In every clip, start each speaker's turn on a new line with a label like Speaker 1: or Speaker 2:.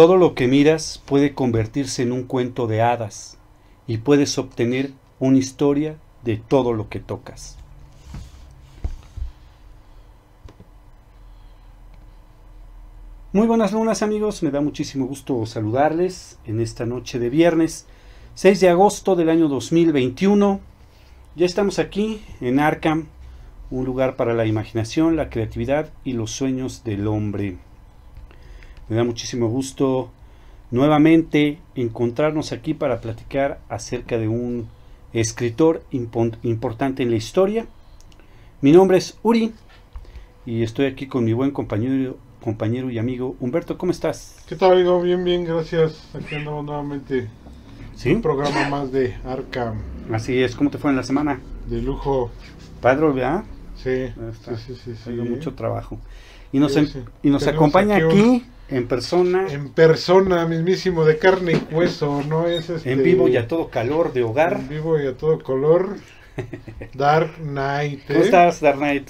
Speaker 1: Todo lo que miras puede convertirse en un cuento de hadas y puedes obtener una historia de todo lo que tocas. Muy buenas lunas amigos, me da muchísimo gusto saludarles en esta noche de viernes 6 de agosto del año 2021. Ya estamos aquí en Arkham, un lugar para la imaginación, la creatividad y los sueños del hombre. Me da muchísimo gusto nuevamente encontrarnos aquí para platicar acerca de un escritor importante en la historia. Mi nombre es Uri y estoy aquí con mi buen compañero, compañero y amigo Humberto. ¿Cómo estás?
Speaker 2: ¿Qué tal, amigo? Bien, bien, gracias. Aquí andamos nuevamente.
Speaker 1: ¿Sí?
Speaker 2: Un programa más de Arkham.
Speaker 1: Así es. ¿Cómo te fue en la semana?
Speaker 2: De lujo.
Speaker 1: Padre, ¿verdad?
Speaker 2: Sí,
Speaker 1: sí,
Speaker 2: sí, sí, sí.
Speaker 1: mucho trabajo. Y nos, em- y nos acompaña
Speaker 2: aquí
Speaker 1: en persona, en,
Speaker 2: En persona, mismísimo, de carne y hueso, ¿no? Es este,
Speaker 1: vivo y a todo calor de hogar.
Speaker 2: En vivo y a todo color. Dark Knight.
Speaker 1: ¿Cómo
Speaker 2: ¿eh?
Speaker 1: estás, Dark Knight?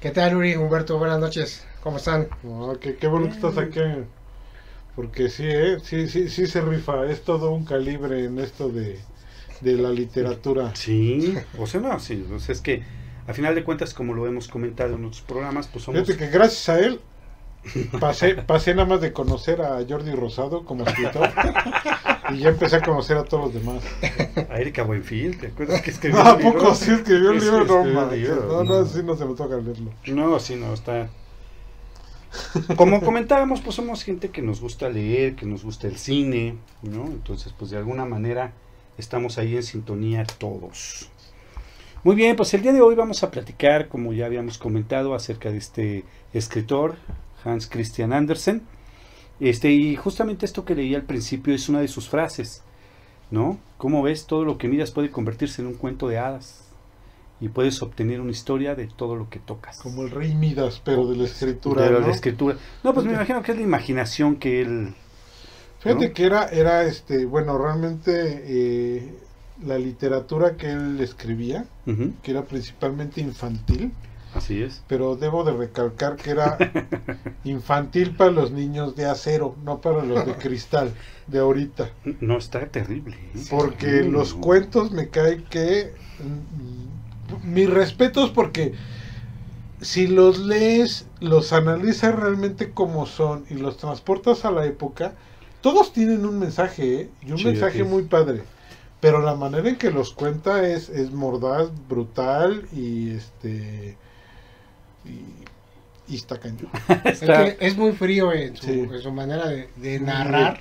Speaker 3: ¿Qué tal, Uri? Humberto, buenas noches. ¿Cómo están?
Speaker 2: Qué, qué bueno que estás aquí. Porque sí, ¿eh? Sí, sí, sí se rifa. Es todo un calibre en esto de, de la literatura.
Speaker 1: Sí, o sea, no, sí, o sea, es que a final de cuentas, como lo hemos comentado en otros programas, pues somos...
Speaker 2: Fíjate que gracias a él pasé, pasé nada más de conocer a Jordi Rosado como escritor y ya empecé a conocer a todos los demás.
Speaker 1: A Erika Buenfield, ¿te acuerdas que escribió
Speaker 2: No, ¿A
Speaker 1: un libro?
Speaker 2: poco sí escribió
Speaker 1: Sí,
Speaker 2: libro? No,
Speaker 1: escribió libro,
Speaker 2: no,
Speaker 1: no.
Speaker 2: no, sí no se me toca leerlo.
Speaker 1: No, sí, no, está... Como comentábamos, pues somos gente que nos gusta leer, que nos gusta el cine, ¿no? Entonces, pues de alguna manera estamos ahí en sintonía todos. Muy bien, pues el día de hoy vamos a platicar, como ya habíamos comentado, acerca de este escritor, Hans Christian Andersen. Este, y justamente esto que leí al principio es una de sus frases, ¿no? Como ves, todo lo que miras puede convertirse en un cuento de hadas y puedes obtener una historia de todo lo que tocas.
Speaker 2: Como el rey Midas, pero de la escritura.
Speaker 1: De la
Speaker 2: ¿no?
Speaker 1: escritura. No, pues me imagino que es la imaginación que él.
Speaker 2: Fíjate
Speaker 1: ¿no?
Speaker 2: que era, era este, bueno, realmente eh, la literatura que él escribía, que era principalmente infantil,
Speaker 1: Así es.
Speaker 2: pero debo de recalcar que era infantil para los niños de acero, no para los de cristal, de ahorita.
Speaker 1: No está terrible. ¿eh?
Speaker 2: Porque
Speaker 1: Sí,
Speaker 2: los
Speaker 1: no.
Speaker 2: cuentos me cae que... mm, mis respetos porque si los lees, los analizas realmente como son y los transportas a la época, todos tienen un mensaje, ¿eh? y un
Speaker 1: Sí,
Speaker 2: mensaje muy padre. Pero la manera en que los cuenta es, es mordaz, brutal y este... Y, y está cañón.
Speaker 3: Es
Speaker 1: Está-
Speaker 3: que es muy frío en su,
Speaker 2: Sí.
Speaker 3: en su manera de, de narrar.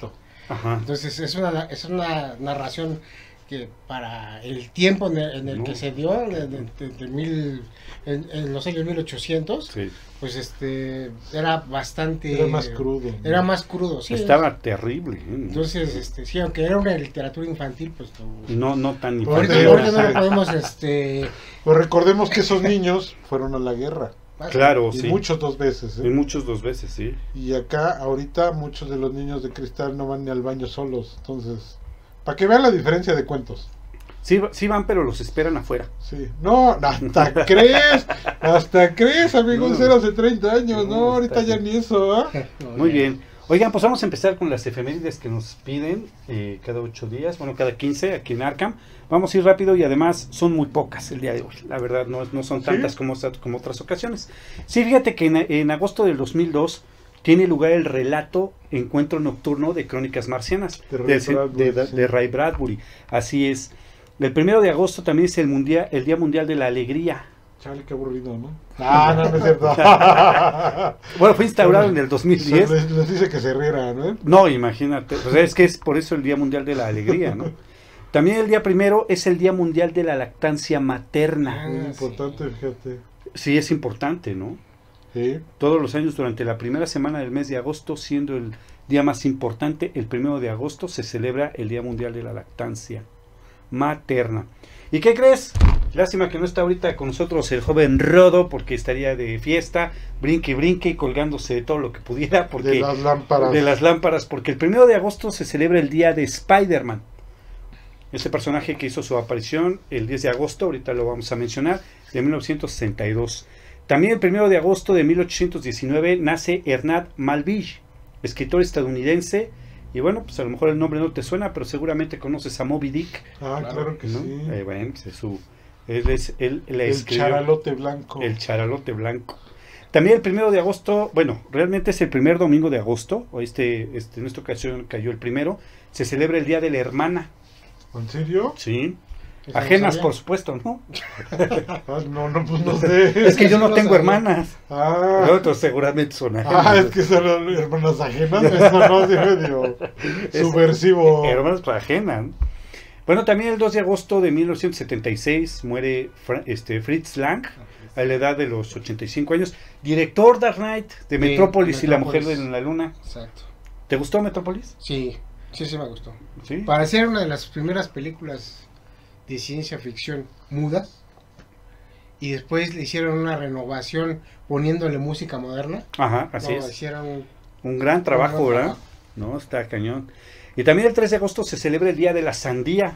Speaker 1: Ajá.
Speaker 3: Entonces es una, es una narración que para el tiempo en el, en el
Speaker 1: No.
Speaker 3: que se dio, de mil, en, en los años 1800,
Speaker 1: Sí.
Speaker 3: pues este era bastante...
Speaker 2: Era más crudo.
Speaker 3: Era más crudo, sí.
Speaker 1: Estaba terrible. ¿eh?
Speaker 3: Entonces, este, sí, aunque era una literatura infantil, pues no...
Speaker 1: no, no tan infantil.
Speaker 3: Ahorita, no lo podemos, este...
Speaker 2: Pues recordemos que esos niños fueron a la guerra.
Speaker 1: Claro,
Speaker 2: Y
Speaker 1: sí.
Speaker 2: muchos dos veces. ¿eh?
Speaker 1: Y muchos dos veces, sí.
Speaker 2: Y acá, ahorita, muchos de los niños de cristal no van ni al baño solos. Entonces, para que vean la diferencia de cuentos.
Speaker 1: Sí, sí van, pero los esperan afuera.
Speaker 2: Sí. No, hasta crees. Hasta crees, amigo.
Speaker 1: No.
Speaker 2: Eso era hace 30 años.
Speaker 1: No,
Speaker 2: No, ahorita ya ni eso, ¿ah?
Speaker 1: Muy bien. Oigan, pues vamos a empezar con las efemérides que nos piden eh, cada ocho días, bueno, cada 15 aquí en Arkham. Vamos a ir rápido y además son muy pocas el día de hoy. La verdad, no, no son
Speaker 2: ¿Sí?
Speaker 1: tantas como, como otras ocasiones. Sí, fíjate que en, en agosto del 2002 tiene lugar el relato Encuentro Nocturno de Crónicas Marcianas
Speaker 2: De Ray Bradbury,
Speaker 1: de, de-
Speaker 2: sí.
Speaker 1: de Ray Bradbury. Así es. El primero de agosto también es el, mundial, el Día Mundial de la Alegría.
Speaker 2: Chale, qué aburrido, ¿no? Ah, no, no es cierto.
Speaker 1: Bueno, fue instaurado en el
Speaker 2: Se
Speaker 1: 2010.
Speaker 2: les, les dice que se rieran, ¿no?
Speaker 1: No, imagínate. Pues es que es por eso el Día Mundial de la Alegría, ¿no? También el día primero es el Día Mundial de la Lactancia Materna.
Speaker 2: Muy
Speaker 3: Ah,
Speaker 2: importante, fíjate.
Speaker 1: Sí, es importante, ¿no?
Speaker 2: Sí.
Speaker 1: Todos los años durante la primera semana del mes de agosto, siendo el día más importante, el primero de agosto se celebra el Día Mundial de la Lactancia Materna. ¿Y qué crees? Lástima que no está ahorita con nosotros el joven Rodo porque estaría de fiesta, brinque y brinque y colgándose de todo lo que pudiera porque
Speaker 2: De las lámparas.
Speaker 1: de las lámparas, porque el primero de agosto se celebra el día de Spider-Man. Este personaje que hizo su aparición el 10 de agosto, ahorita lo vamos a mencionar, de 1962. También el 1 de agosto de 1819 nace Hernán Malvich, escritor estadounidense. Y bueno, pues a lo mejor el nombre no te suena, pero seguramente conoces a Moby Dick.
Speaker 2: Ah,
Speaker 3: Claro,
Speaker 2: que
Speaker 1: ¿no?
Speaker 2: sí.
Speaker 1: Eh, bueno, pues es su, él es, él, la
Speaker 2: el
Speaker 1: escribió.
Speaker 2: charalote blanco.
Speaker 1: El charalote blanco. También el primero de agosto, bueno, realmente es el primer domingo de agosto, o este, este, en esta ocasión cayó el primero, se celebra el Día de la Hermana,
Speaker 2: ¿En serio?
Speaker 1: ¿sí? Ajenas, por supuesto, ¿no?
Speaker 2: Ah, no, no, pues no sé.
Speaker 1: Es que yo no tengo hermanas,
Speaker 2: Ah,
Speaker 1: otros seguramente son ajenas.
Speaker 2: ah, es que son hermanas ajenas. Eso no, sí medio
Speaker 1: Es-
Speaker 2: subversivo.
Speaker 1: Hermanas ajenas. ¿No? Bueno, también el 2 de agosto de 1976 muere Fra- este, Fritz Lang, a la edad de los 85 años, director Dark Knight de
Speaker 3: Sí,
Speaker 1: Metrópolis y la mujer de la luna.
Speaker 3: Exacto.
Speaker 1: ¿Te gustó Metrópolis?
Speaker 3: Sí, sí, sí me gustó.
Speaker 1: Sí.
Speaker 3: Para ser una de las primeras películas de ciencia ficción mudas, y después le hicieron una renovación poniéndole música moderna.
Speaker 1: Ajá, así
Speaker 3: No,
Speaker 1: es.
Speaker 3: Hicieron
Speaker 1: Un gran trabajo,
Speaker 3: un gran
Speaker 1: ¿verdad? No, está cañón. Y también el 3 de agosto se celebra el Día de la Sandía.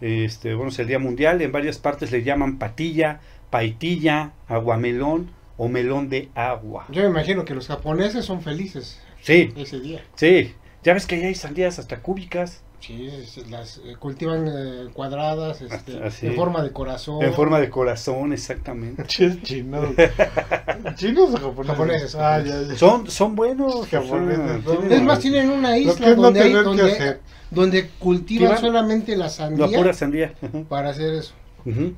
Speaker 1: Este, bueno, es el Día Mundial. En varias partes le llaman patilla, paitilla, aguamelón o melón de agua.
Speaker 3: Yo me imagino que los japoneses son felices
Speaker 1: Sí,
Speaker 3: ese día.
Speaker 1: sí. Ya ves que ahí hay sandías hasta cúbicas,
Speaker 3: Sí, las eh, cultivan eh, cuadradas, este,
Speaker 1: Así.
Speaker 3: en forma de corazón.
Speaker 1: en forma de corazón, exactamente.
Speaker 2: Chinos. ¿Chinos o japoneses?
Speaker 3: Japoneses,
Speaker 2: Ah, ya, ya.
Speaker 1: Son, son buenos.
Speaker 2: Japoneses,
Speaker 3: Es más, tienen una isla
Speaker 2: que es no
Speaker 3: donde, hay-
Speaker 2: tener que
Speaker 3: donde, donde cultivan solamente la
Speaker 1: la
Speaker 3: sandía
Speaker 1: pura sandía.
Speaker 3: Para hacer eso.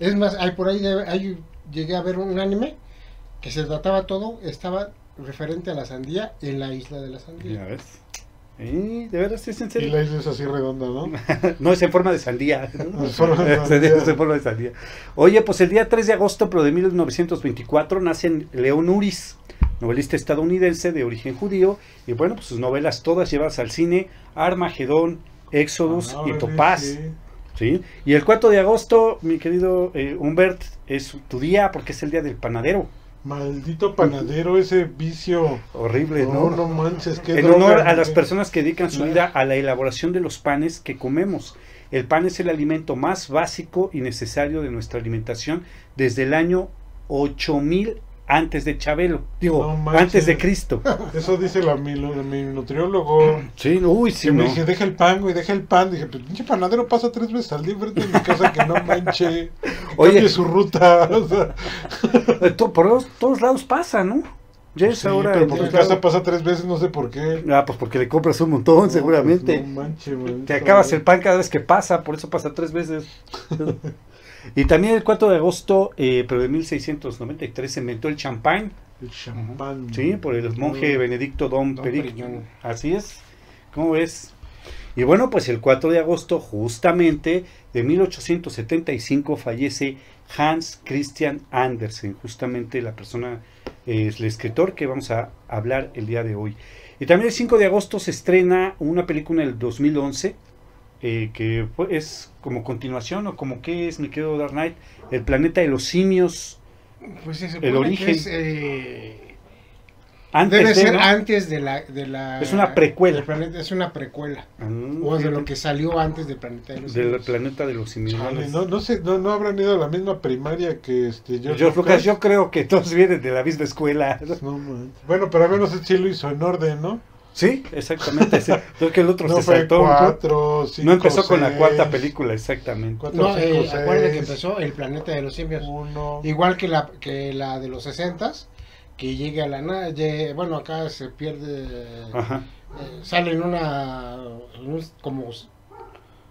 Speaker 3: Es más, hay por ahí, hay- llegué a ver un anime que se trataba todo, estaba referente a la sandía en la isla de la
Speaker 1: Ya
Speaker 3: sandía.
Speaker 1: ves. De verdad, sí, es en
Speaker 2: Y
Speaker 1: serio.
Speaker 2: la isla es así redonda, ¿no?
Speaker 1: No, es en forma de sandía. ¿no?
Speaker 2: En forma de
Speaker 1: Es en forma de sandía. Oye, pues el día 3 de agosto, pero de 1924, nace León Uris, novelista estadounidense de origen judío. Y bueno, pues sus novelas todas llevadas al cine, Armagedón, Éxodos
Speaker 2: Ah,
Speaker 1: y Topaz.
Speaker 2: sí.
Speaker 1: ¿sí? Y el 4 de agosto, mi querido eh, Humbert, es tu día porque es el día del panadero.
Speaker 2: Maldito panadero, ese vicio.
Speaker 1: Horrible,
Speaker 2: No,
Speaker 1: ¿no?
Speaker 2: no manches, qué
Speaker 1: en honor a las personas que dedican su vida a la elaboración de los panes que comemos. El pan es el alimento más básico y necesario de nuestra alimentación desde el año 8000 antes de Chabelo, digo,
Speaker 2: No
Speaker 1: antes de Cristo.
Speaker 2: Eso dice la, mi, mi nutriólogo.
Speaker 1: Sí, uy, sí,
Speaker 2: que me
Speaker 1: no.
Speaker 2: dije, deja el pan, güey, deja el pan. Dije, pues pinche panadero pasa tres veces al día enfrente de mi casa que no manche. Que
Speaker 1: Oye.
Speaker 2: su ruta. O sea,
Speaker 1: por todos, todos lados pasa, ¿no? Ya es
Speaker 2: sí,
Speaker 1: ahora.
Speaker 2: pero por mi
Speaker 1: es
Speaker 2: casa pasa tres veces, no sé por qué.
Speaker 1: Ah, pues porque le compras un montón,
Speaker 2: No,
Speaker 1: seguramente.
Speaker 2: pues, no manche, güey.
Speaker 1: Te acabas el pan cada vez que pasa, por eso pasa tres veces. y también el 4 de agosto, eh, pero de 1693, se inventó el champán,
Speaker 2: El champán.
Speaker 1: ¿sí? Por el monje Benedicto
Speaker 3: Don. Periñón.
Speaker 1: Así es. ¿Cómo ves? Y bueno, pues el 4 de agosto, justamente de 1875, fallece Hans Christian Andersen, justamente la persona, eh, es el escritor que vamos a hablar el día de hoy. Y también el 5 de agosto se estrena una película en el 2011, eh, que es como continuación o como que es, mi querido Dark Knight, El planeta de los simios,
Speaker 3: Pues se
Speaker 1: El
Speaker 3: que
Speaker 1: origen.
Speaker 3: es, eh,
Speaker 1: antes
Speaker 3: debe
Speaker 1: de,
Speaker 3: ser
Speaker 1: ¿no?
Speaker 3: antes de la, de la...
Speaker 1: Es una precuela.
Speaker 3: planeta- es una precuela.
Speaker 1: Ah,
Speaker 3: O de lo que salió antes del planeta de los
Speaker 1: del
Speaker 3: simios.
Speaker 1: planeta de los simios.
Speaker 2: Chale, no, no sé, no, no habrán ido a la misma primaria que este
Speaker 1: George, Lucas, yo creo que todos vienen de la misma escuela.
Speaker 2: Bueno, pero al menos sí lo hizo en orden, ¿no?
Speaker 1: Sí, exactamente. sí. Creo que el otro
Speaker 2: No
Speaker 1: se
Speaker 2: fue
Speaker 1: saltó. ¿no?
Speaker 2: cuatro, cinco,
Speaker 1: no empezó con la cuarta película, exactamente.
Speaker 2: Cuatro,
Speaker 3: No, eh,
Speaker 2: cinco,
Speaker 3: acuérdate que empezó el planeta de los simios.
Speaker 2: Uno.
Speaker 3: Igual que la, que la de los 60 que llega a la nada, bueno, acá se pierde,
Speaker 1: Ajá.
Speaker 3: eh, sale en una, en un- como,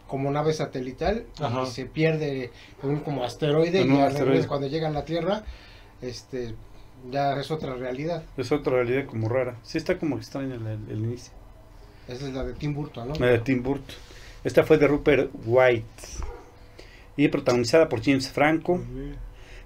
Speaker 3: como nave satelital
Speaker 2: Ajá.
Speaker 3: y se pierde en un como asteroide
Speaker 1: En
Speaker 3: y
Speaker 1: un
Speaker 3: ya
Speaker 1: asteroide.
Speaker 3: cuando llega a la Tierra, este, ya es otra realidad.
Speaker 1: Es otra realidad como rara. Sí, está como extraña el, el inicio.
Speaker 3: Esa es la de Tim Burton, ¿no?
Speaker 1: La de Tim Burton. Esta fue de Rupert White. Y protagonizada por James Franco.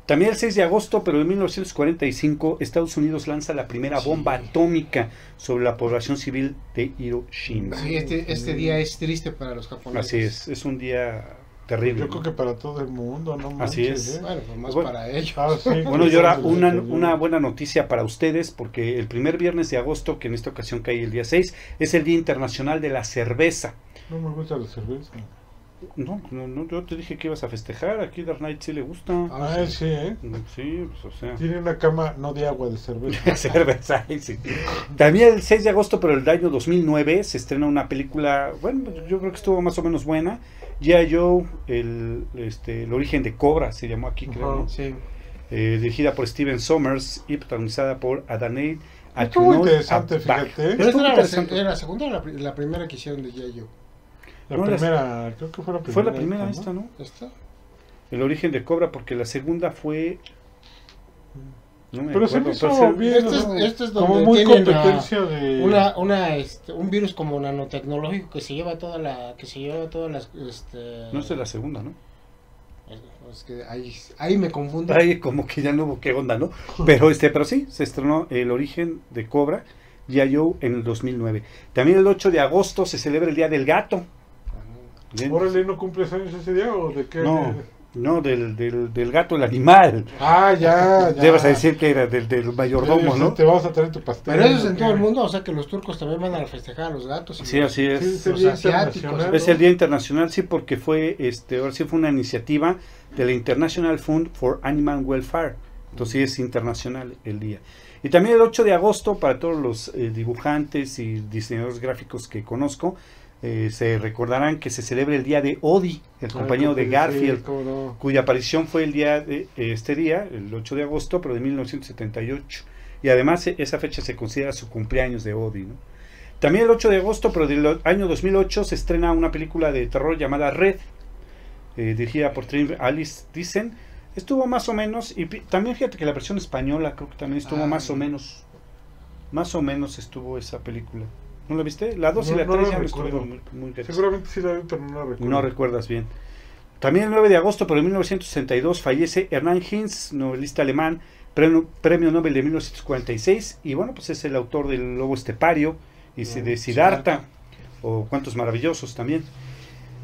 Speaker 1: También el 6 de agosto, pero de 1945, Estados Unidos lanza la primera
Speaker 3: Sí.
Speaker 1: bomba atómica sobre la población civil de Hiroshima.
Speaker 3: Sí, este, este día es triste para los japoneses.
Speaker 1: Así es, es un día terrible.
Speaker 2: Yo creo que para todo el mundo, no manches,
Speaker 1: Así es.
Speaker 2: ¿eh?
Speaker 3: Bueno, pues más
Speaker 1: Bueno.
Speaker 3: para ellos.
Speaker 2: Ah, sí,
Speaker 1: Bueno, y ahora
Speaker 2: sí,
Speaker 1: una,
Speaker 2: sí, sí.
Speaker 1: una buena noticia para ustedes, porque el primer viernes de agosto, que en esta ocasión cae el día 6, es el Día Internacional de la Cerveza.
Speaker 2: No me gusta la cerveza.
Speaker 1: No, no, no, yo te dije que ibas a festejar. Aquí Dark Knight sí le gusta.
Speaker 2: Ah, él sí, ¿eh?
Speaker 1: Sí, pues o sea.
Speaker 2: Tiene una cama no de agua, de cerveza.
Speaker 1: Cerveza, sí. También el 6 de agosto, pero el año 2009, se estrena una película, bueno, yo creo que estuvo más o menos buena. G.I. Joe, el, este, el origen de Cobra, se llamó aquí, creo.
Speaker 3: Sí.
Speaker 1: Eh, dirigida por Steven Sommers y protagonizada por Adanaid
Speaker 2: Estuvo interesante, fíjate.
Speaker 3: Pero
Speaker 1: Estuvo
Speaker 3: esta era la,
Speaker 1: interesante.
Speaker 3: era la segunda o la, pri- la primera que hicieron de Yayo.
Speaker 2: La
Speaker 1: No, las-
Speaker 2: primera, creo que fue la primera.
Speaker 1: Fue la primera esta, ¿no?
Speaker 3: ¿Esta?
Speaker 1: El origen de Cobra, porque la segunda fue... No me
Speaker 2: Pero se me hizo bien.
Speaker 3: Este es- este es
Speaker 2: Como
Speaker 3: donde
Speaker 2: muy
Speaker 3: tienen a-
Speaker 2: competencia de.
Speaker 3: Una, una, este, un virus como nanotecnológico que se lleva toda la, que se lleva todas las, este,
Speaker 1: No es de la segunda, ¿no?
Speaker 3: es que ahí, ahí me confundo.
Speaker 1: Ahí como que ya no hubo qué onda, ¿no? Pero este, pero sí, se estrenó El origen de Cobra, G.I. Joe, en el 2009. También el 8 de agosto se celebra el Día del Gato. Bien.
Speaker 2: Órale, ¿no cumples años ese día o de qué?
Speaker 1: No, no, del, del, del gato, el animal.
Speaker 2: Ah, ya, ya.
Speaker 1: Debes a decir que era del, del mayordomo, ¿no?
Speaker 2: Te vamos a traer tu pastel.
Speaker 3: Pero eso es en todo el mundo, o sea que los turcos también van a festejar a los gatos. y
Speaker 1: Sí,
Speaker 3: los-
Speaker 1: así
Speaker 2: Sí,
Speaker 1: es.
Speaker 2: es el
Speaker 3: Los
Speaker 2: día
Speaker 3: asiáticos.
Speaker 2: internacional,
Speaker 1: Es el Día Internacional, sí, porque fue, este, ahora sí fue una iniciativa de la International Fund for Animal Welfare. Entonces sí es internacional el día. Y también el 8 de agosto, para todos los eh, dibujantes y diseñadores gráficos que conozco, eh, se recordarán que se celebra el día de Odie, el
Speaker 2: Ah,
Speaker 1: compañero de Garfield,
Speaker 2: no.
Speaker 1: cuya aparición fue el día de eh, este día, el 8 de agosto, pero de 1978. Y además eh, esa fecha se considera su cumpleaños de Odie. ¿no? También el 8 de agosto, pero del año 2008, se estrena una película de terror llamada Red, eh, dirigida por Trim Alice Thyssen. Estuvo más o menos, y también fíjate que la versión española creo que también estuvo
Speaker 3: Ah.
Speaker 1: más o menos. Más o menos estuvo esa película. ¿No la viste? La 2 y
Speaker 2: No,
Speaker 1: la
Speaker 2: no
Speaker 1: 3
Speaker 2: la
Speaker 1: ya no estuvieron muy, muy.
Speaker 2: Seguramente sí la vi, pero no la recuerdo.
Speaker 1: No recuerdas bien. También el 9 de agosto, pero en 1962, fallece Hernán Hinz, novelista alemán, premio, premio Nobel de 1946, y bueno, pues es el autor del Lobo Estepario y de Siddhartha, o Cuentos Maravillosos también.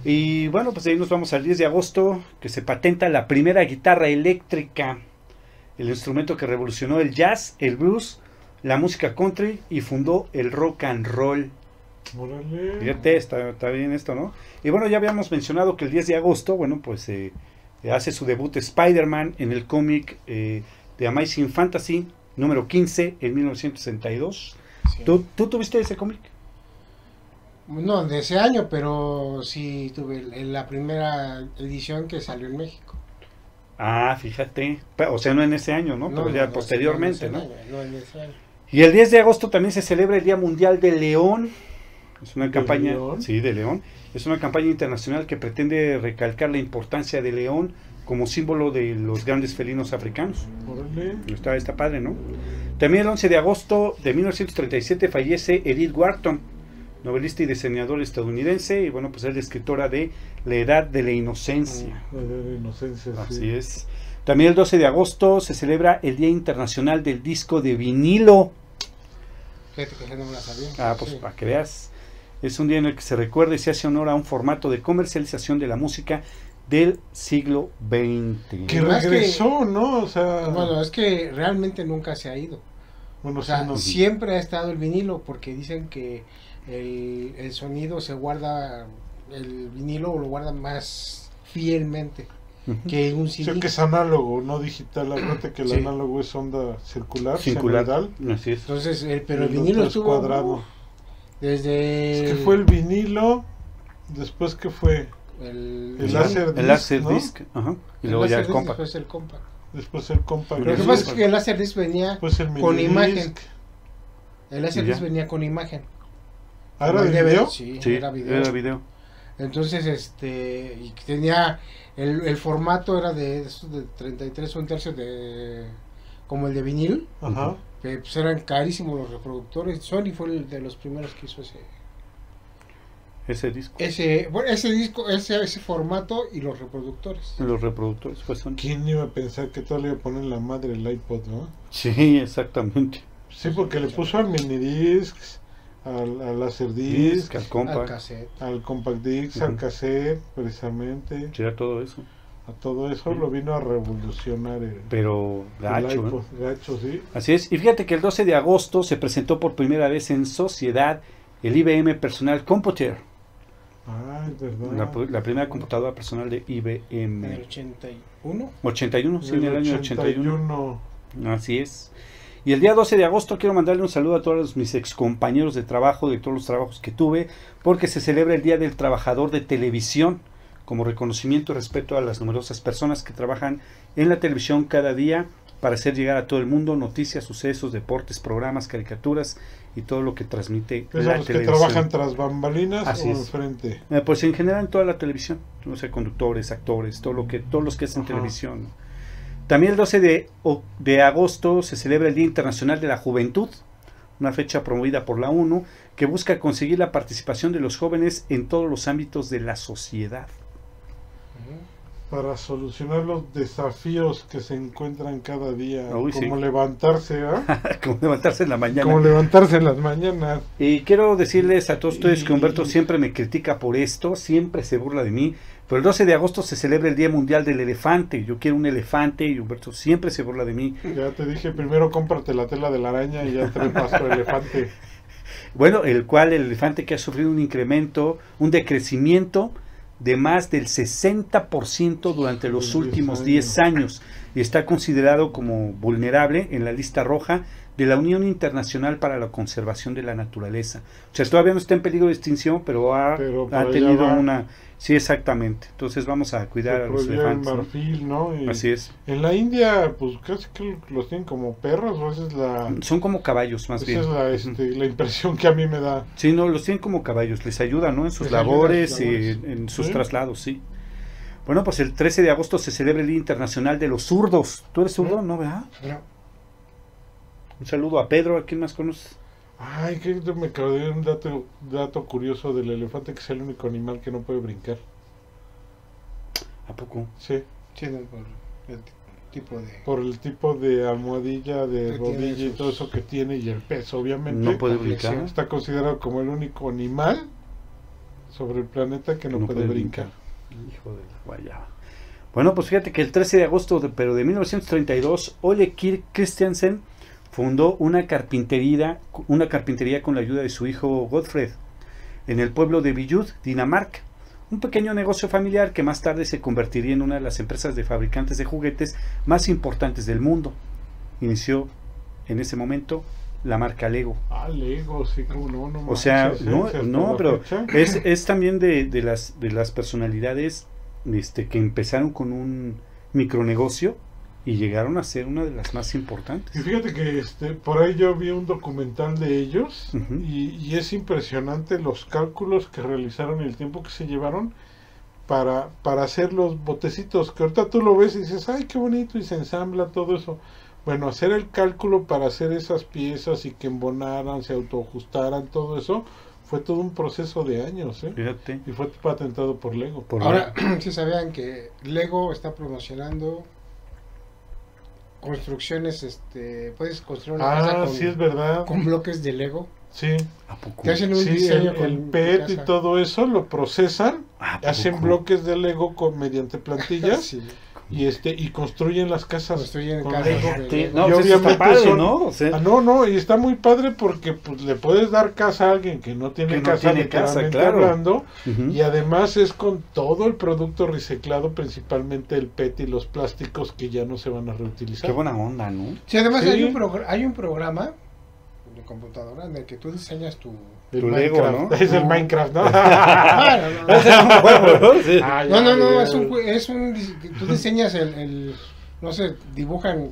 Speaker 1: Y bueno, pues ahí nos vamos al 10 de agosto, que se patenta la primera guitarra eléctrica, el instrumento que revolucionó el jazz, el blues, la música country y fundó el rock and roll.
Speaker 2: Órale.
Speaker 1: Fíjate, está, está bien esto, ¿no? Y bueno, ya habíamos mencionado que el 10 de agosto, bueno, pues eh, hace su debut Spider-Man en el cómic eh, de Amazing Fantasy número 15 en 1962.
Speaker 3: Sí.
Speaker 1: ¿Tú, ¿Tú tuviste ese cómic?
Speaker 3: No, de ese año, pero sí tuve la primera edición que salió en México.
Speaker 1: Ah, fíjate. O sea, no en ese año, ¿no? Pero ya
Speaker 3: no,
Speaker 1: posteriormente,
Speaker 3: no,
Speaker 1: ¿no?
Speaker 3: en ese año, no en ese año.
Speaker 1: Y el 10 de agosto también se celebra el Día Mundial del León. Es una
Speaker 2: ¿De
Speaker 1: campaña,
Speaker 2: león?
Speaker 1: sí, de león. Es una campaña internacional que pretende recalcar la importancia del león como símbolo de los grandes felinos africanos.
Speaker 2: Órale.
Speaker 1: Está, está padre, ¿no? También el 11 de agosto de 1937 fallece Edith Wharton, novelista y diseñadora estadounidense, y bueno, pues es la escritora de La Edad de la Inocencia.
Speaker 2: La de la inocencia, sí.
Speaker 1: Así es. También el 12 de agosto se celebra el Día Internacional del Disco de Vinilo.
Speaker 3: Fíjate que ese no me la sabía.
Speaker 1: Ah, pues
Speaker 3: Sí.
Speaker 1: para que veas. Es un día en el que se recuerda y se hace honor a un formato de comercialización de la música del siglo XX.
Speaker 2: Que regresó, ¿no? O sea.
Speaker 3: Bueno, es que realmente nunca se ha ido.
Speaker 2: bueno,
Speaker 3: O sea,
Speaker 2: sí, no.
Speaker 3: siempre ha estado el vinilo porque dicen que el, el sonido se guarda, el vinilo lo guarda más fielmente Que un
Speaker 2: O
Speaker 3: CD.
Speaker 2: sea, que es análogo, no digital. Acuérdate que el
Speaker 1: Sí.
Speaker 2: análogo es onda circular,
Speaker 1: Circular. Así es.
Speaker 3: Entonces, el- pero
Speaker 2: y
Speaker 3: el vinilo
Speaker 2: es
Speaker 3: estuvo
Speaker 2: cuadrado.
Speaker 3: desde
Speaker 2: Es que fue el vinilo, después que fue
Speaker 3: el,
Speaker 2: el láser
Speaker 1: El
Speaker 2: disc,
Speaker 1: láser
Speaker 2: ¿no?
Speaker 1: disc, ajá, y
Speaker 3: el
Speaker 1: luego ya el compact.
Speaker 3: después el compact.
Speaker 2: después el compact.
Speaker 1: Lo
Speaker 3: que pasa es que el Laserdisc venía,
Speaker 2: Después el
Speaker 3: con imagen. el Laserdisc
Speaker 1: ya.
Speaker 3: venía con imagen.
Speaker 2: ¿Ah, de video?
Speaker 3: Sí,
Speaker 1: Sí,
Speaker 3: era video.
Speaker 1: era video.
Speaker 3: Entonces, este, y tenía, el, el formato era de, estos de 33 un tercio de, como el de vinil,
Speaker 2: Ajá.
Speaker 3: que pues eran carísimos los reproductores. Sony fue el de los primeros que hizo ese,
Speaker 1: Ese disco.
Speaker 3: ese, bueno, ese disco, ese, ese formato y los reproductores.
Speaker 1: Los reproductores fue Sony.
Speaker 2: ¿Quién iba a pensar que todo le iba a poner la madre el iPod, no?
Speaker 1: Sí, exactamente.
Speaker 2: Sí, porque le puso al minidisc, al, al laserdisc,
Speaker 1: Disc, al
Speaker 3: Al
Speaker 1: compact,
Speaker 3: cassette.
Speaker 2: al compact disc, al
Speaker 1: Ujú.
Speaker 2: cassette, precisamente.
Speaker 1: sí, era todo eso.
Speaker 2: A todo eso lo vino a revolucionar el,
Speaker 1: Pero
Speaker 2: el
Speaker 1: gacho, ¿eh?
Speaker 2: iPod. Gacho, sí.
Speaker 1: Así es. Y fíjate que el 12 de agosto se presentó por primera vez en sociedad el IBM Personal Computer.
Speaker 2: Ah, es verdad.
Speaker 1: La, la primera computadora personal de
Speaker 3: En el
Speaker 1: IBM.
Speaker 3: 81.
Speaker 1: 81, sí, en el año 81.
Speaker 2: 81.
Speaker 1: Así es. Y el día 12 de agosto quiero mandarle un saludo a todos mis ex compañeros de trabajo, de todos los trabajos que tuve, porque se celebra el Día del Trabajador de Televisión, como reconocimiento y respeto a las numerosas personas que trabajan en la televisión cada día para hacer llegar a todo el mundo noticias, sucesos, deportes, programas, caricaturas y todo lo que transmite
Speaker 2: Esos
Speaker 1: la
Speaker 2: los que
Speaker 1: televisión.
Speaker 2: trabajan tras bambalinas
Speaker 1: Así
Speaker 2: o enfrente.
Speaker 1: Eh, pues en general en toda la televisión, no sé, conductores, actores, todo lo que, todos los que hacen televisión. También el 12 de, de agosto se celebra el Día Internacional de la Juventud, una fecha promovida por la ONU que busca conseguir la participación de los jóvenes en todos los ámbitos de la sociedad.
Speaker 2: Para solucionar los desafíos que se encuentran cada día.
Speaker 1: Uy,
Speaker 2: como
Speaker 1: sí.
Speaker 2: levantarse, ¿ah?
Speaker 1: Como levantarse en la mañana.
Speaker 2: Como levantarse en las mañanas.
Speaker 1: Y quiero decirles a todos ustedes que Humberto siempre me critica por esto, siempre se burla de mí, pero el 12 de agosto se celebra el Día Mundial del Elefante. Yo quiero un elefante y Humberto siempre se burla de mí.
Speaker 2: Ya te dije, primero cómprate la tela de la araña y ya te paso el elefante.
Speaker 1: Bueno, el cual el elefante que ha sufrido un incremento, un decrecimiento de más del 60% durante los
Speaker 2: En 10
Speaker 1: últimos 10 años y está considerado como vulnerable en la lista roja de la Unión Internacional para la Conservación de la Naturaleza. O sea, todavía no está en peligro de extinción, pero ha,
Speaker 2: Pero
Speaker 1: tenido una... Sí, exactamente. Entonces vamos a cuidar
Speaker 2: Se
Speaker 1: a los elefantes. ¿no?
Speaker 2: marfil, ¿no? Y
Speaker 1: Así es.
Speaker 2: En la India, pues casi que los tienen como perros, o esa es la,
Speaker 1: Son como caballos, más
Speaker 2: esa
Speaker 1: bien.
Speaker 2: es la,
Speaker 1: Ujú.
Speaker 2: este, la impresión que a mí me da.
Speaker 1: Sí, no, los tienen como caballos, les ayuda, ¿no? En sus
Speaker 3: Les en
Speaker 1: labores, y en, en sus
Speaker 2: Sí.
Speaker 1: traslados, sí. Bueno, pues el 13 de agosto se celebra el Día Internacional de los Zurdos. ¿Tú eres zurdo? No, ¿verdad?
Speaker 3: No.
Speaker 1: Un saludo a Pedro, ¿a quién más conoces?
Speaker 2: Ay, que me acordé de un dato, dato curioso del elefante que es el único animal que no puede brincar.
Speaker 1: ¿A poco?
Speaker 2: Sí,
Speaker 3: Sí, no, por el tipo de.
Speaker 2: por el tipo de almohadilla, de rodilla y todo eso que tiene y el peso, obviamente.
Speaker 1: No puede brincar.
Speaker 2: Está considerado como el único animal sobre el planeta que no, puede, brincar.
Speaker 1: Hijo de la guayaba. Bueno, pues fíjate que el 13 de agosto, de, pero de 1932, Ole Kirk Christiansen fundó una carpintería, una carpintería con la ayuda de su hijo Godfred en el pueblo de Villud, Dinamarca. Un pequeño negocio familiar que más tarde se convertiría en una de las empresas de fabricantes de juguetes más importantes del mundo. Inició en ese momento la marca Lego.
Speaker 2: Ah, Lego, sí, como no, no
Speaker 1: O sea, no, no, pero es, es también de, de las de las personalidades este, que empezaron con un micronegocio y llegaron a ser una de las más importantes.
Speaker 2: Y fíjate que este, por ahí yo vi un documental de ellos y, y es impresionante los cálculos que realizaron y el tiempo que se llevaron para, para hacer los botecitos, que ahorita tú lo ves y dices, ay, qué bonito, y se ensambla todo eso. Bueno, hacer el cálculo para hacer esas piezas y que embonaran, se autoajustaran, todo eso, fue todo un proceso de años, ¿eh?
Speaker 1: Fíjate.
Speaker 2: Y fue patentado por Lego.
Speaker 1: Por
Speaker 3: Ahora, si sabían que Lego está promocionando construcciones, este, puedes construir una casa
Speaker 2: Ah,
Speaker 3: con,
Speaker 2: sí, es verdad.
Speaker 3: con bloques de Lego.
Speaker 2: Sí,
Speaker 1: ¿A poco?
Speaker 3: Te hacen un
Speaker 2: sí,
Speaker 3: diseño
Speaker 2: el,
Speaker 3: con
Speaker 2: el PET y
Speaker 3: casa.
Speaker 2: todo eso lo procesan
Speaker 1: ¿A
Speaker 2: hacen bloques de Lego con, mediante plantillas
Speaker 3: Sí,
Speaker 2: y este y construyen las casas
Speaker 3: construyen
Speaker 2: con
Speaker 3: casas de.
Speaker 1: No,
Speaker 2: Y
Speaker 1: pues
Speaker 2: obviamente
Speaker 1: padre,
Speaker 2: son-
Speaker 1: ¿no? O sea,
Speaker 2: Ah, no, no, y está muy padre porque pues, le puedes dar casa a alguien que no tiene
Speaker 1: Que no
Speaker 2: casa,
Speaker 1: tiene casa,
Speaker 2: literalmente
Speaker 1: claro.
Speaker 2: hablando, y además es con todo el producto reciclado, principalmente el PET y los plásticos que ya no se van a reutilizar.
Speaker 1: Qué buena onda, ¿no?
Speaker 3: Sí, además
Speaker 2: Sí.
Speaker 3: Hay, un hay un programa de computadora en el que tú diseñas tu...
Speaker 1: Tu Lego. ¿no?
Speaker 2: Es el Minecraft, ¿no?
Speaker 3: Ah, no, no,
Speaker 1: Ese es un juego, ¿no?
Speaker 3: Es un, es un, tú diseñas el, el, no sé, dibujan,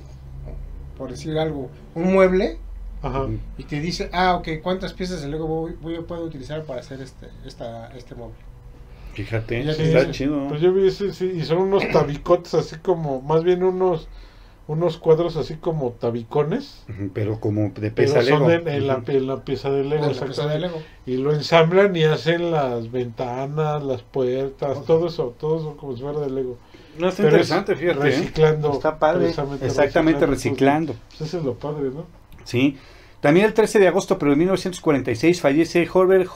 Speaker 3: por decir algo, un mueble
Speaker 2: Ajá.
Speaker 3: y te dice, ah, ok, ¿cuántas piezas de Lego voy, voy- puedo utilizar para hacer este, esta, este mueble?
Speaker 1: Fíjate,
Speaker 2: Sí,
Speaker 1: está chido.
Speaker 2: Pues yo vi ese, sí, y son unos tabicotes así como, más bien unos unos cuadros así como tabicones,
Speaker 1: Pero como de
Speaker 2: pero
Speaker 1: pesa
Speaker 2: son
Speaker 1: Lego.
Speaker 2: en, en la,
Speaker 1: Ujú.
Speaker 2: en la pieza de Lego,
Speaker 3: De la pieza de
Speaker 2: exactamente.
Speaker 3: Lego.
Speaker 2: Y lo ensamblan y hacen las ventanas, las puertas, todo eso, todo eso como si fuera de Lego.
Speaker 1: No, está
Speaker 2: Pero
Speaker 1: interesante,
Speaker 2: es
Speaker 1: fíjate. ¿eh?
Speaker 2: Reciclando.
Speaker 1: Está padre. Exactamente, reciclando.
Speaker 2: Pues eso es lo padre, ¿no?
Speaker 1: Sí. También el 13 de agosto, pero de 1946, fallece Herbert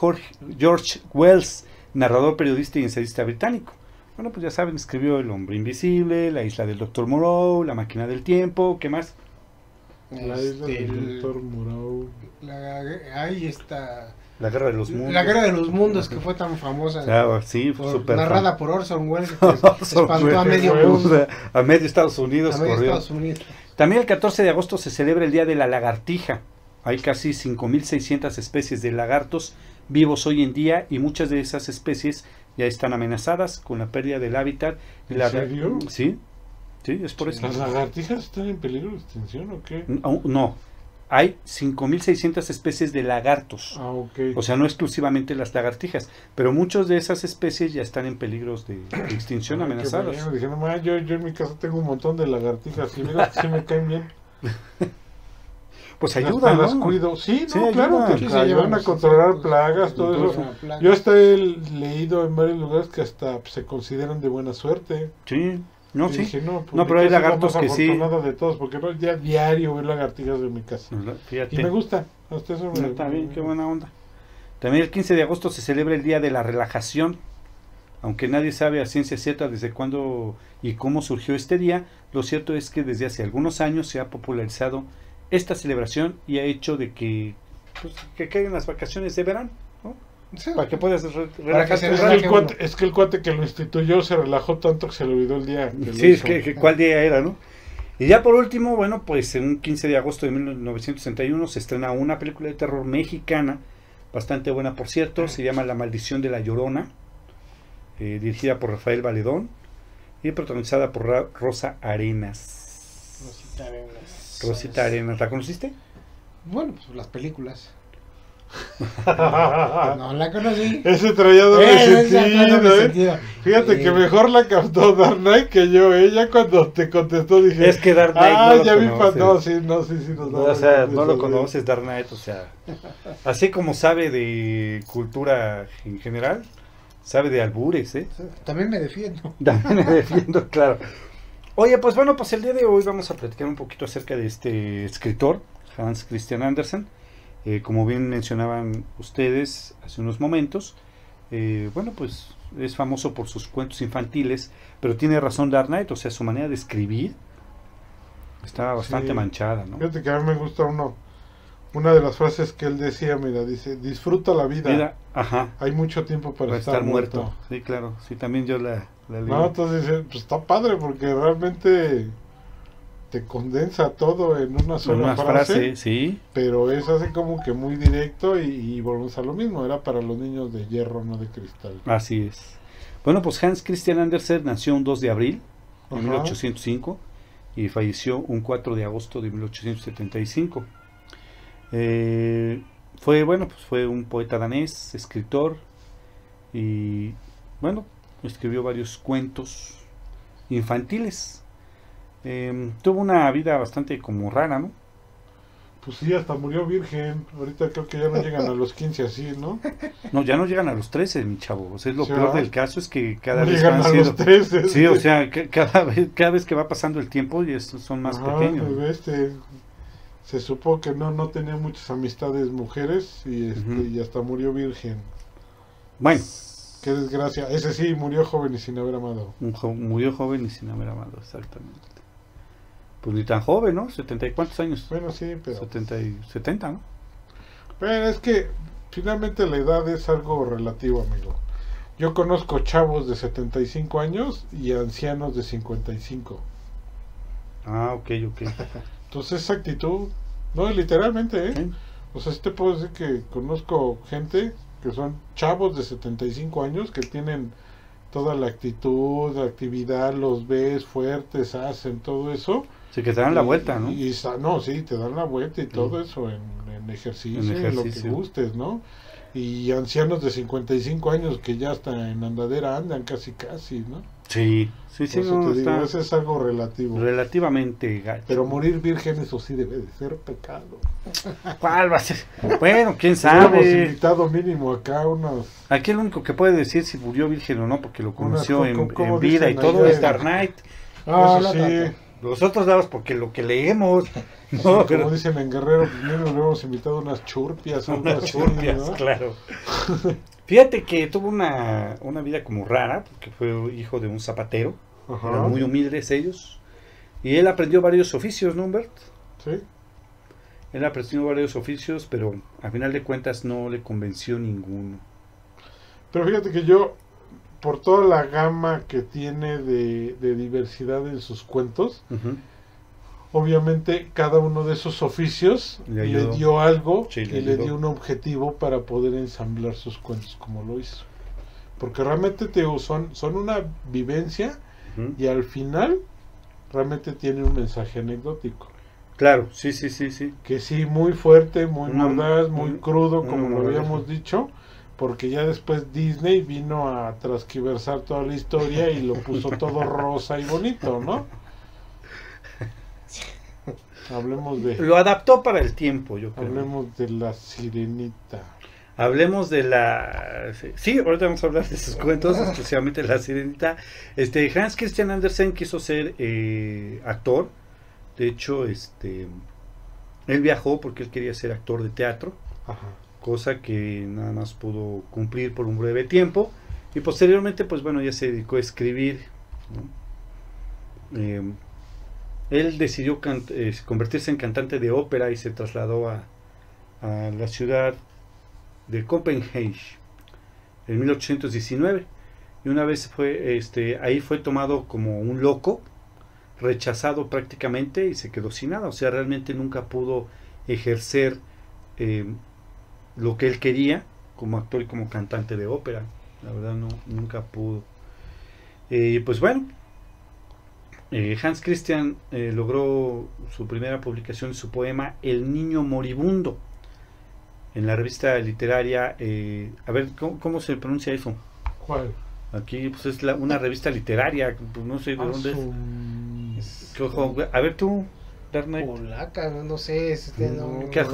Speaker 1: George Wells, narrador, periodista y ensayista británico. Bueno, pues ya saben, escribió El hombre invisible, La isla del doctor Moreau, La máquina del tiempo, ¿qué más?
Speaker 2: La isla
Speaker 3: Este,
Speaker 2: del
Speaker 3: el-
Speaker 2: doctor Moreau.
Speaker 3: la- ahí está
Speaker 1: La Guerra de los Mundos.
Speaker 3: La Guerra de los Mundos que fue tan famosa.
Speaker 1: Claro, sí, fue
Speaker 3: por-
Speaker 1: súper
Speaker 3: narrada
Speaker 1: fan.
Speaker 3: por Orson Welles que
Speaker 1: Orson
Speaker 3: espantó a medio mundo.
Speaker 1: A medio Estados Unidos
Speaker 3: A medio
Speaker 1: corrió.
Speaker 3: Estados Unidos.
Speaker 1: También el 14 de agosto se celebra el Día de la Lagartija. Hay casi 5.600 especies de lagartos vivos hoy en día y muchas de esas especies ya están amenazadas con la pérdida del hábitat.
Speaker 2: ¿En
Speaker 1: la-
Speaker 2: serio?
Speaker 1: Sí, sí, es por eso.
Speaker 2: ¿Las lagartijas están en peligro de extinción o qué?
Speaker 1: No, no, hay 5.600 especies de lagartos.
Speaker 2: Ah, ok.
Speaker 1: O sea, no exclusivamente las lagartijas, pero muchas de esas especies ya están en peligros de, de extinción, amenazadas.
Speaker 2: Dije, no, ma, yo, yo en mi casa tengo un montón de lagartijas y mira, sí me caen bien.
Speaker 1: Pues
Speaker 2: Hasta
Speaker 1: ayuda,
Speaker 2: las
Speaker 1: ¿no?
Speaker 2: cuido. Sí,
Speaker 1: Sí,
Speaker 2: no, claro,
Speaker 1: ayuda.
Speaker 3: Sí, se
Speaker 2: ayudan
Speaker 3: llevan
Speaker 2: a controlar plagas, todo eso. Yo hasta he leído en varios lugares que hasta pues, se consideran de buena suerte.
Speaker 1: Sí, no,
Speaker 2: Y
Speaker 1: sí.
Speaker 2: dije, no, pues,
Speaker 1: No, pero hay lagartos que sí.
Speaker 2: de todos, porque no, ya diario veo lagartijas en mi casa.
Speaker 1: Fíjate.
Speaker 2: Y me gusta. Hasta eso
Speaker 1: No,
Speaker 2: me-
Speaker 1: está bien, qué buena onda. También el 15 de agosto se celebra el Día de la Relajación. Aunque nadie sabe a ciencia cierta desde cuándo y cómo surgió este día, lo cierto es que desde hace algunos años se ha popularizado esta celebración y ha hecho de que, pues, que caigan las vacaciones de verano, ¿no?
Speaker 3: Sí.
Speaker 1: Para que puedas re- relajarte
Speaker 2: Es que, el cuate, es que el cuate que lo instituyó se relajó tanto que se le olvidó el día. que
Speaker 1: Sí, es que, que cuál día era, ¿no? Y ya por último, bueno, pues en un 15 de agosto de 1961 se estrena una película de terror mexicana, bastante buena por cierto, se llama La maldición de la Llorona, eh, dirigida por Rafael Valedón y protagonizada por Ra- Rosa Arenas.
Speaker 3: Rosita Arenas.
Speaker 1: Rosita Arenas, ¿la conociste?
Speaker 3: Bueno, pues las películas. No la conocí.
Speaker 2: Ese traía doble
Speaker 3: Eh,
Speaker 2: sentido, ¿eh?
Speaker 3: sentido.
Speaker 2: Fíjate que
Speaker 3: Eh,
Speaker 2: mejor la captó Dark Knight que yo. Ella cuando te contestó dije...
Speaker 1: Es que Dark Knight
Speaker 2: Ah,
Speaker 1: no lo
Speaker 2: ya vi... pa- No, sí, no, sí,
Speaker 1: No, o sea, no lo conoces Dark Knight, o sea, así como sabe de cultura en general, sabe de albures, ¿eh?
Speaker 3: También me defiendo.
Speaker 1: También me defiendo, claro. Oye, pues bueno, pues el día de hoy vamos a platicar un poquito acerca de este escritor, Hans Christian Andersen. Eh, como bien mencionaban ustedes hace unos momentos, eh, bueno, pues es famoso por sus cuentos infantiles, pero tiene razón Dark Knight, o sea, su manera de escribir está bastante
Speaker 2: Sí.
Speaker 1: manchada, ¿no?
Speaker 2: Fíjate que a mí me gusta uno... Una de las frases que él decía, mira, dice, disfruta la vida.
Speaker 1: Mira, ajá,
Speaker 2: Hay mucho tiempo para,
Speaker 1: para
Speaker 2: estar,
Speaker 1: estar muerto.
Speaker 2: muerto.
Speaker 1: Sí, claro, sí, también yo la, la leí.
Speaker 2: No, entonces dice, pues está padre porque realmente te condensa todo en una sola
Speaker 1: una
Speaker 2: frase,
Speaker 1: frase, sí,
Speaker 2: pero es así como que muy directo y, y volvemos a lo mismo, era para los niños de hierro, no de cristal.
Speaker 1: Así es. Bueno, pues Hans Christian Andersen nació un 2 de abril de
Speaker 2: Ajá.
Speaker 1: 1805 y falleció un 4 de agosto de 1875. Eh, fue, bueno, pues fue un poeta danés, escritor y, bueno, escribió varios cuentos infantiles. Eh, tuvo una vida bastante como rara, ¿no?
Speaker 2: Pues sí, hasta murió virgen, ahorita creo que ya no llegan a los 15 así, ¿no?
Speaker 1: No, ya no llegan a los 13, mi chavo. O sea, lo peor del caso es que cada
Speaker 2: No
Speaker 1: vez
Speaker 2: llegan
Speaker 1: van
Speaker 2: a
Speaker 1: siendo...
Speaker 2: los 13.
Speaker 1: Sí, o sea, que cada vez, cada vez que va pasando el tiempo y estos son más
Speaker 2: Ajá,
Speaker 1: pequeños.
Speaker 2: pues, este, se supo que no, no tenía muchas amistades mujeres y, este, y hasta murió virgen.
Speaker 1: Bueno,
Speaker 2: Qué desgracia. Ese sí, murió joven y sin haber amado.
Speaker 1: jo- murió joven y sin haber amado, exactamente. Pues ni tan joven, ¿no? ¿70 y cuántos años?
Speaker 2: Bueno, sí, pero...
Speaker 1: 70 y 70, ¿no?
Speaker 2: Pero es que finalmente la edad es algo relativo, amigo. Yo conozco chavos de 75 años y ancianos de 55.
Speaker 1: Ah, ok, ok.
Speaker 2: Entonces esa actitud, no, literalmente, ¿eh? O sea, sí te puedo decir que conozco gente que son chavos de 75 años que tienen toda la actitud, la actividad, los ves fuertes, hacen todo eso.
Speaker 1: Sí, que te dan la vuelta, ¿no?
Speaker 2: Y, no, sí, te dan la vuelta y todo eso en, en ejercicio,
Speaker 1: En
Speaker 2: en, lo que
Speaker 1: ejercicio.
Speaker 2: gustes, ¿no? Y ancianos de 55 años que ya hasta en andadera andan casi casi, ¿no?
Speaker 1: Sí, sí, sí,
Speaker 2: eso
Speaker 1: no,
Speaker 2: te digo,
Speaker 1: está
Speaker 2: eso es algo relativo.
Speaker 1: relativamente gacho.
Speaker 2: Pero morir virgen, eso sí debe de ser pecado.
Speaker 1: ¿Cuál va a ser? Bueno, quién
Speaker 2: Hemos
Speaker 1: sabe.
Speaker 2: invitado mínimo acá unos...
Speaker 1: Aquí el único que puede decir si murió virgen o no, porque lo conoció
Speaker 2: Unas,
Speaker 1: en,
Speaker 2: ¿cómo- cómo
Speaker 1: en vida y todo, es
Speaker 2: en-
Speaker 1: Dark Knight.
Speaker 2: Ah, eso sí,
Speaker 3: tanto.
Speaker 1: Nosotros damos porque lo que leemos.
Speaker 2: sí,
Speaker 1: No,
Speaker 2: como dicen en Guerrero, mínimo le hemos invitado unas churpias.
Speaker 1: Unas
Speaker 2: así,
Speaker 1: churpias,
Speaker 2: ¿no?
Speaker 1: claro. Fíjate que tuvo una, una vida como rara, porque fue hijo de un zapatero.
Speaker 2: Ajá.
Speaker 1: Eran muy humildes ellos. Y él aprendió varios oficios, ¿no, Humbert?
Speaker 2: Sí.
Speaker 1: Él aprendió varios oficios, pero a final de cuentas no le convenció ninguno.
Speaker 2: Pero fíjate que yo, por toda la gama que tiene de, de diversidad en sus cuentos. Obviamente cada uno de esos oficios
Speaker 1: Le
Speaker 2: dio algo
Speaker 1: Sí,
Speaker 2: y
Speaker 1: le
Speaker 2: dio un objetivo para poder ensamblar sus cuentos como lo hizo. Porque realmente te digo, son, son una vivencia y al final realmente tiene un mensaje anecdótico.
Speaker 1: Claro, sí, sí, sí, sí.
Speaker 2: Que sí, muy fuerte, muy
Speaker 1: Una-
Speaker 2: mordaz, muy crudo, como lo habíamos dicho, porque ya después Disney vino a transquiversar toda la historia y lo puso todo rosa y bonito, ¿no? Hablemos de,
Speaker 1: Lo adaptó para el tiempo, yo creo.
Speaker 2: hablemos de la sirenita.
Speaker 1: Hablemos de la... Sí, ahorita vamos a hablar de sus cuentos, especialmente la sirenita. Este, Hans Christian Andersen quiso ser eh, actor. De hecho, este, él viajó porque él quería ser actor de teatro,
Speaker 2: Ajá.
Speaker 1: cosa que nada más pudo cumplir por un breve tiempo. Y posteriormente, pues bueno, ya se dedicó a escribir. ¿no? Eh, él decidió convertirse en cantante de ópera y se trasladó a, la ciudad de Copenhague en 1819 y una vez fue este ahí fue tomado como un loco rechazado prácticamente y se quedó sin nada. O sea realmente nunca pudo ejercer eh, lo que él quería como actor y como cantante de ópera. La verdad no nunca pudo. Eh, pues bueno eh, Hans Christian eh, logró su primera publicación de su poema El niño moribundo en la revista literaria, eh, a ver, ¿cómo, cómo se pronuncia eso?
Speaker 2: ¿Cuál?
Speaker 1: Aquí pues es la- una revista literaria, pues, no sé de
Speaker 2: Ah,
Speaker 1: dónde es. A ver tú, Dark.
Speaker 3: Polaca, no, no sé, es este, no,
Speaker 1: ¿Qué
Speaker 3: no,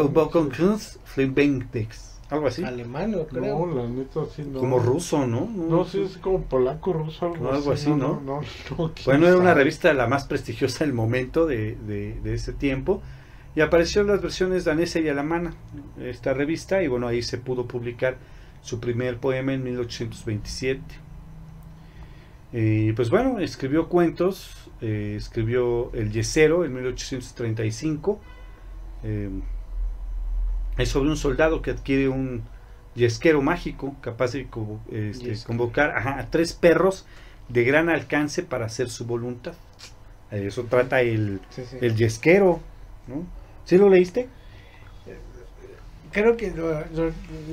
Speaker 1: Algo así.
Speaker 3: alemán, creo.
Speaker 2: No, la neta sí no.
Speaker 1: Como ruso, ¿no?
Speaker 2: No, sí, es como polaco, ruso, algo,
Speaker 1: No, algo así, ¿no?
Speaker 2: no, no,
Speaker 1: Bueno, era una revista la más prestigiosa del momento de, de, de ese tiempo. Y apareció en las versiones danesa y alemana esta revista. Y bueno, ahí se pudo publicar su primer poema en 1827. Y pues bueno, escribió cuentos. eh, escribió El Yesero en 1835. eh, es sobre un soldado que adquiere un yesquero mágico capaz de co- este, convocar ajá, a tres perros de gran alcance para hacer su voluntad. Eh, Eso trata el,
Speaker 3: Sí, sí.
Speaker 1: el yesquero. ¿no? ¿Sí lo leíste?
Speaker 3: Creo que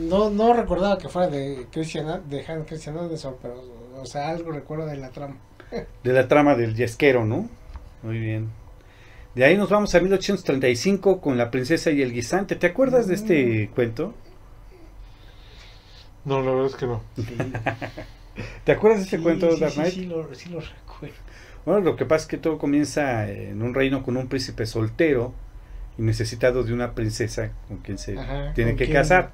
Speaker 3: no, no recordaba que fuera de Christian, de Hans Christian Andersen, pero, o sea, algo recuerdo de la trama.
Speaker 1: De la trama del yesquero, ¿no? Muy bien. De ahí nos vamos a 1835 con La princesa y el guisante. ¿Te acuerdas de este cuento?
Speaker 2: No, la verdad es que no.
Speaker 1: ¿Te acuerdas de este
Speaker 3: Sí,
Speaker 1: cuento,
Speaker 3: sí,
Speaker 1: Dark
Speaker 3: sí,
Speaker 1: Knight?
Speaker 3: sí, lo, sí lo recuerdo.
Speaker 1: Bueno, lo que pasa es que todo comienza en un reino con un príncipe soltero y necesitado de una princesa con quien se
Speaker 3: Ajá,
Speaker 1: tiene
Speaker 3: ¿con
Speaker 1: que
Speaker 3: quién?
Speaker 1: casar.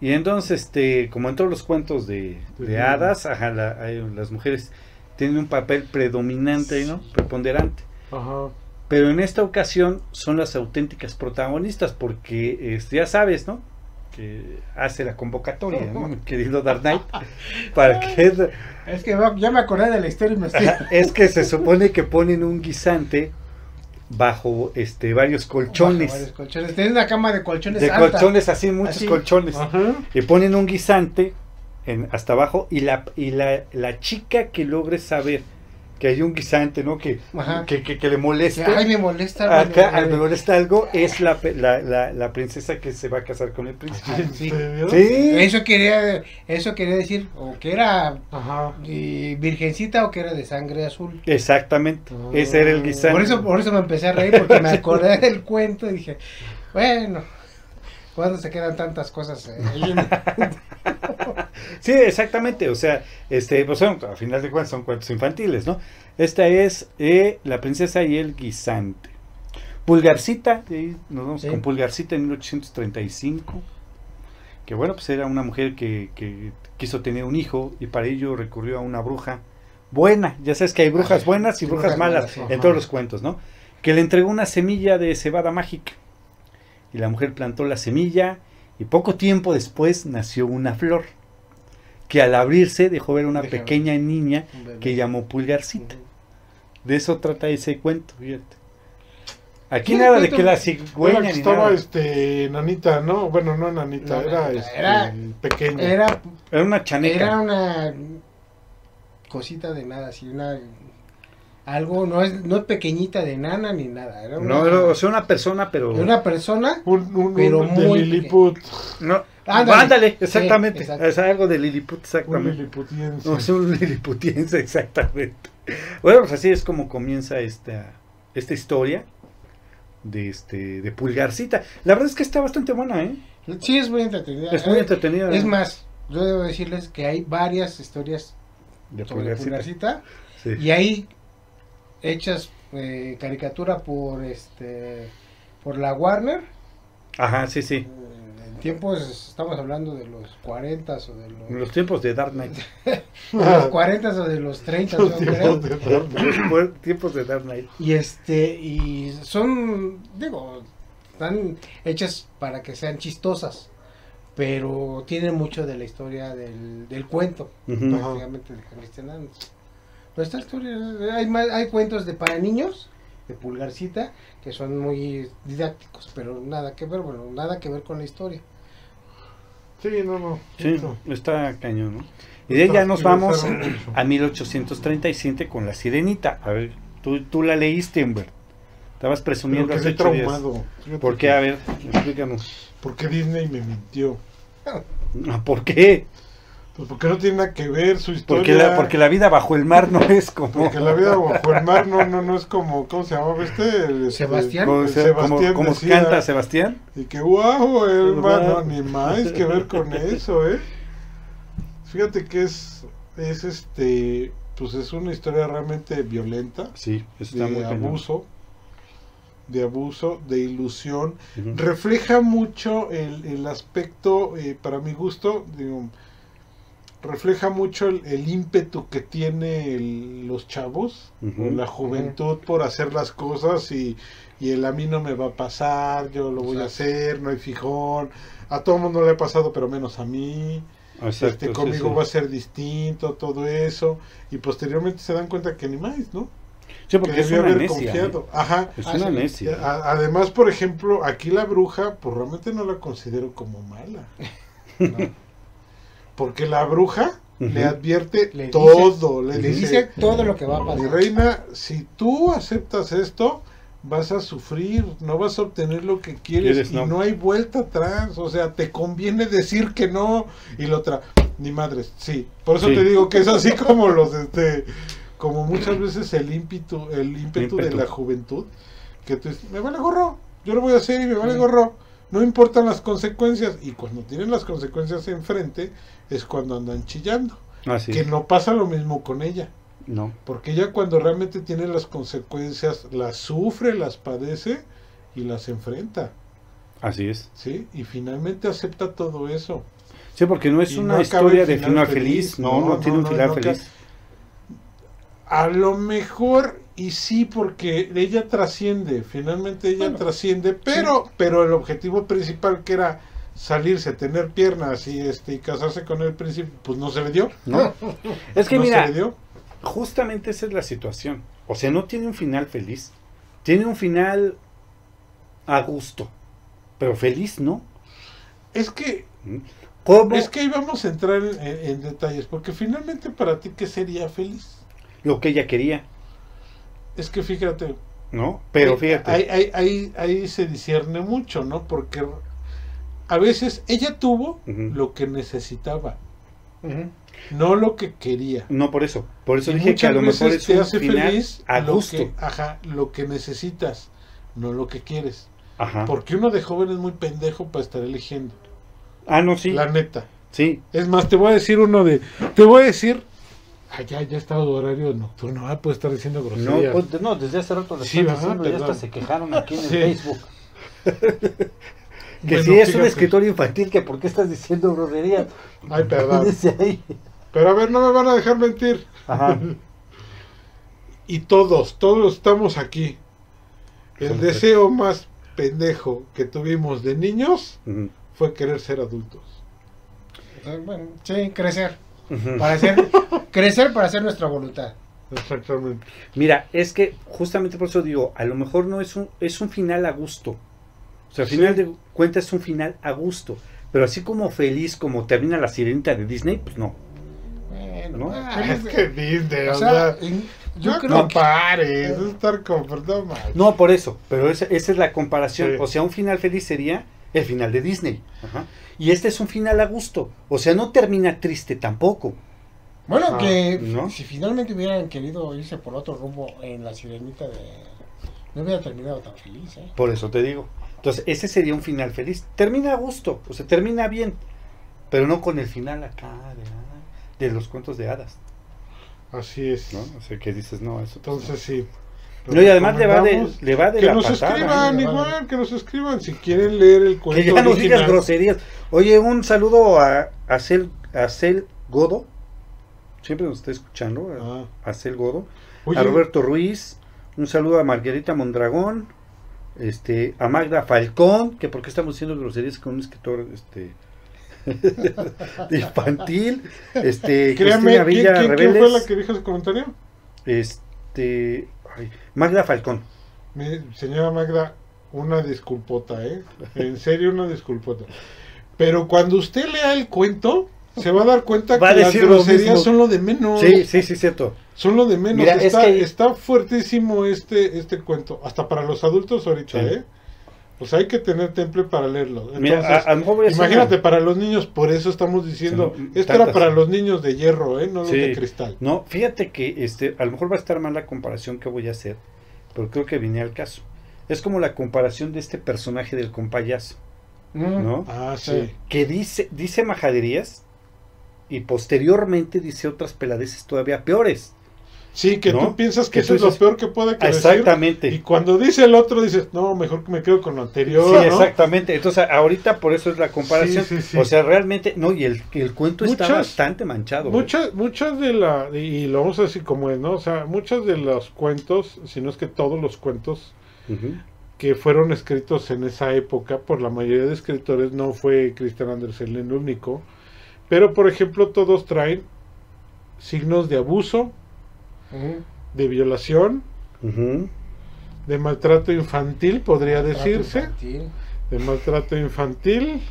Speaker 1: Y entonces, este, como en todos los cuentos de, hadas, ajá, la- hay- las mujeres tienen un papel predominante, ¿no? Preponderante.
Speaker 2: Ajá.
Speaker 1: Pero en esta ocasión son las auténticas protagonistas porque este, ya sabes, ¿no? Que hace la convocatoria, ¿no? Mi querido Dark Knight, para que
Speaker 3: Es que ya me acordé de la historia y me estoy...
Speaker 1: Es que se supone que ponen un guisante bajo este varios colchones,
Speaker 3: Varios colchones. Tiene una cama de colchones
Speaker 1: de
Speaker 3: alta.
Speaker 1: colchones así, muchos
Speaker 3: Así.
Speaker 1: colchones,
Speaker 2: Ajá.
Speaker 1: y ponen un guisante en, hasta abajo y la y la, la chica que logre saber que hay un guisante, ¿no? Que, que, que, que le
Speaker 3: Que,
Speaker 1: moleste.
Speaker 3: Ay, me molesta.
Speaker 1: Acá
Speaker 3: bueno,
Speaker 1: me molesta algo, es la, pe- la, la, la princesa que se va a casar con el príncipe.
Speaker 3: Ajá.
Speaker 2: ¿En
Speaker 3: Sí.
Speaker 1: Sí,
Speaker 3: Eso quería, eso quería decir, o que era
Speaker 2: Ajá.
Speaker 3: virgencita o que era de sangre azul.
Speaker 1: exactamente, ese era el guisante.
Speaker 3: Por eso, por eso me empecé a reír, porque me acordé del cuento y dije, bueno, ¿cuándo se quedan tantas cosas? eh,
Speaker 1: Sí, exactamente. O sea, este, pues son, a final de cuentas son cuentos infantiles, ¿no? Esta es eh, La princesa y el guisante. Pulgarcita, ahí nos vamos
Speaker 3: Sí.
Speaker 1: con Pulgarcita en 1835. Que bueno, pues era una mujer que, que quiso tener un hijo y para ello recurrió a una bruja buena. Ya sabes que hay brujas buenas y brujas
Speaker 3: brujas
Speaker 1: malas
Speaker 3: malas, sí.
Speaker 1: en todos los cuentos, ¿no? Que le entregó una semilla de cebada mágica. Y la mujer plantó la semilla y poco tiempo después nació una flor que al abrirse dejó ver una
Speaker 3: Déjame.
Speaker 1: pequeña niña que llamó Pulgarcita. De eso trata ese cuento, fíjate. Aquí
Speaker 3: Sí,
Speaker 1: nada de que la
Speaker 2: Era
Speaker 1: cigüeña
Speaker 2: que
Speaker 1: ni
Speaker 2: estaba
Speaker 1: nada.
Speaker 2: este enanita, ¿no? Bueno, no enanita,
Speaker 3: No,
Speaker 2: era, este,
Speaker 3: era-
Speaker 2: pequeña.
Speaker 3: Era,
Speaker 1: Era una chaneca.
Speaker 3: era una cosita de nada, así una algo no es no es pequeñita de nana ni nada, era una,
Speaker 1: No, era, o sea, una persona, pero...
Speaker 3: una persona
Speaker 2: Un, un,
Speaker 3: Pero
Speaker 2: un de
Speaker 3: muy
Speaker 2: Lilliput.
Speaker 1: No,
Speaker 3: Ándale.
Speaker 1: ándale, exactamente. es algo de Lilliput,
Speaker 2: Un
Speaker 1: exactamente.
Speaker 2: liliputiense.
Speaker 1: No, es un liliputiense, exactamente. Bueno, pues así es como comienza esta, esta historia de este de Pulgarcita. La verdad es que está bastante buena, ¿eh?
Speaker 3: sí es muy entretenida.
Speaker 1: Es muy
Speaker 3: Eh,
Speaker 1: entretenida.
Speaker 3: Es más, yo debo decirles que hay varias historias
Speaker 1: de
Speaker 3: sobre
Speaker 1: Pulgarcita.
Speaker 3: Pulgarcita
Speaker 1: Sí.
Speaker 3: y hay hechas eh, caricatura por este por la Warner
Speaker 1: Ajá, sí, sí.
Speaker 3: Eh, En tiempos, estamos hablando de los 40 o de los,
Speaker 1: los tiempos de Dark Knight.
Speaker 3: de los 40 o de los 30, yo
Speaker 2: Los tiempos de Dark
Speaker 1: Los pu- tiempos de Dark Knight.
Speaker 3: Y este, y son, digo, están hechas para que sean chistosas, pero tienen mucho de la historia del, del cuento, prácticamente de Cristian Adams. Pero historia, hay, más- hay cuentos de para niños, de Pulgarcita, que son muy didácticos, pero nada que ver, bueno, nada que ver con la historia.
Speaker 2: Sí, no, no.
Speaker 1: Sí, está cañón, ¿no? Y de ella nos vamos a 1837 con La Sirenita. A ver, tú, tú la leíste, Humbert. Estabas presumiendo hace ocho días.
Speaker 2: traumado. Fíjate
Speaker 1: ¿Por qué? A ver, explícanos.
Speaker 2: Porque Disney me mintió.
Speaker 1: Ah, ¿Por qué?
Speaker 2: Pues porque no tiene nada que ver su historia.
Speaker 1: Porque la, porque la vida bajo el mar no es como...
Speaker 2: Porque la vida bajo el mar no, no, no es como, ¿cómo se llamaba este? El, este,
Speaker 3: Sebastián.
Speaker 1: como,
Speaker 2: el
Speaker 1: se-
Speaker 2: Sebastián
Speaker 1: como
Speaker 2: decía-
Speaker 1: canta Sebastián.
Speaker 2: Y que guau, el mar, no,
Speaker 1: ¿Verdad?
Speaker 2: ni más que ver con eso, ¿eh? Fíjate que es, es este, pues es una historia realmente violenta,
Speaker 1: Sí, está muy
Speaker 2: de
Speaker 1: cañón.
Speaker 2: abuso, de abuso, de ilusión. Refleja mucho el, el aspecto, eh, para mi gusto, digo, refleja mucho el, el ímpetu que tiene el- los chavos, la juventud por hacer las cosas y, y el a mí no me va a pasar, yo lo voy a hacer, no hay fijón, a todo el mundo le ha pasado, pero menos a mí,
Speaker 1: Exacto,
Speaker 2: este, conmigo
Speaker 1: sí.
Speaker 2: va a ser distinto, todo eso, y posteriormente se dan cuenta que ni más, ¿no?
Speaker 1: Sí,
Speaker 2: Que
Speaker 1: porque es
Speaker 2: debió
Speaker 1: una
Speaker 2: haber
Speaker 1: necia. ¿eh?
Speaker 2: confiado. Ajá.
Speaker 1: Es una necia.
Speaker 2: Además, por ejemplo, aquí la bruja, pues realmente no la considero como mala.
Speaker 3: ¿no?
Speaker 2: Porque la bruja le advierte
Speaker 3: Le dice-
Speaker 2: todo. le,
Speaker 3: Le
Speaker 2: dice,
Speaker 3: dice todo lo que va a
Speaker 2: mi
Speaker 3: pasar.
Speaker 2: reina, si tú aceptas esto, vas a sufrir, no vas a obtener lo que quieres
Speaker 1: Quieres,
Speaker 2: y
Speaker 1: no.
Speaker 2: no. hay vuelta atrás. O sea, te conviene decir que no y lo otra, ni madres, sí. Por eso
Speaker 1: Sí.
Speaker 2: te digo que es así como los, este, como muchas veces el ímpetu, el ímpetu, de
Speaker 1: Ímpetu.
Speaker 2: la juventud, que tú dices, me vale gorro, yo lo voy a hacer y me vale gorro. No importan las consecuencias y cuando tienen las consecuencias enfrente es cuando andan chillando.
Speaker 1: Ah, sí.
Speaker 2: Que no pasa lo mismo con ella.
Speaker 1: No.
Speaker 2: Porque ella cuando realmente tiene las consecuencias, las sufre, las padece y las enfrenta,
Speaker 1: Así es.
Speaker 2: ¿sí? Y finalmente acepta todo eso.
Speaker 1: Sí, porque no es
Speaker 2: Y
Speaker 1: una
Speaker 2: no
Speaker 1: historia de
Speaker 2: final feliz.
Speaker 1: feliz. No, no,
Speaker 2: No,
Speaker 1: tiene un final feliz.
Speaker 2: A lo mejor, y sí, porque ella trasciende, finalmente ella
Speaker 3: Bueno,
Speaker 2: trasciende, pero, pero el objetivo principal que era salirse, tener piernas y este y casarse con el príncipe, pues no se le dio.
Speaker 1: ¿no? Es que
Speaker 2: no
Speaker 1: mira,
Speaker 2: se le dio.
Speaker 1: justamente esa es la situación. O sea, no tiene un final feliz. Tiene un final a gusto. Pero feliz, ¿no?
Speaker 2: Es que
Speaker 1: ¿Cómo?
Speaker 2: Es que ahí vamos a entrar en, en- en detalles, porque finalmente para ti, ¿qué sería feliz?
Speaker 1: Lo que ella quería,
Speaker 2: Es que fíjate,
Speaker 1: ¿no? Pero
Speaker 2: ahí-
Speaker 1: fíjate.
Speaker 2: Ahí, ahí, ahí, ahí se discierne mucho, ¿no? Porque a veces ella tuvo lo que necesitaba, no lo que quería.
Speaker 1: No por eso. Por eso
Speaker 2: Y
Speaker 1: dije que a
Speaker 2: muchas
Speaker 1: lo mejor
Speaker 2: veces
Speaker 1: es
Speaker 2: te
Speaker 1: un
Speaker 2: hace
Speaker 1: final
Speaker 2: feliz
Speaker 1: a
Speaker 2: lo
Speaker 1: gusto.
Speaker 2: que, ajá, lo que necesitas, no lo que quieres.
Speaker 1: Ajá.
Speaker 2: Porque uno de joven es muy pendejo para estar eligiendo,
Speaker 1: Ah, no, sí.
Speaker 2: la neta.
Speaker 1: Sí.
Speaker 2: Es más, te voy a decir uno de. Te voy a decir. Ah, ya, está horario nocturno. Ah, puede estar diciendo
Speaker 1: No,
Speaker 2: groserías.
Speaker 1: pues, no, desde hace rato le
Speaker 2: Sí, ¿verdad?
Speaker 1: diciendo, ya hasta se quejaron aquí en el
Speaker 2: Sí.
Speaker 1: Facebook. Que
Speaker 2: Bueno,
Speaker 1: si es un
Speaker 2: fíjate.
Speaker 1: escritor infantil, que por qué estás diciendo groserías.
Speaker 2: Ay, perdón. Pero a ver, no me van a dejar mentir.
Speaker 1: Ajá.
Speaker 2: Y todos, todos estamos aquí. El deseo más pendejo que tuvimos de niños fue querer ser adultos.
Speaker 3: Entonces, bueno, sí, crecer. Para hacer, crecer para hacer nuestra voluntad.
Speaker 2: Exactamente.
Speaker 1: Mira, es que justamente por eso digo, a lo mejor no es un, es un final a gusto. O sea, al
Speaker 2: Sí.
Speaker 1: final de cuentas es un final a gusto. Pero así como feliz como termina la sirenita de Disney, pues no.
Speaker 3: Bueno,
Speaker 1: ¿No?
Speaker 3: ah,
Speaker 2: es que Disney,
Speaker 3: o
Speaker 2: o
Speaker 3: sea,
Speaker 2: sea,
Speaker 3: en- yo
Speaker 2: no
Speaker 3: creo que
Speaker 2: compares, es estar compartiendo más.
Speaker 1: No, por eso. Pero esa, esa es la comparación.
Speaker 2: Sí.
Speaker 1: O sea, un final feliz sería el final de Disney. Ajá. Y este es un final a gusto. O sea, no termina triste tampoco.
Speaker 3: Bueno,
Speaker 2: Ajá,
Speaker 3: que
Speaker 1: ¿no?
Speaker 3: si finalmente hubieran querido irse por otro rumbo en la sirenita de... No hubiera terminado tan feliz, ¿eh?
Speaker 1: Por eso te digo. Entonces, ese sería un final feliz. Termina a gusto. O sea, termina bien. Pero no con el final acá de, de los cuentos de hadas.
Speaker 2: Así es.
Speaker 1: ¿no? O sea, que dices, no, eso. pues,
Speaker 2: Entonces sí.
Speaker 1: No, y además le va de, le va de
Speaker 2: que
Speaker 1: la
Speaker 2: nos
Speaker 1: patada.
Speaker 2: escriban igual, que nos escriban si quieren leer el cuento
Speaker 1: Que ya no
Speaker 2: original.
Speaker 1: digas groserías. Oye, un saludo a, a, Cel, a Cel Godo. Siempre nos está escuchando. A,
Speaker 2: Ah.
Speaker 1: a Cel Godo.
Speaker 2: Oye,
Speaker 1: a Roberto Ruiz. Un saludo a Margarita Mondragón. Este, a Magda Falcón. Que porque estamos diciendo groserías con un escritor este, infantil. Este,
Speaker 2: créame,
Speaker 1: Cristina
Speaker 2: ¿quién,
Speaker 1: Villa
Speaker 2: quién- quién
Speaker 1: Rebeles.
Speaker 2: fue la que dijo ese comentario?
Speaker 1: Este, ay, Magda Falcón.
Speaker 2: Mi señora Magda, una disculpota, ¿eh? En serio, una disculpota. Pero cuando usted lea el cuento, se va a dar cuenta
Speaker 1: Va
Speaker 2: que las
Speaker 1: lo
Speaker 2: groserías son lo de menos.
Speaker 1: Sí, sí, sí, cierto.
Speaker 2: Son lo de menos.
Speaker 1: Mira, es
Speaker 2: está,
Speaker 1: que-
Speaker 2: está fuertísimo este, este cuento. Hasta para los adultos ahorita,
Speaker 1: Sí.
Speaker 2: ¿eh? Pues hay que tener temple para leerlo. Entonces,
Speaker 1: Mira, a, a a
Speaker 2: imagínate, para los niños, por eso estamos diciendo,
Speaker 1: Sí,
Speaker 2: esto era para los niños de hierro, ¿eh? No los
Speaker 1: Sí.
Speaker 2: de cristal.
Speaker 1: No, fíjate que este, a lo mejor va a estar mal la comparación que voy a hacer, pero creo que viene al caso. Es como la comparación de este personaje del compayazo, ¿no?
Speaker 2: Ah. Sí.
Speaker 1: Que dice, dice majaderías y posteriormente dice otras peladeces todavía peores.
Speaker 2: Sí, que
Speaker 1: ¿No?
Speaker 2: tú piensas que,
Speaker 1: Que
Speaker 2: eso es lo peor que puede que decir.
Speaker 1: Exactamente.
Speaker 2: Y cuando dice el otro, dices, no, mejor que me quedo con lo anterior.
Speaker 1: Sí,
Speaker 2: ¿no?
Speaker 1: exactamente. Entonces, ahorita por eso es la comparación.
Speaker 2: Sí, sí, sí.
Speaker 1: O sea, realmente, no, y el, el cuento está bastante manchado. ¿eh?
Speaker 2: Muchas, muchas de la, y lo vamos a decir como es, ¿no? O sea, muchos de los cuentos, si no es que todos los cuentos que fueron escritos en esa época por la mayoría de escritores, no fue Christian Andersen el único, pero por ejemplo todos traen signos de abuso, De violación, de maltrato infantil, podría decirse,
Speaker 3: infantil.
Speaker 2: de maltrato infantil,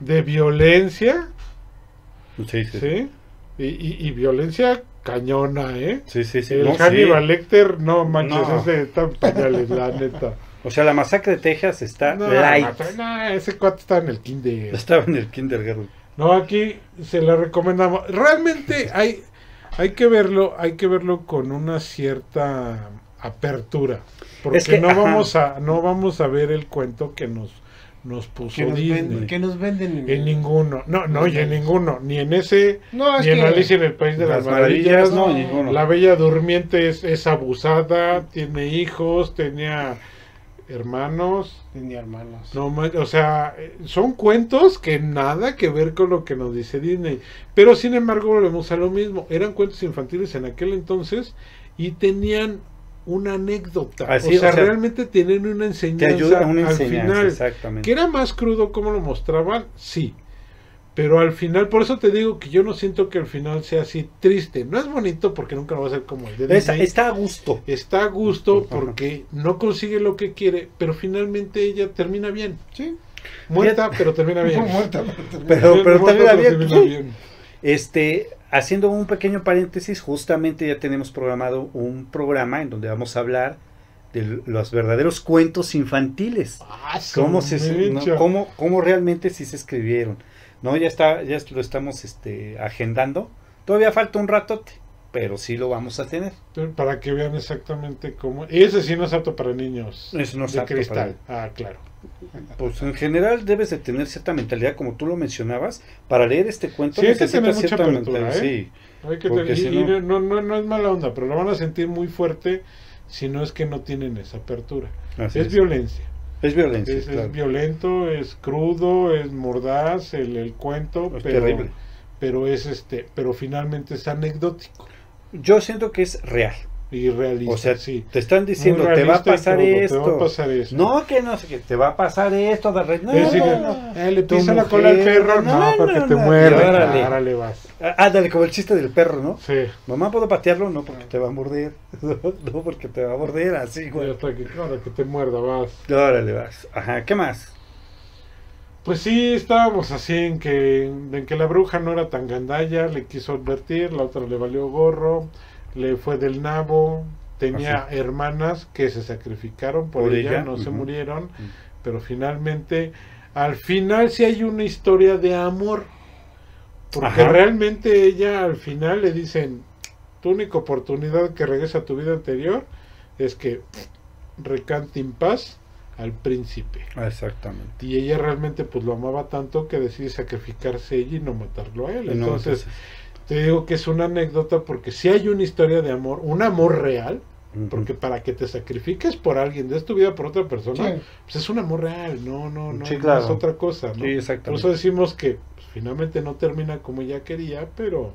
Speaker 2: de violencia,
Speaker 1: Sí, sí.
Speaker 2: ¿sí? Y, y- y violencia cañona, ¿eh?
Speaker 1: Sí, sí, sí.
Speaker 2: El
Speaker 1: No, sí.
Speaker 2: Hannibal Lecter, no manches,
Speaker 1: No.
Speaker 2: ese está en pañales, la neta.
Speaker 1: O sea, la masacre de Texas está
Speaker 2: No,
Speaker 1: light.
Speaker 2: no, ese cuate está en el kinder.
Speaker 1: Estaba en el kindergarten.
Speaker 2: No, aquí se la recomendamos. Realmente hay, hay que verlo, hay que verlo con una cierta apertura. Porque
Speaker 1: Es que,
Speaker 2: no
Speaker 1: ajá.
Speaker 2: vamos a, no vamos a ver el cuento que nos, nos puso
Speaker 3: Que nos,
Speaker 2: Disney.
Speaker 3: venden, que nos venden
Speaker 2: En ninguno. No, no, y en ninguno. Ni en ese,
Speaker 3: No, es
Speaker 2: ni en Alicia en el País de las,
Speaker 1: Las
Speaker 2: Maravillas.
Speaker 1: maravillas, no, ninguno.
Speaker 2: La Bella Durmiente es, es abusada, tiene hijos, tenía hermanos.
Speaker 3: Tenía hermanos.
Speaker 2: No, ma- o sea, eh, son cuentos que nada que ver con lo que nos dice Disney. Pero sin embargo, volvemos a lo mismo. Eran cuentos infantiles en aquel entonces y tenían una anécdota.
Speaker 1: Así,
Speaker 2: o, sea,
Speaker 1: o sea,
Speaker 2: realmente tienen una
Speaker 1: Te
Speaker 2: enseñanza
Speaker 1: ayuda a una
Speaker 2: al final.
Speaker 1: exactamente.
Speaker 2: Que era más crudo como lo mostraban, sí. Pero al final, por eso te digo que yo no siento que al final sea así triste. No es bonito porque nunca lo va a ser como el de
Speaker 1: Está, está a gusto.
Speaker 2: Está a gusto
Speaker 1: Ajá.
Speaker 2: porque no consigue lo que quiere, pero finalmente ella termina bien.
Speaker 3: Sí.
Speaker 2: Muerta, pero termina bien.
Speaker 3: Muerta, pero termina.
Speaker 1: Pero, pero
Speaker 2: Muerta,
Speaker 1: termina bien.
Speaker 2: termina bien.
Speaker 1: Este, haciendo un pequeño paréntesis, justamente ya tenemos programado un programa en donde vamos a hablar de los verdaderos cuentos infantiles.
Speaker 2: Ah,
Speaker 1: Cómo, se, no, cómo, cómo realmente sí se escribieron. No, ya está, ya lo estamos este, agendando. Todavía falta un ratote, pero sí lo vamos a tener.
Speaker 2: Para que vean exactamente cómo. Ese sí no es apto para niños.
Speaker 1: Eso no es
Speaker 2: de
Speaker 1: apto
Speaker 2: cristal. Ah, claro.
Speaker 1: Pues en general debes de tener cierta mentalidad, como tú lo mencionabas, para leer este cuento.
Speaker 2: Sí, hay que tener mucha apertura,
Speaker 1: mentalidad,
Speaker 2: ¿eh?
Speaker 1: sí.
Speaker 2: Hay que tener-
Speaker 1: si no-
Speaker 2: no, no, no es mala onda, pero lo van a sentir muy fuerte si no es que no tienen esa apertura.
Speaker 1: Así
Speaker 2: es,
Speaker 1: es.
Speaker 2: violencia.
Speaker 1: Es
Speaker 2: violento, es crudo, es mordaz el, el cuento,
Speaker 1: Es
Speaker 2: pero,
Speaker 1: terrible.
Speaker 2: pero es este, pero finalmente es anecdótico.
Speaker 1: Yo siento que es real.
Speaker 2: Irrealista.
Speaker 1: O sea,
Speaker 2: sí.
Speaker 1: te están diciendo, te va a
Speaker 2: realista y
Speaker 1: pasar
Speaker 2: todo,
Speaker 1: esto.
Speaker 2: Te va a pasar esto.
Speaker 1: No, que no sé qué, te va a pasar esto. No,
Speaker 2: decir,
Speaker 1: no, no.
Speaker 2: le pisa la cola al perro, no,
Speaker 1: no,
Speaker 2: para que
Speaker 1: no,
Speaker 2: te muerde.
Speaker 1: Y órale.
Speaker 2: Órale, vas.
Speaker 1: Ah, Ándale, como el chiste del perro, ¿no?
Speaker 2: Sí.
Speaker 1: Mamá, ¿puedo patearlo? No, porque te va a morder. No, porque te va a morder, así,
Speaker 2: Y
Speaker 1: güey.
Speaker 2: hasta que, que te muerda, vas.
Speaker 1: Órale, vas. Ajá, ¿qué más?
Speaker 2: Pues sí, estábamos así en que, en que la bruja no era tan gandalla, le quiso advertir, la otra le valió gorro, le fue del nabo, tenía
Speaker 1: Así.
Speaker 2: hermanas que se sacrificaron por,
Speaker 1: Por
Speaker 2: ella,
Speaker 1: ella,
Speaker 2: no se murieron, pero finalmente, al final sí hay una historia de amor, porque
Speaker 1: Ajá.
Speaker 2: realmente ella al final le dicen, tu única oportunidad que regresa a tu vida anterior es que recante en paz al príncipe.
Speaker 1: Exactamente.
Speaker 2: Y ella realmente pues lo amaba tanto que decide sacrificarse ella y no matarlo a él. Entonces, te digo que es una anécdota porque si hay una historia de amor, un amor real, porque para que te sacrifiques por alguien, des tu vida por otra persona,
Speaker 3: Sí.
Speaker 2: pues es un amor real, no, no, no,
Speaker 1: Sí,
Speaker 2: es otra cosa, ¿no?
Speaker 1: Sí,
Speaker 2: Por eso decimos que pues, finalmente no termina como ella quería, pero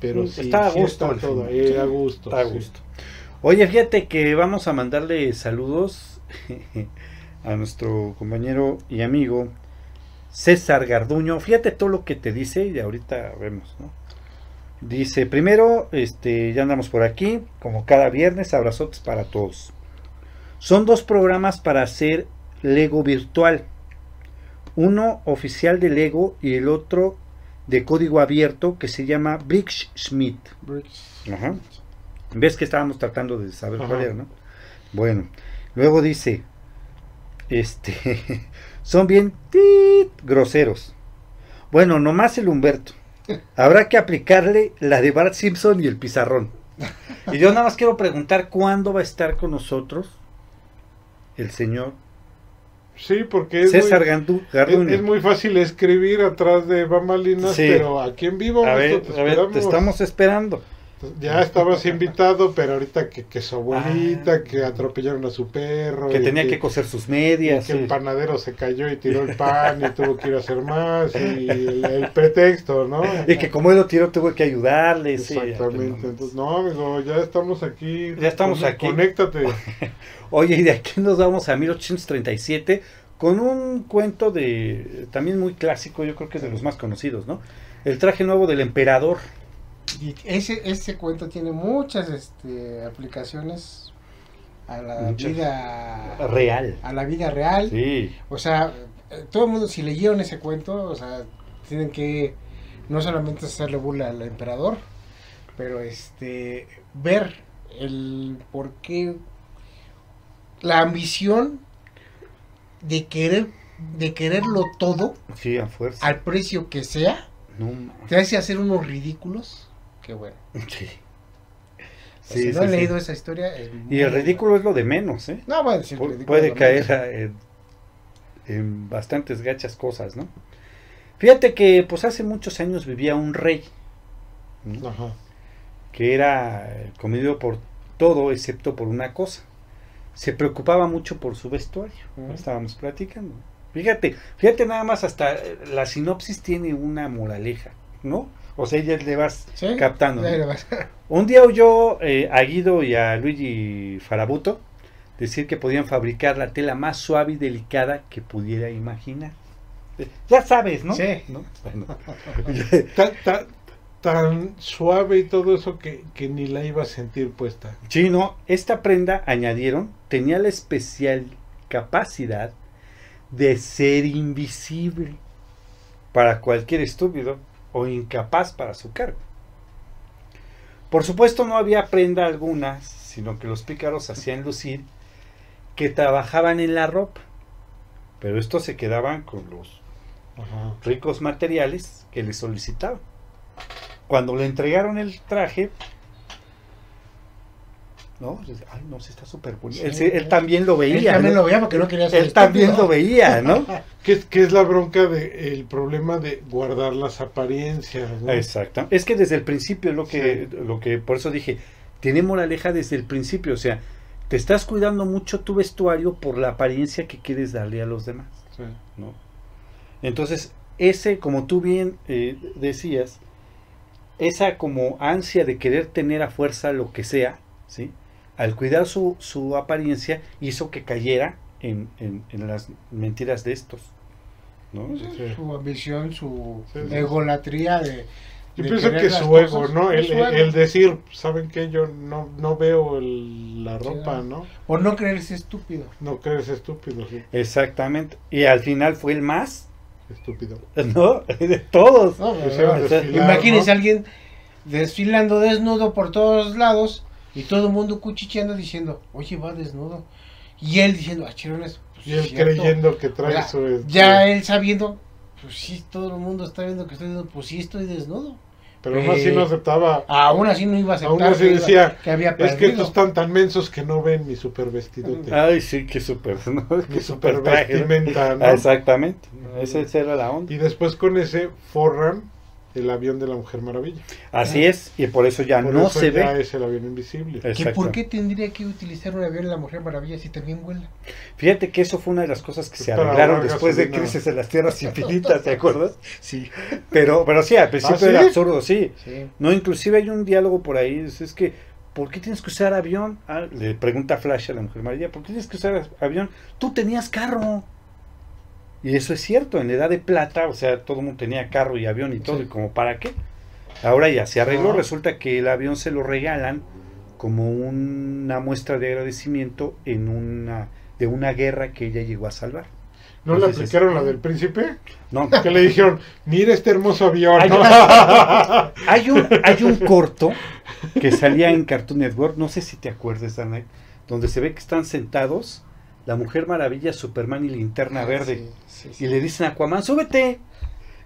Speaker 2: pero sí,
Speaker 1: Está a
Speaker 2: sí
Speaker 1: gusto
Speaker 2: está todo, eh,
Speaker 1: Sí,
Speaker 2: a gusto.
Speaker 1: Está a
Speaker 2: sí.
Speaker 1: gusto. Oye, fíjate que vamos a mandarle saludos a nuestro compañero y amigo César Garduño. Fíjate todo lo que te dice y ahorita vemos, ¿no? Dice, primero, este, ya andamos por aquí, como cada viernes, abrazotes para todos. Son dos programas para hacer Lego virtual. Uno oficial de Lego y el otro de código abierto que se llama Bricks Schmidt. Ajá. ¿Ves que estábamos tratando de saber cuál
Speaker 2: Ajá.
Speaker 1: era, no? Bueno, luego dice, este, son bien tit, groseros. Bueno, nomás el Humberto. Habrá que aplicarle la de Bart Simpson y el pizarrón. Y yo nada más quiero preguntar cuándo va a estar con nosotros el señor
Speaker 2: Sí, porque es
Speaker 1: César
Speaker 2: muy- Es, muy fácil escribir atrás de bambalinas,
Speaker 1: Sí.
Speaker 2: pero aquí en vivo
Speaker 1: a ver,
Speaker 2: te
Speaker 1: a ver, te
Speaker 2: esperamos.
Speaker 1: estamos esperando.
Speaker 2: Ya estabas invitado, pero ahorita que, que su abuelita,
Speaker 1: Ah.
Speaker 2: que atropellaron a su perro.
Speaker 1: Que
Speaker 2: y
Speaker 1: tenía que coser sus
Speaker 2: y
Speaker 1: medias.
Speaker 2: que el panadero se cayó y tiró el pan y tuvo que ir a hacer más. Y el, el pretexto, ¿no?
Speaker 1: Y que como él lo tiró, tuve que ayudarle.
Speaker 2: Exactamente. Entonces, no, amigo, ya estamos aquí.
Speaker 1: Ya estamos aquí.
Speaker 2: Conéctate.
Speaker 1: Oye, y de aquí nos vamos a 1837 con un cuento de también muy clásico, yo creo que es de los más conocidos, ¿no? El traje nuevo del emperador.
Speaker 3: Y ese, ese cuento tiene muchas este, aplicaciones a la
Speaker 1: Muchas.
Speaker 3: vida
Speaker 1: Real.
Speaker 3: a la vida real.
Speaker 1: Sí.
Speaker 3: O sea, eh, todo el mundo, si leyeron ese cuento, o sea, tienen que no solamente hacerle burla al emperador, pero este ver el por qué la ambición de querer de quererlo todo
Speaker 1: Sí, a fuerza.
Speaker 3: al precio que sea,
Speaker 1: No,
Speaker 3: te hace hacer unos ridículos. Qué bueno.
Speaker 1: sí.
Speaker 3: si
Speaker 1: Sí,
Speaker 3: no
Speaker 1: sí, sí.
Speaker 3: leído esa historia. es
Speaker 1: Y el ridículo es lo de menos, ¿eh?
Speaker 3: No, bueno, el ridículo
Speaker 1: puede
Speaker 3: es
Speaker 1: caer a- en, en bastantes gachas cosas, ¿no? Fíjate que pues hace muchos años vivía un rey. ¿no?
Speaker 2: Ajá.
Speaker 1: que era comido por todo excepto por una cosa. Se preocupaba mucho por su vestuario. Estábamos platicando. Fíjate, fíjate nada más hasta eh, la sinopsis tiene una moraleja, ¿no? O sea, ya le vas
Speaker 3: Sí,
Speaker 1: captando.
Speaker 3: ya
Speaker 1: ¿no?
Speaker 3: le vas.
Speaker 1: Un día oyó eh, a Guido y a Luigi Farabuto decir que podían fabricar la tela más suave y delicada que pudiera imaginar. Ya sabes, ¿no?
Speaker 3: Sí.
Speaker 1: ¿No? Bueno.
Speaker 2: Tan, tan- tan suave y todo eso que, que ni la iba a sentir puesta.
Speaker 1: Sí, no, esta prenda, añadieron, tenía la especial capacidad de ser invisible para cualquier estúpido o incapaz para su cargo. Por supuesto no había prenda alguna, sino que los pícaros hacían lucir que trabajaban en la ropa, pero estos se quedaban con los
Speaker 2: Ajá.
Speaker 1: ricos materiales que le solicitaban. Cuando le entregaron el traje, no, ay, no, sí está súper bonito.
Speaker 3: Sí.
Speaker 1: él, se- él también lo veía.
Speaker 3: Él también
Speaker 1: ¿no?
Speaker 3: lo veía porque no quería ser
Speaker 1: Él también lo veía, ¿no?
Speaker 2: ¿Qué, es- qué es la bronca de el problema de guardar las apariencias? ¿no?
Speaker 1: Exacto. Es que desde el principio es lo que, lo que, por eso dije, tiene moraleja desde el principio. O sea, te estás cuidando mucho tu vestuario por la apariencia que quieres darle a los demás.
Speaker 2: Sí.
Speaker 1: ¿no? Entonces, ese, como tú bien eh, decías, esa como ansia de querer tener a fuerza lo que sea, ¿sí? Al cuidar su, su apariencia, hizo que cayera en, en- en las mentiras de estos. ¿no?
Speaker 2: Sí.
Speaker 3: Su ambición, su
Speaker 2: Sí, sí.
Speaker 3: egolatría de...
Speaker 2: Yo
Speaker 3: de
Speaker 2: pienso que su
Speaker 3: cosas,
Speaker 2: ego, ¿no? El, decir, ¿saben qué? Yo no, no veo el- la ropa,
Speaker 3: no. Por no creerse estúpido.
Speaker 2: No crees estúpido, sí.
Speaker 1: Exactamente. Y al final fue el más,
Speaker 2: Estúpido.
Speaker 1: ¿no? De todos.
Speaker 3: No,
Speaker 2: Pues desfilar,
Speaker 3: Imagínense
Speaker 2: ¿no?
Speaker 3: a alguien desfilando desnudo por todos lados y todo el mundo cuchicheando diciendo, oye, va desnudo. Y él diciendo, ah, chirones, pues,
Speaker 2: Y él
Speaker 3: es cierto".
Speaker 2: creyendo que trae
Speaker 3: sea,
Speaker 2: su... este,
Speaker 3: Ya él sabiendo, pues sí, todo el mundo está viendo que estoy desnudo, pues sí, estoy desnudo.
Speaker 2: Pero aún así
Speaker 3: eh,
Speaker 2: no aceptaba.
Speaker 3: Aún así no iba a aceptar
Speaker 2: Aún así
Speaker 3: que, iba-
Speaker 2: decía,
Speaker 3: que había
Speaker 2: Es que
Speaker 3: perdido.
Speaker 2: estos están tan mensos que no ven mi super vestidote.
Speaker 1: Ay, sí, qué súper, ¿no? Qué
Speaker 2: super
Speaker 1: ¿no?
Speaker 2: vestimenta, ¿no?
Speaker 1: Exactamente. Esa era la onda.
Speaker 2: Y después con ese forran el avión de la Mujer Maravilla.
Speaker 1: Así es, y por eso ya
Speaker 2: Por
Speaker 1: no
Speaker 2: eso
Speaker 1: se
Speaker 2: ya
Speaker 1: ve.
Speaker 2: es el avión invisible.
Speaker 3: ¿Que. ¿Por qué tendría que utilizar un avión la Mujer Maravilla si también vuela?
Speaker 1: Fíjate que eso fue una de las cosas que
Speaker 2: Pues
Speaker 1: se arreglaron después de. Crisis en las Tierras Infinitas, ¿te acuerdas?
Speaker 3: Sí.
Speaker 1: Pero, pero sí, al principio
Speaker 2: ¿Ah, sí?
Speaker 1: era absurdo, sí.
Speaker 3: sí.
Speaker 1: No, inclusive hay un diálogo por ahí, es, es que, ¿por qué tienes que usar avión? Ah, le pregunta Flash a la Mujer Maravilla, ¿por qué tienes que usar avión? Tú tenías carro. Y eso es cierto, en la edad de plata, o sea, todo el mundo tenía carro y avión y todo,
Speaker 3: Sí.
Speaker 1: y como para qué. Ahora ya se arregló, resulta que el avión se lo regalan como una muestra de agradecimiento en una de una guerra que ella llegó a salvar.
Speaker 2: ¿No le aplicaron la del príncipe?
Speaker 1: No,
Speaker 2: Que le dijeron, mira este hermoso avión.
Speaker 1: Ay,
Speaker 2: ¿no?
Speaker 1: Hay un, hay un corto que salía en Cartoon Network, no sé si te acuerdas, donde se ve que están sentados la Mujer Maravilla, Superman y Linterna
Speaker 3: Ah,
Speaker 1: Verde.
Speaker 3: sí, sí.
Speaker 1: Y le dicen a Aquaman, súbete.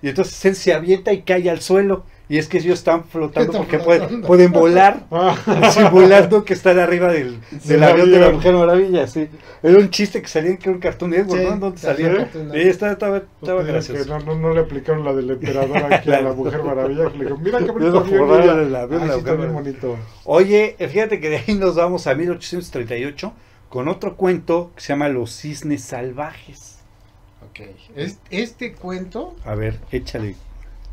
Speaker 1: Y entonces él se avienta y cae al suelo. Y es que ellos están flotando
Speaker 3: Están
Speaker 1: porque
Speaker 3: flotando.
Speaker 1: pueden, pueden volar,
Speaker 2: Ah.
Speaker 1: simulando que están arriba del, del avión de la. Mujer Maravilla. Sí. Era un chiste que salía en un
Speaker 3: Sí,
Speaker 1: ¿no? Donde
Speaker 3: salía Network.
Speaker 1: estaba, estaba, estaba gracioso.
Speaker 2: no, no, no le aplicaron la del emperador aquí a la Mujer Maravilla. le dijeron, mira qué bonito avión. y bonito.
Speaker 1: Oye, fíjate que de ahí nos vamos a 1838 con otro cuento que se llama Los cisnes salvajes.
Speaker 3: Ok. Es- este cuento,
Speaker 1: A ver, échale.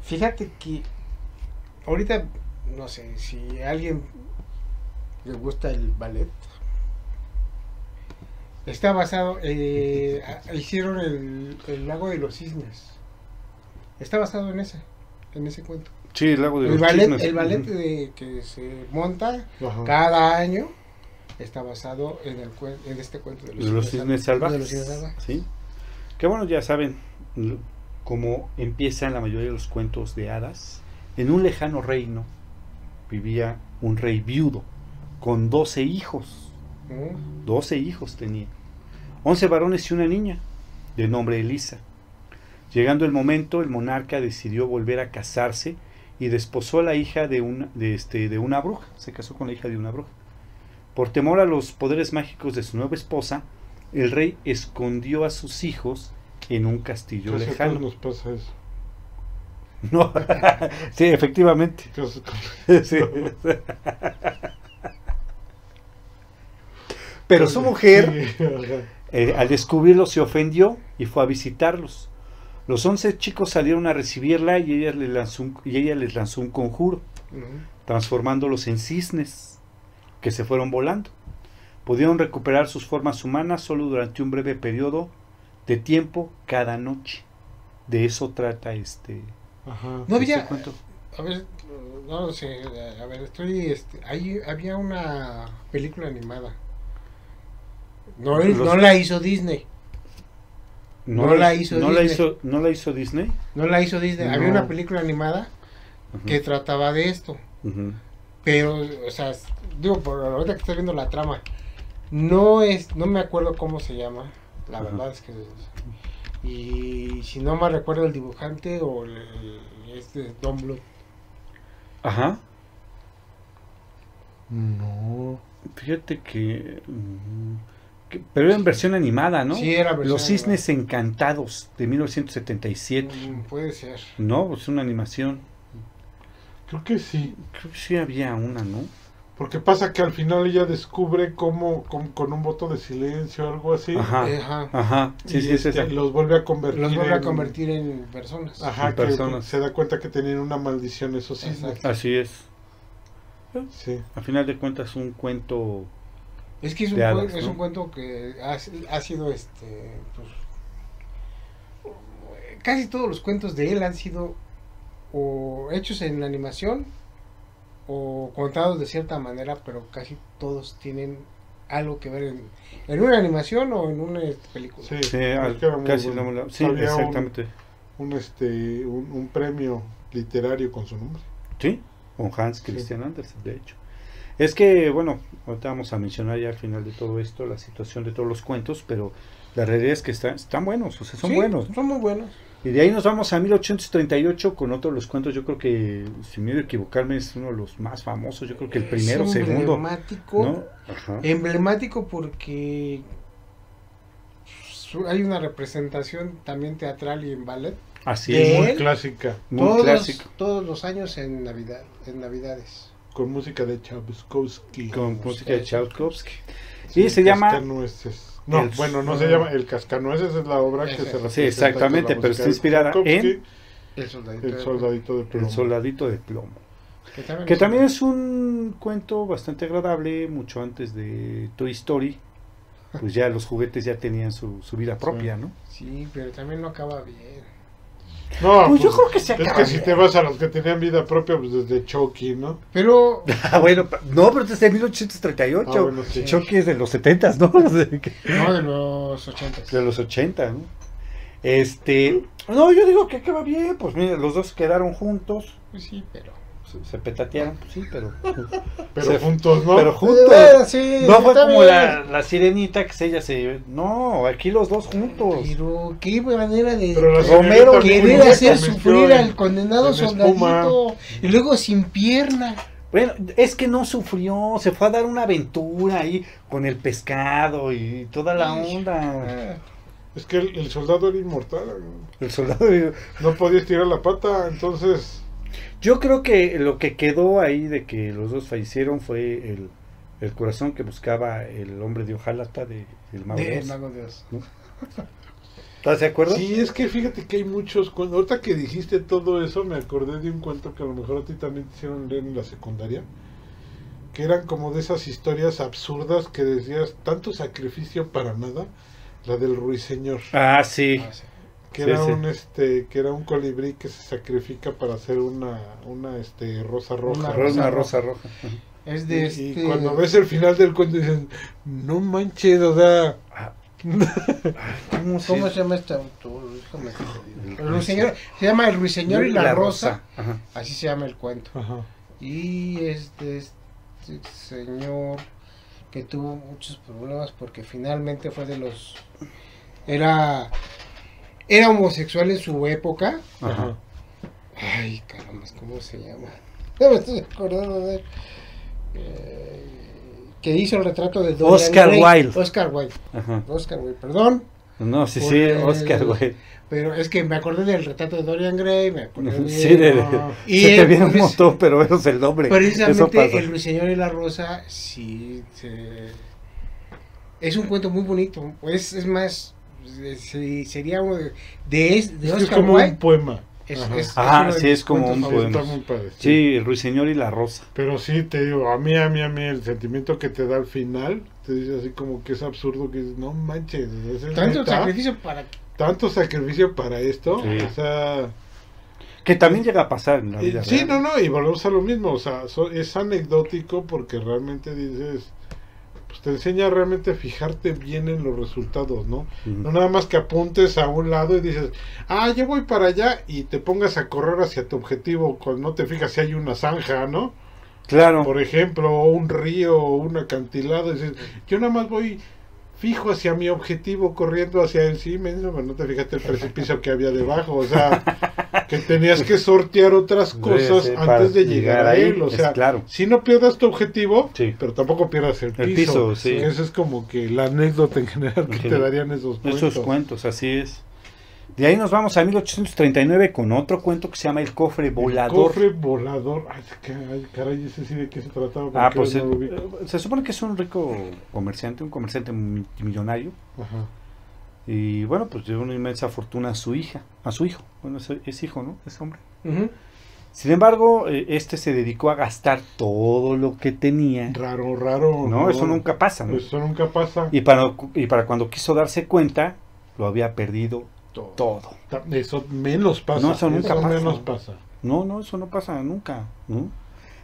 Speaker 3: fíjate que ahorita, no sé, si a alguien le gusta el ballet, está basado, eh, hicieron el, el lago de los cisnes. Está basado en ese, en ese cuento.
Speaker 1: Sí, el lago de
Speaker 3: El
Speaker 1: los
Speaker 3: ballet,
Speaker 1: cisnes.
Speaker 3: el ballet de, que se monta
Speaker 2: Ajá.
Speaker 3: cada año está basado en, el, en este cuento de
Speaker 1: los cisnes salvajes.
Speaker 3: los cisnes salvajes.
Speaker 1: Sí. Que bueno, ya saben cómo empiezan la mayoría de los cuentos de hadas. En un lejano reino vivía un rey viudo con 12 hijos.
Speaker 3: Mm.
Speaker 1: 12 hijos tenía. 11 varones y una niña, de nombre Elisa. Llegando el momento, el monarca decidió volver a casarse y desposó a la hija de una, de, este, de una bruja. Se casó con la hija de una bruja. Por temor a los poderes mágicos de su nueva esposa, el rey escondió a sus hijos en un castillo
Speaker 2: Casi
Speaker 1: lejano.
Speaker 2: nos pasa eso.
Speaker 1: No. sí, efectivamente. Sí. Pero su mujer. Eh, al descubrirlo se ofendió y fue a visitarlos. Los once chicos salieron a recibirla y ella, lanzó un- y ella les lanzó un conjuro, transformándolos en cisnes, que se fueron volando. Pudieron recuperar sus formas humanas solo durante un breve periodo de tiempo cada noche. De eso trata este,
Speaker 2: Ajá.
Speaker 3: No había,
Speaker 1: este cuento.
Speaker 3: a ver, no lo sé, a ver, estoy, este, ahí había una película animada. No,
Speaker 1: Los-
Speaker 3: no la hizo Disney, no la hizo
Speaker 1: no la
Speaker 3: Disney.
Speaker 1: hizo, ¿No la hizo Disney?
Speaker 3: no la hizo Disney, había una película animada que trataba de esto. Pero, o sea, digo, por ahorita que estoy viendo la trama, no es, no me acuerdo cómo se llama, la
Speaker 1: Ajá.
Speaker 3: verdad es que, y si no me recuerdo el dibujante o el, este Don Blue.
Speaker 1: Ajá.
Speaker 2: No.
Speaker 1: Fíjate que, mm, que- Pero era en versión animada, ¿no?
Speaker 3: Sí, era versión
Speaker 1: Los Cisnes Encantados de 1977.
Speaker 3: Mm, puede ser.
Speaker 1: No, es una animación.
Speaker 2: Creo que sí.
Speaker 1: Creo que sí había una, ¿no?
Speaker 2: Porque pasa que al final ella descubre cómo, con, con un voto de silencio o algo así.
Speaker 1: Ajá.
Speaker 3: Eh, Ajá.
Speaker 1: Ajá. Sí,
Speaker 2: y
Speaker 1: sí, es
Speaker 2: este,
Speaker 1: esa.
Speaker 2: los vuelve a convertir.
Speaker 3: Los vuelve a convertir en personas.
Speaker 2: Ajá,
Speaker 1: en
Speaker 2: que
Speaker 1: personas.
Speaker 2: se da cuenta que tenían una maldición esos cisnes.
Speaker 3: Exacto.
Speaker 1: Así es.
Speaker 2: Sí.
Speaker 1: A final de cuentas, un cuento.
Speaker 3: Es que es un, es un cuento que ha, ha sido este. Pues, casi todos los cuentos de él han sido o hechos en animación o contados de cierta manera, pero casi todos tienen algo que ver en, en una animación o en una este, película.
Speaker 2: Sí,
Speaker 1: Sí, al- casi
Speaker 2: bueno.
Speaker 1: no- sí,
Speaker 2: Había un-
Speaker 1: exactamente.
Speaker 2: Un, este, un, un premio literario con su nombre.
Speaker 1: Sí, con Hans Christian Andersen, de hecho. Es que, bueno, ahorita vamos a mencionar ya al final de todo esto la situación de todos los cuentos, pero la realidad es que están, están buenos, o sea, son
Speaker 3: Sí,
Speaker 1: buenos. ¿no?
Speaker 3: Son muy buenos.
Speaker 1: Y de ahí nos vamos a 1838 con otro de los cuentos, yo creo que, sin miedo a equivocarme, es uno de los más famosos, yo creo que el primero,
Speaker 3: es
Speaker 1: segundo,
Speaker 3: emblemático.
Speaker 1: ¿no? Ajá.
Speaker 3: Emblemático porque hay una representación también teatral y en ballet.
Speaker 1: Así es,
Speaker 2: Muy clásica.
Speaker 1: muy
Speaker 3: todos,
Speaker 1: clásico,
Speaker 3: todos los años en Navidad, en Navidades.
Speaker 2: Con música de Chabskowski.
Speaker 1: con música de Tchaikovsky.
Speaker 2: Sí,
Speaker 1: y se llama-.
Speaker 2: No,
Speaker 1: El-
Speaker 2: bueno, no se llama El Cascanueces, es la obra que se
Speaker 3: Sí,
Speaker 2: representa
Speaker 1: exactamente,
Speaker 2: con la
Speaker 1: pero está inspirada en
Speaker 3: El soldadito.
Speaker 2: El
Speaker 3: de-
Speaker 2: soldadito de
Speaker 1: El
Speaker 2: plomo.
Speaker 1: soldadito de plomo.
Speaker 3: Que también,
Speaker 1: Que
Speaker 3: es-
Speaker 1: también es un cuento bastante agradable, mucho antes de Toy Story. Pues ya los juguetes ya tenían su, su vida propia, ¿no?
Speaker 3: Sí, pero también no acaba bien.
Speaker 2: No,
Speaker 1: Pues yo creo que se
Speaker 2: Es
Speaker 1: acaba
Speaker 2: que si te vas a los que tenían vida propia, pues desde Chucky, ¿no?
Speaker 3: Pero
Speaker 1: Ah, bueno, no, pero desde 1838.
Speaker 2: Ah, bueno, sí.
Speaker 1: Chucky es de los 70, ¿no?
Speaker 3: No de los ochentas.
Speaker 1: de los 80, ¿no? Este, no, yo digo que acaba bien, pues mira, los dos quedaron juntos,
Speaker 3: Pues sí, pero.
Speaker 1: Se, petatearon, pues sí, pero,
Speaker 2: Pero
Speaker 1: Se-
Speaker 2: juntos, ¿no?
Speaker 1: pero juntos.
Speaker 3: Eh, sí,
Speaker 1: No fue como la, la sirenita que se ella se, no, aquí los dos juntos.
Speaker 3: Pero qué manera de
Speaker 1: Romero
Speaker 3: querer hacer sufrir al condenado soldadito y luego sin pierna.
Speaker 1: Bueno, es que no sufrió, se fue a dar una aventura ahí con el pescado y toda la onda.
Speaker 2: Es que el, el soldado era inmortal.
Speaker 1: El soldado.
Speaker 2: No podía estirar la pata, entonces.
Speaker 1: Yo creo que lo que quedó ahí de que los dos fallecieron fue el, el corazón que buscaba el hombre de hojalata de el mago
Speaker 3: de. Mago de Oz.
Speaker 1: ¿Estás de acuerdo?
Speaker 2: Sí, es que fíjate que hay muchos cuentos. Ahorita que dijiste todo eso, me acordé de un cuento que a lo mejor a ti también te hicieron leer en la secundaria. Que eran como de esas historias absurdas que decías, tanto sacrificio para nada. La del ruiseñor.
Speaker 1: Ah, sí.
Speaker 3: Ah, sí.
Speaker 2: Que era
Speaker 1: sí.
Speaker 2: un este que era un colibrí que se sacrifica para hacer una una este rosa roja
Speaker 3: Una
Speaker 1: Rosa,
Speaker 3: rosa
Speaker 1: rosa roja.
Speaker 3: Es
Speaker 2: y,
Speaker 3: de
Speaker 2: y
Speaker 3: este.
Speaker 2: cuando ves el final del cuento dicen no manches o sea
Speaker 1: Ah, ¿Cómo se,
Speaker 3: ¿Cómo se llama este autor?
Speaker 1: El
Speaker 3: ruiseñor, se llama El Ruiseñor y la, Rosa. Así se llama el cuento.
Speaker 2: Ajá.
Speaker 3: Y es de este señor que tuvo muchos problemas porque finalmente fue de los. Era. Era homosexual en su época.
Speaker 1: Ajá.
Speaker 3: Ay, caramba, ¿cómo se llama? No me estoy acordando de él. Eh, que hizo el retrato de Dorian
Speaker 1: Oscar
Speaker 3: Gray.
Speaker 1: Wilde.
Speaker 3: Oscar Wilde.
Speaker 1: Ajá.
Speaker 3: Oscar Wilde, perdón.
Speaker 1: No, sí, sí, Oscar, güey.
Speaker 3: Pero es que me acordé del retrato de Dorian Gray, me acordé de...
Speaker 1: Sí, de.
Speaker 3: Y
Speaker 1: se te viene un
Speaker 3: pues,
Speaker 1: montón, pero eso es el nombre.
Speaker 3: Precisamente. El Ruiseñor y la Rosa, sí, se- es un cuento muy bonito. Es, es más, sería uno de, de, es- de
Speaker 2: Es
Speaker 3: Oscar
Speaker 2: como un
Speaker 3: Wilde.
Speaker 2: poema
Speaker 3: Es,
Speaker 2: Ajá.
Speaker 3: es- es
Speaker 1: Ah, sí, es como un
Speaker 2: padre sí.
Speaker 1: Sí, el ruiseñor y la rosa.
Speaker 2: pero sí te digo a mí a mí a mí el sentimiento que te da al final te dice así como que es absurdo que dices, no manches ¿es
Speaker 3: Tanto
Speaker 2: neta?
Speaker 3: sacrificio para
Speaker 2: tanto sacrificio para esto
Speaker 1: Sí.
Speaker 2: o sea
Speaker 1: Que también llega a pasar en la
Speaker 2: Y-
Speaker 1: vida
Speaker 2: sí,
Speaker 1: real.
Speaker 2: no, no, y volvemos a lo mismo, o sea, so- es anecdótico porque realmente dices, te enseña realmente a fijarte bien en los resultados, ¿no? No nada más que apuntes a un lado y dices, ah, yo voy para allá y te pongas a correr hacia tu objetivo cuando no te fijas si hay una zanja, ¿no?
Speaker 1: Claro.
Speaker 2: Por ejemplo, o un río o un acantilado, y dices, yo nada más voy fijo hacia mi objetivo corriendo hacia él, sí, no te fijaste el precipicio que había debajo, o sea, que tenías que sortear otras cosas
Speaker 1: Sí,
Speaker 2: antes de llegar, a él, o sea,
Speaker 1: claro.
Speaker 2: si no pierdas tu objetivo,
Speaker 1: Sí.
Speaker 2: pero tampoco pierdas el piso,
Speaker 1: El piso, sí.
Speaker 2: que esa es como que la anécdota en general que te darían esos cuentos.
Speaker 1: Esos cuentos, así es. De ahí nos vamos a 1839 con otro cuento que se llama El cofre
Speaker 2: El
Speaker 1: volador.
Speaker 2: Cofre volador, ay, caray, caray, ese sí de qué se trataba.
Speaker 1: Ah, pues
Speaker 2: no
Speaker 1: eh, eh, se supone que es un rico comerciante, un comerciante multimillonario.
Speaker 2: Ajá.
Speaker 1: Y bueno, pues dio una inmensa fortuna a su hija, a su hijo. Bueno, es, es hijo, ¿no? Es hombre. Sin embargo, eh, este se dedicó a gastar todo lo que tenía.
Speaker 2: Raro, raro.
Speaker 1: No, eso nunca pasa. ¿no?
Speaker 2: Eso nunca pasa.
Speaker 1: Y para, y para cuando quiso darse cuenta, lo había perdido todo.
Speaker 2: Eso menos pasa.
Speaker 1: No, eso nunca pasa.
Speaker 2: menos pasa.
Speaker 1: No, no, eso no pasa nunca. ¿no?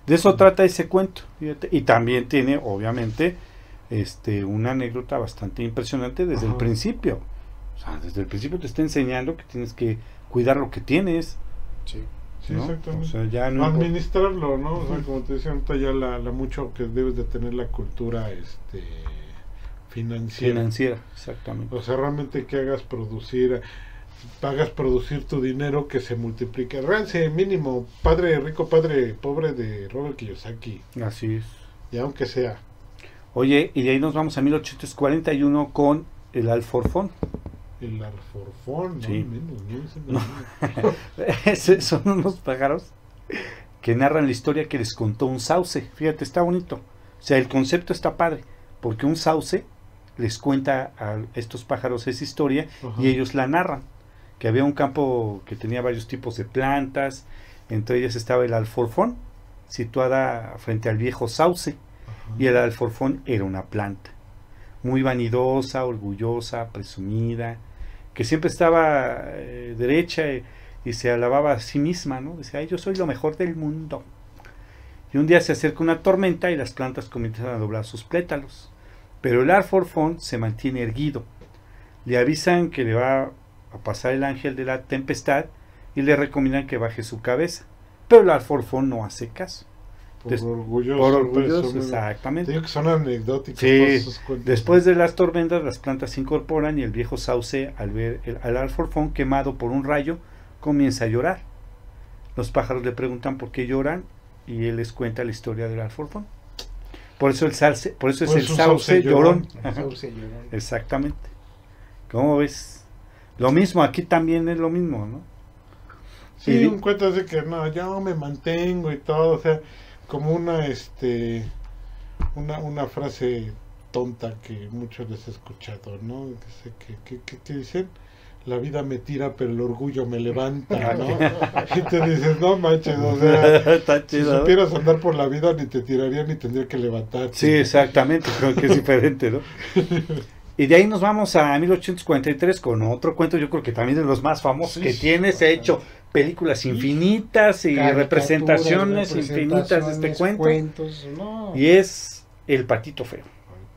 Speaker 1: De eso trata ese cuento. fíjate. Y también tiene, obviamente, este, una anécdota bastante impresionante desde el principio. O sea, desde el principio te está enseñando que tienes que cuidar lo que tienes.
Speaker 3: Sí.
Speaker 2: Sí,
Speaker 1: ¿no?
Speaker 2: exactamente.
Speaker 1: O sea, ya no
Speaker 2: Administrarlo, ¿no? O sea, como te decía ahorita ya la, la mucho que debes de tener la cultura este financiera.
Speaker 1: financiera, exactamente.
Speaker 2: O sea, realmente que hagas producir, hagas producir tu dinero que se multiplique. Realmente mínimo, padre rico, padre pobre de Robert Kiyosaki,
Speaker 1: Así es.
Speaker 2: y aunque sea.
Speaker 1: Oye, y de ahí nos vamos a 1841 con el Alforfón.
Speaker 2: El alforfón, ¿no?
Speaker 1: Sí.
Speaker 2: Menos, ¿no?
Speaker 1: No. Son unos pájaros que narran la historia que les contó un sauce. Fíjate, está bonito. O sea, el concepto está padre, porque un sauce les cuenta a estos pájaros esa historia y ellos la narran. Que había un campo que tenía varios tipos de plantas, entre ellas estaba el alforfón, situada frente al viejo sauce. Y el alforfón era una planta, muy vanidosa, orgullosa, presumida, que siempre estaba eh, derecha y, y se alababa a sí misma, ¿no? Decía, "Ay, yo soy lo mejor del mundo. Y un día se acerca una tormenta y las plantas comienzan a doblar sus pétalos. Pero el alforfón se mantiene erguido. Le avisan que le va a pasar el ángel de la tempestad y le recomiendan que baje su cabeza. Pero el alforfón no hace caso.
Speaker 2: Por
Speaker 1: des-
Speaker 2: orgulloso.
Speaker 1: Por orgulloso,
Speaker 2: presumido.
Speaker 1: exactamente.
Speaker 2: Te digo que son anecdóticos
Speaker 1: Sí. Después de las tormentas, las plantas se incorporan y el viejo sauce, al ver el, al alforfón quemado por un rayo, comienza a llorar. Los pájaros le preguntan por qué lloran y él les cuenta la historia del alforfón. Por eso el salce, por eso es
Speaker 2: Por
Speaker 1: el sauce llorón. Exactamente. ¿Cómo ves? Lo mismo, aquí también es lo mismo, ¿no?
Speaker 2: Sí,
Speaker 1: Y-
Speaker 2: un cuento así que no, yo me mantengo y todo, o sea, como una, este, una, una frase tonta que muchos les he escuchado, ¿no? Que, que, que- que dicen, la vida me tira, pero el orgullo me levanta, ¿no? y te dices, no manches, o sea,
Speaker 1: Está
Speaker 2: si
Speaker 1: chido, ¿no?
Speaker 2: supieras andar por la vida ni te tiraría ni tendría que levantarte.
Speaker 1: Sí, exactamente, creo que es diferente, ¿no? Y de ahí nos vamos a 1843 con otro cuento, yo creo que también de los más famosos
Speaker 2: Sí,
Speaker 1: que tiene, se ha hecho películas infinitas y representaciones infinitas de este cuento.
Speaker 3: cuentos, no.
Speaker 1: Y es El Patito Feo.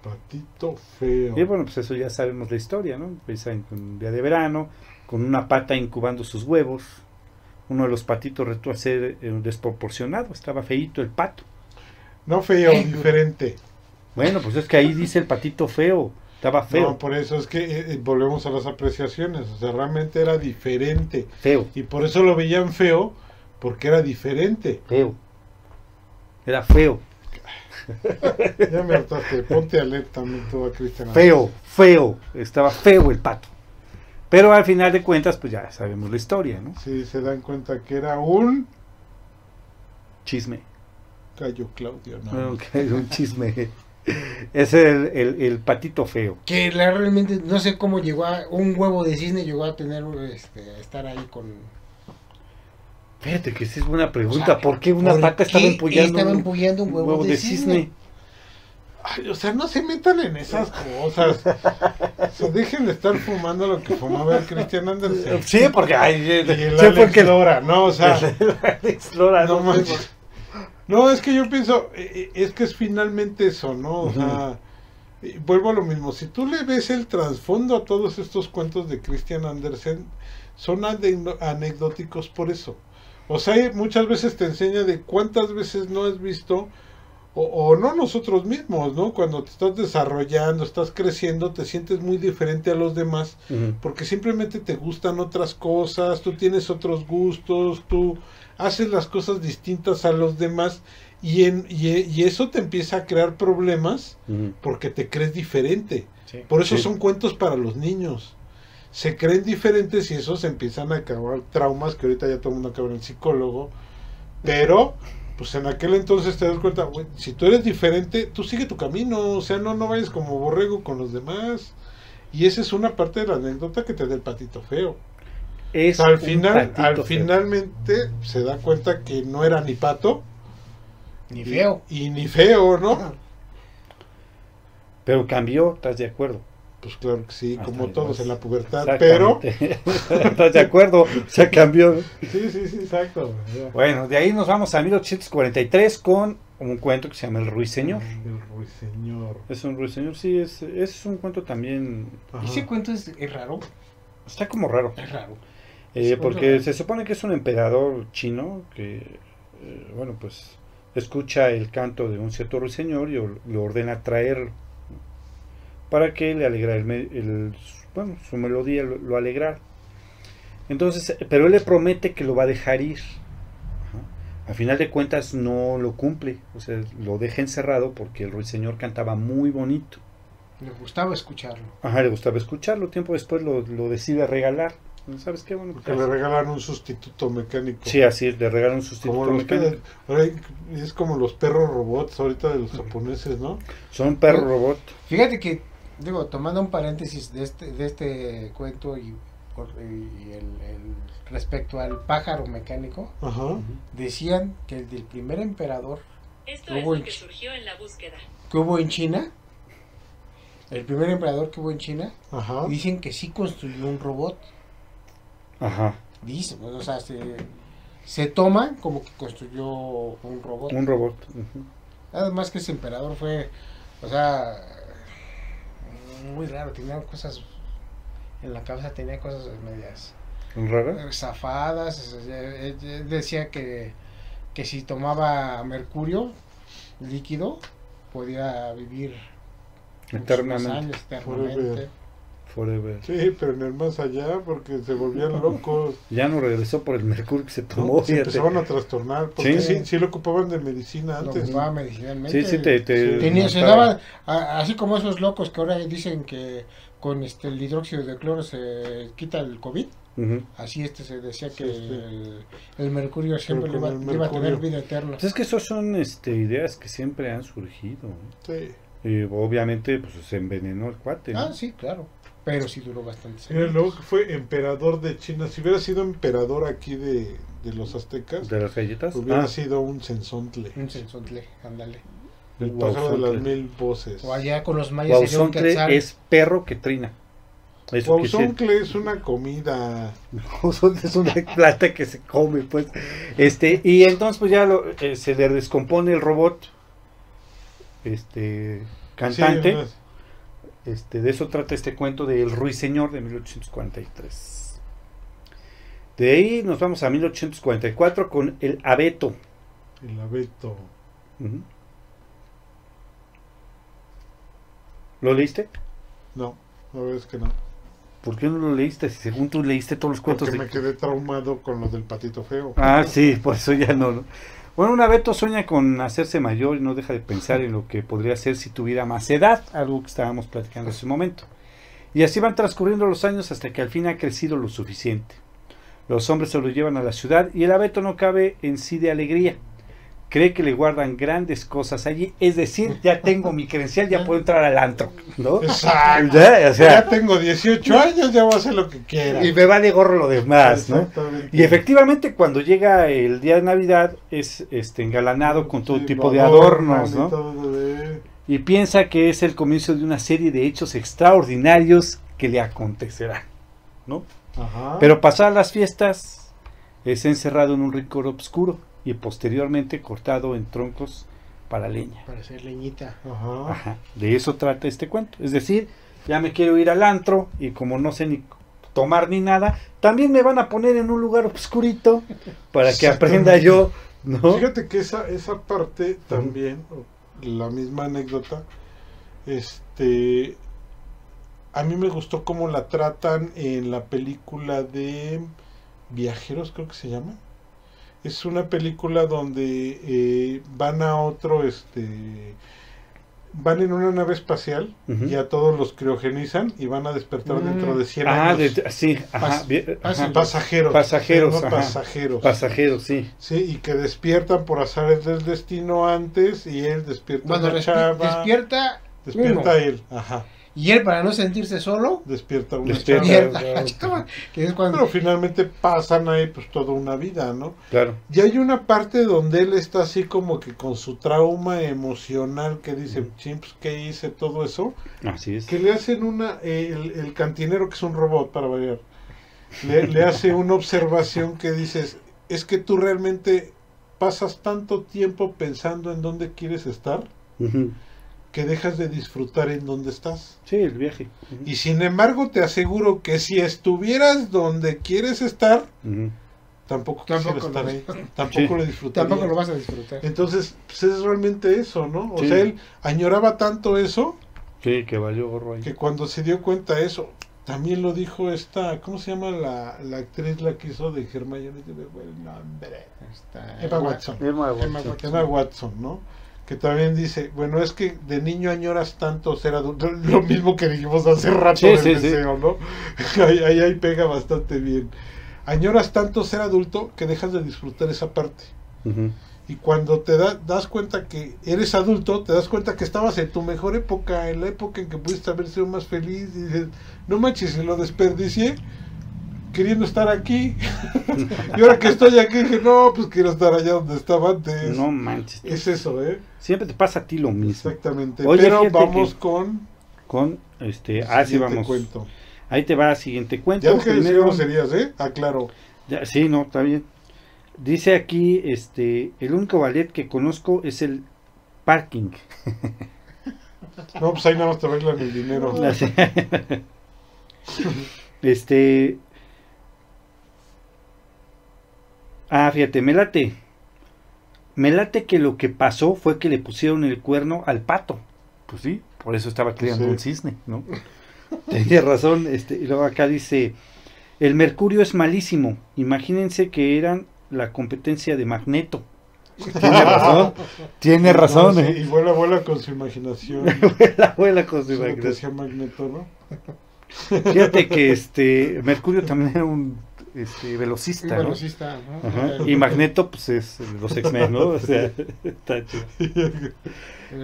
Speaker 2: Patito feo.
Speaker 1: Y bueno, pues eso ya sabemos la historia, ¿no? Empieza en un día de verano, con una pata incubando sus huevos. Uno de los patitos retó a ser eh, desproporcionado, estaba feíto el pato.
Speaker 2: No feo, diferente.
Speaker 1: Bueno, pues es que ahí dice el patito feo, estaba feo,
Speaker 2: No, por eso es que eh, eh, volvemos a las apreciaciones, o sea, realmente era diferente.
Speaker 1: feo.
Speaker 2: Y por eso lo veían feo, porque era diferente.
Speaker 1: Feo. Era feo.
Speaker 2: Ya me hartaste, ponte alerta también tú a Cristian.
Speaker 1: Feo, feo. Estaba feo el pato. Pero al final de cuentas, pues ya sabemos la historia, ¿no?
Speaker 2: Sí, se dan cuenta que era un
Speaker 1: Chisme.
Speaker 2: Cayo Claudio, ¿no?
Speaker 1: Es un chisme. Es el, el- el patito feo.
Speaker 3: Que la, realmente no sé cómo llegó a un huevo de cisne llegó a tener este a estar ahí con
Speaker 1: Fíjate que esa es buena pregunta.
Speaker 3: O sea,
Speaker 1: ¿Por qué una
Speaker 3: ¿por
Speaker 1: pata estaba
Speaker 3: estaba
Speaker 1: un,
Speaker 3: huevo de cisne?
Speaker 2: Ay, o sea, no se metan en esas cosas. O sea, dejen de estar fumando lo que fumaba el Christian Andersen.
Speaker 1: Sí, porque ay,
Speaker 2: Y el
Speaker 1: sí,
Speaker 2: Alex
Speaker 1: porque
Speaker 2: Lora, ¿no? O sea,
Speaker 1: Alex Lora,
Speaker 2: no
Speaker 1: no.
Speaker 2: No, es que yo pienso, eh, eh, es que es finalmente eso, ¿no? O sea, vuelvo a lo mismo. Si tú le ves el trasfondo a todos estos cuentos de Christian Andersen, son ane- anecdóticos por eso. O sea, muchas veces te enseña de cuántas veces no has visto, o, o no nosotros mismos, ¿no? Cuando te estás desarrollando, estás creciendo, te sientes muy diferente a los demás porque simplemente te gustan otras cosas, tú tienes otros gustos, tú haces las cosas distintas a los demás y, en, y, y eso te empieza a crear problemas porque te crees diferente.
Speaker 3: Sí.
Speaker 2: Por eso
Speaker 1: Sí.
Speaker 2: son cuentos para los niños. Se creen diferentes y esos empiezan a acabar traumas que ahorita ya todo el mundo acaba en el psicólogo. Pero, pues en aquel entonces te das cuenta, güey, si tú eres diferente, tú sigue tu camino. O sea, no, no vayas como borrego con los demás. Y esa es una parte de la anécdota que te da el patito feo.
Speaker 1: es
Speaker 2: al final, al
Speaker 1: feo.
Speaker 2: finalmente se da cuenta que no era ni pato
Speaker 3: Ni feo.
Speaker 2: y, y ni feo, ¿no?
Speaker 1: Pero cambió, ¿estás de acuerdo?
Speaker 2: Pues claro que sí,
Speaker 1: Hasta
Speaker 2: como todos en la pubertad, pero.
Speaker 1: ¿Estás de acuerdo? Se cambió.
Speaker 2: sí, sí, sí, exacto. ya.
Speaker 1: Bueno, de ahí nos vamos a 1843 con un cuento que se llama El Ruiseñor.
Speaker 2: El ruiseñor.
Speaker 1: Es un ruiseñor, sí, es, es un cuento también.
Speaker 2: Ajá.
Speaker 3: Ese cuento es, es raro.
Speaker 1: Está como raro.
Speaker 3: Es raro.
Speaker 1: Eh, porque se supone que es un emperador chino que, eh, bueno, pues escucha el canto de un cierto ruiseñor y le ordena traerlo para que le alegra el, bueno, su melodía lo, lo alegrara. Entonces, pero él le promete que lo va a dejar ir. Ajá. A final de cuentas no lo cumple, o sea, lo deja encerrado porque el ruiseñor cantaba muy bonito.
Speaker 3: Le gustaba escucharlo.
Speaker 1: Ajá, le gustaba escucharlo, tiempo después lo, lo decide regalar. ¿Sabes qué? Bueno,
Speaker 2: Porque le regalan un sustituto mecánico.
Speaker 1: Sí, así, le regalan un sustituto
Speaker 2: como
Speaker 1: mecánico.
Speaker 2: que- es como los perros robots ahorita de los japoneses, ¿no?
Speaker 1: Son perro robot.
Speaker 3: Fíjate que, digo, tomando un paréntesis de este, de este cuento y, el, el- respecto al pájaro mecánico,
Speaker 2: Ajá.
Speaker 3: decían que el del primer emperador
Speaker 4: Esto es lo
Speaker 3: en
Speaker 4: que surgió en la búsqueda.
Speaker 3: que hubo en China, el primer emperador que hubo en China,
Speaker 2: Ajá.
Speaker 3: dicen que sí construyó un robot.
Speaker 1: Ajá.
Speaker 3: Dicen, o sea, se, se toma como que construyó un robot.
Speaker 1: Un robot. ujú.
Speaker 3: Además que ese emperador fue, o sea, muy raro, tenía cosas en la cabeza, tenía cosas medias
Speaker 1: ¿Rara?
Speaker 3: eh, zafadas, decía que, que si tomaba mercurio líquido podía vivir muchos
Speaker 1: Eternamente.
Speaker 3: años, eternamente.
Speaker 2: Forever. Sí, pero en el más allá porque se volvían locos.
Speaker 1: Ya no regresó por el mercurio que se
Speaker 2: ¿no?
Speaker 1: tomó.
Speaker 2: Se
Speaker 1: fíjate.
Speaker 2: empezaban a trastornar porque
Speaker 1: Sí.
Speaker 2: sí, sí, lo ocupaban de medicina
Speaker 3: Lo
Speaker 2: antes.
Speaker 3: ocupaba medicinalmente.
Speaker 1: Sí, sí, te, te
Speaker 3: Tenía, se
Speaker 1: mataba.
Speaker 3: daba, a- así como esos locos que ahora dicen que con este el hidróxido de cloro se quita el COVID,
Speaker 1: Ujú.
Speaker 3: así este se decía que
Speaker 2: Sí, sí.
Speaker 3: El, el mercurio siempre le
Speaker 2: con
Speaker 3: iba,
Speaker 2: el
Speaker 3: le iba a tener
Speaker 2: mercurio.
Speaker 3: vida eterna.
Speaker 1: Pues es que esas son este, ideas que siempre han surgido. ¿eh?
Speaker 2: Sí.
Speaker 1: Y obviamente pues se envenenó el cuate. ¿no?
Speaker 3: Ah, sí, claro. Pero sí duró bastante.
Speaker 2: Mira, luego que fue emperador de China. Si hubiera sido emperador aquí de, de los aztecas,
Speaker 1: De las galletas.
Speaker 2: hubiera
Speaker 1: Ah,
Speaker 2: sido un censontle.
Speaker 3: Un sensontle, ándale.
Speaker 2: El pájaro de las mil voces.
Speaker 3: O allá con los mayas
Speaker 1: es perro que trina.
Speaker 2: Guauzontle es una comida.
Speaker 1: Es una planta que se come, pues. Este, y entonces pues ya lo- eh, se le descompone el robot. Este cantante.
Speaker 2: Sí,
Speaker 1: Este, de eso trata este cuento de El Ruiseñor de 1843. De ahí nos vamos a 1844 con El Abeto.
Speaker 2: el abeto.
Speaker 1: ¿Lo leíste?
Speaker 2: No, la verdad es que no.
Speaker 1: ¿Por qué no lo leíste? Si según tú leíste todos los cuentos
Speaker 2: Porque
Speaker 1: de...
Speaker 2: me quedé traumado con lo del patito feo.
Speaker 1: Ah, sí, por eso ya no. ¿No? Bueno, un abeto sueña con hacerse mayor y no deja de pensar en lo que podría ser si tuviera más edad, algo que estábamos platicando en ese momento. Y así van transcurriendo los años hasta que al fin ha crecido lo suficiente. Los hombres se lo llevan a la ciudad y el abeto no cabe en sí de alegría. Cree que le guardan grandes cosas allí, es decir, ya tengo mi credencial, ya puedo entrar al antro, ¿no?
Speaker 2: Exacto.
Speaker 1: Ya, o sea,
Speaker 2: ya tengo 18 años, ya voy a hacer lo que quiera.
Speaker 1: y me vale gorro lo demás, ¿no? Y efectivamente cuando llega el día de Navidad es este engalanado con todo
Speaker 2: Sí,
Speaker 1: tipo de adornos, ¿no? Y piensa que es el comienzo de una serie de hechos extraordinarios que le acontecerán, ¿no?
Speaker 2: Ajá.
Speaker 1: Pero pasadas las fiestas es encerrado en un ricor oscuro y posteriormente cortado en troncos para leña.
Speaker 3: Para hacer leñita.
Speaker 2: Ajá.
Speaker 1: Ajá, de eso trata este cuento. Es decir, ya me quiero ir al antro y como no sé ni tomar ni nada, también me van a poner en un lugar oscurito para que aprenda yo, ¿no?
Speaker 2: Fíjate que esa, esa parte también, la misma anécdota, este, a mí me gustó cómo la tratan en la película de Viajeros, creo que se llama. Es una película donde eh, van a otro, este, van en una nave espacial
Speaker 1: Ujú.
Speaker 2: y a todos los criogenizan y van a despertar
Speaker 3: Mm.
Speaker 2: dentro de 100
Speaker 1: Ah,
Speaker 2: años.
Speaker 1: de- sí, ajá,
Speaker 3: Pas-
Speaker 1: bien,
Speaker 3: pas-
Speaker 1: ajá,
Speaker 2: Pasajeros.
Speaker 1: Pasajeros, ajá.
Speaker 2: pasajeros.
Speaker 1: pasajeros, sí.
Speaker 2: Sí, y que despiertan por azares del destino antes y él despierta
Speaker 3: Bueno,
Speaker 2: una
Speaker 3: respi-
Speaker 2: chava.
Speaker 3: despierta
Speaker 2: despierta
Speaker 3: uno.
Speaker 2: él, ajá.
Speaker 3: Y él, para no sentirse solo,
Speaker 2: Despierta una
Speaker 1: Despierta.
Speaker 2: chava.
Speaker 3: mierda, chava, que es cuando...
Speaker 2: Pero finalmente pasan ahí pues toda una vida, ¿no?
Speaker 1: Claro.
Speaker 2: Y hay una parte donde él está así como que con su trauma emocional que dice, "Chin, pues, ¿qué hice? Todo eso.
Speaker 1: Así es.
Speaker 2: Que le hacen una, eh, el, el cantinero que es un robot para variar, le, le hace una observación que dices, es que tú realmente pasas tanto tiempo pensando en dónde quieres estar
Speaker 1: Ujú.
Speaker 2: Que dejas de disfrutar en dónde estás.
Speaker 1: Sí, el viaje.
Speaker 2: Y sin embargo te aseguro que si estuvieras donde quieres estar, tampoco,
Speaker 3: Tampoco
Speaker 2: quisiera estar
Speaker 3: lo-
Speaker 2: ahí. Tampoco
Speaker 1: Sí.
Speaker 2: lo disfrutarías.
Speaker 3: Tampoco lo vas a disfrutar.
Speaker 2: Entonces, pues es realmente eso, ¿no? O
Speaker 1: Sí.
Speaker 2: sea, él añoraba tanto eso
Speaker 1: Sí, que valió gorro ahí.
Speaker 2: que cuando se dio cuenta de eso, también lo dijo esta, ¿cómo se llama la, la actriz la que hizo de Hermione? Fue el nombre.
Speaker 3: Está-
Speaker 2: Emma Watson.
Speaker 1: Emma
Speaker 3: Emma
Speaker 1: Watson.
Speaker 3: Watson.
Speaker 2: Emma Watson, ¿no? Que también dice, bueno, es que de niño añoras tanto ser adulto, lo mismo que dijimos hace rato
Speaker 1: Sí,
Speaker 2: del
Speaker 1: sí, sí.
Speaker 2: deseo, ¿no? ahí, ahí, ahí pega bastante bien. Añoras tanto ser adulto que dejas de disfrutar esa parte. Y cuando te da- das cuenta que eres adulto, te das cuenta que estabas en tu mejor época, en la época en que pudiste haber sido más feliz. Y dices, no manches, se lo desperdicié queriendo estar aquí. y ahora que estoy aquí, dije, no, pues quiero estar allá donde estaba antes.
Speaker 1: No manches.
Speaker 2: Es eso, ¿eh?
Speaker 1: Siempre te pasa a ti lo mismo.
Speaker 2: Exactamente.
Speaker 1: Oye,
Speaker 2: Pero vamos
Speaker 1: que-
Speaker 2: con.
Speaker 1: Con este. Ah, sí, vamos.
Speaker 2: Cuento.
Speaker 1: Ahí te va el siguiente cuento.
Speaker 2: Ya decir
Speaker 1: Primero,
Speaker 2: groserías, ¿eh? Aclaro.
Speaker 1: Ya, sí, no, está bien. Dice aquí, este, el único ballet que conozco es el parking.
Speaker 2: No, pues ahí nada más te arreglan el dinero.
Speaker 1: Este. Ah, fíjate, me late. Me late que lo que pasó fue que le pusieron el cuerno al pato. Pues sí, por eso estaba criando
Speaker 2: Sí.
Speaker 1: un cisne, ¿no? Tenía razón. Este, y luego acá dice: El mercurio es malísimo. Imagínense que eran la competencia de Magneto. Tiene razón. Tiene razón,
Speaker 2: No, sí,
Speaker 1: ¿eh?
Speaker 2: Y vuela, vuela con su imaginación.
Speaker 1: La abuela con su
Speaker 2: decía Magneto, ¿no?
Speaker 1: Fíjate que este Mercurio también era un este, velocista, ¿no? Y Magneto, pues es los X-Men, ¿no? O sea, está chido.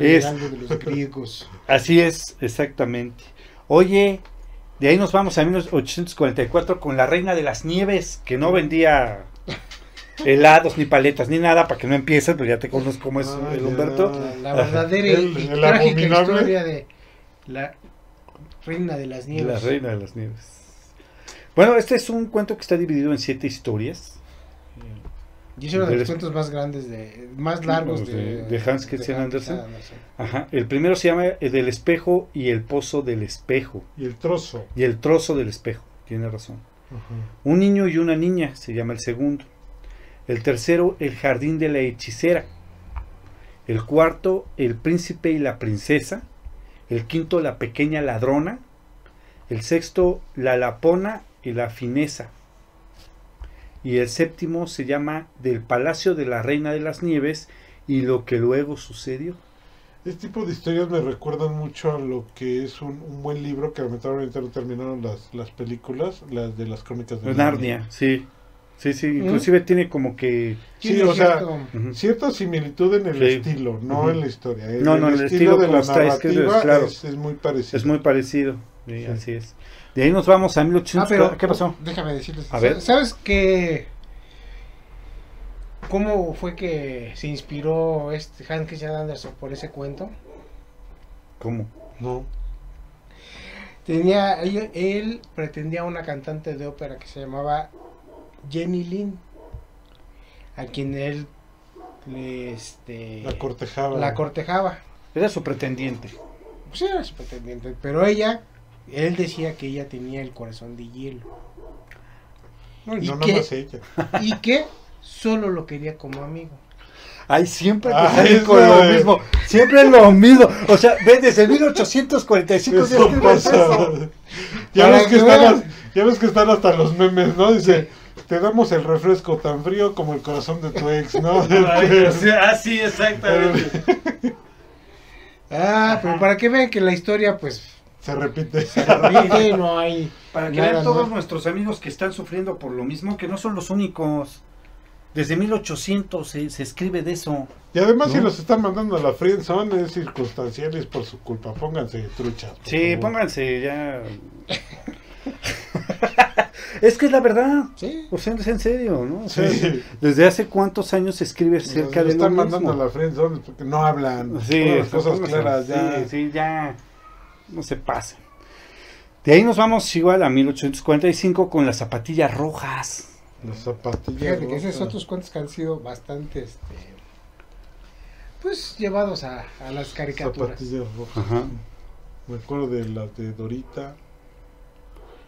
Speaker 1: Es-
Speaker 3: de los griegos.
Speaker 1: Así es, exactamente. Oye, de ahí nos vamos a 1844 con la Reina de las Nieves, que no vendía helados, ni paletas, ni nada, para que no empieces, pero ya te conozco cómo es
Speaker 2: Ah,
Speaker 1: el. Humberto.
Speaker 3: La, la verdadera
Speaker 2: El-
Speaker 3: y
Speaker 2: el
Speaker 3: trágica
Speaker 2: abominable.
Speaker 3: historia de la reina de las
Speaker 1: La
Speaker 3: nieves.
Speaker 1: Reina de las Nieves. Bueno, este es un cuento que está dividido en siete historias.
Speaker 3: Y es uno de los cuentos más grandes, de más largos de,
Speaker 1: de- de Hans Christian Andersen.
Speaker 3: Andersen.
Speaker 1: Ajá, el primero se llama El del espejo y el pozo del espejo.
Speaker 2: Y el trozo.
Speaker 1: Y el trozo del espejo, tiene razón. Un niño y una niña se llama el segundo. El tercero, El jardín de la hechicera. El cuarto, El príncipe y la princesa. El quinto, La pequeña ladrona. El sexto, La lapona y la fineza. Y el séptimo se llama Del palacio de la reina de las nieves y lo que luego sucedió.
Speaker 2: Este tipo de historias me recuerdan mucho a lo que es un, un buen libro que lamentablemente no terminaron las, las películas, las de las crónicas de
Speaker 1: Narnia, sí. Sí, sí, inclusive tiene como que...
Speaker 2: Sí,
Speaker 3: Tiene
Speaker 2: o sea. Cierta similitud en el
Speaker 1: Sí.
Speaker 2: estilo, no
Speaker 1: Ujú.
Speaker 2: en la historia.
Speaker 1: No, no, el estilo
Speaker 2: de
Speaker 1: como
Speaker 2: la
Speaker 1: está escrito es
Speaker 2: narrativa
Speaker 1: claro.
Speaker 2: es, es muy parecido.
Speaker 1: Es muy parecido. sí,
Speaker 2: Sí.
Speaker 1: Así es. De ahí nos vamos a
Speaker 3: Ah,
Speaker 1: 1800.
Speaker 3: pero
Speaker 1: ¿Qué pasó?
Speaker 3: Déjame decirles.
Speaker 1: A ver.
Speaker 3: ¿Sabes qué? ¿Cómo fue que se inspiró este Hans Christian Andersen por ese cuento?
Speaker 1: ¿Cómo?
Speaker 2: No.
Speaker 3: Tenía, él, él pretendía una cantante de ópera que se llamaba Jenny Lynn, a quien él le, este,
Speaker 2: La cortejaba.
Speaker 3: la cortejaba.
Speaker 1: Era su pretendiente.
Speaker 3: Pues era su pretendiente, pero ella, él decía que ella tenía el corazón de hielo
Speaker 2: No, y
Speaker 3: ¿Y
Speaker 2: no más ella.
Speaker 3: y que solo lo quería como amigo.
Speaker 1: Ay, siempre
Speaker 2: Ay,
Speaker 1: con lo mismo. Siempre es lo mismo. O sea, ve desde 1845
Speaker 2: Eso pasa. Ya ves, que
Speaker 3: que
Speaker 2: están, las- ya ves que están hasta los memes, ¿no? Dice, te damos el refresco tan frío como el corazón de tu ex, ¿no?
Speaker 1: ah, sí, exactamente.
Speaker 3: Ah, pero para que vean que la historia, pues,
Speaker 2: Se repite.
Speaker 3: se repite, no hay.
Speaker 1: Para que vean todos
Speaker 3: ¿no?
Speaker 1: nuestros amigos que están sufriendo por lo mismo, que no son los únicos. Desde 1800 se, se escribe de eso.
Speaker 2: Y además,
Speaker 1: ¿No?
Speaker 2: si los están mandando a la friendzone, es circunstancial y es por su culpa. Pónganse truchas. por
Speaker 1: Sí,
Speaker 2: favor.
Speaker 1: pónganse ya. es que es la verdad.
Speaker 3: Sí.
Speaker 1: O sea, es en serio, ¿no? O sea,
Speaker 2: Sí.
Speaker 1: ¿Desde hace cuántos años se escribe
Speaker 2: Los
Speaker 1: acerca de lo
Speaker 2: están mandando a la friendzone es porque no hablan.
Speaker 1: Sí,
Speaker 2: las cosas claras ya.
Speaker 1: Sí, sí, ya. No se pasa. De ahí nos vamos igual a 1845 con las zapatillas rojas.
Speaker 2: Las zapatillas.
Speaker 3: Fíjate que esos
Speaker 2: rojas.
Speaker 3: otros cuentos que han sido bastante, este, pues llevados a, a las caricaturas.
Speaker 2: Zapatillas rojas.
Speaker 1: Ajá.
Speaker 2: Me acuerdo de las de Dorita.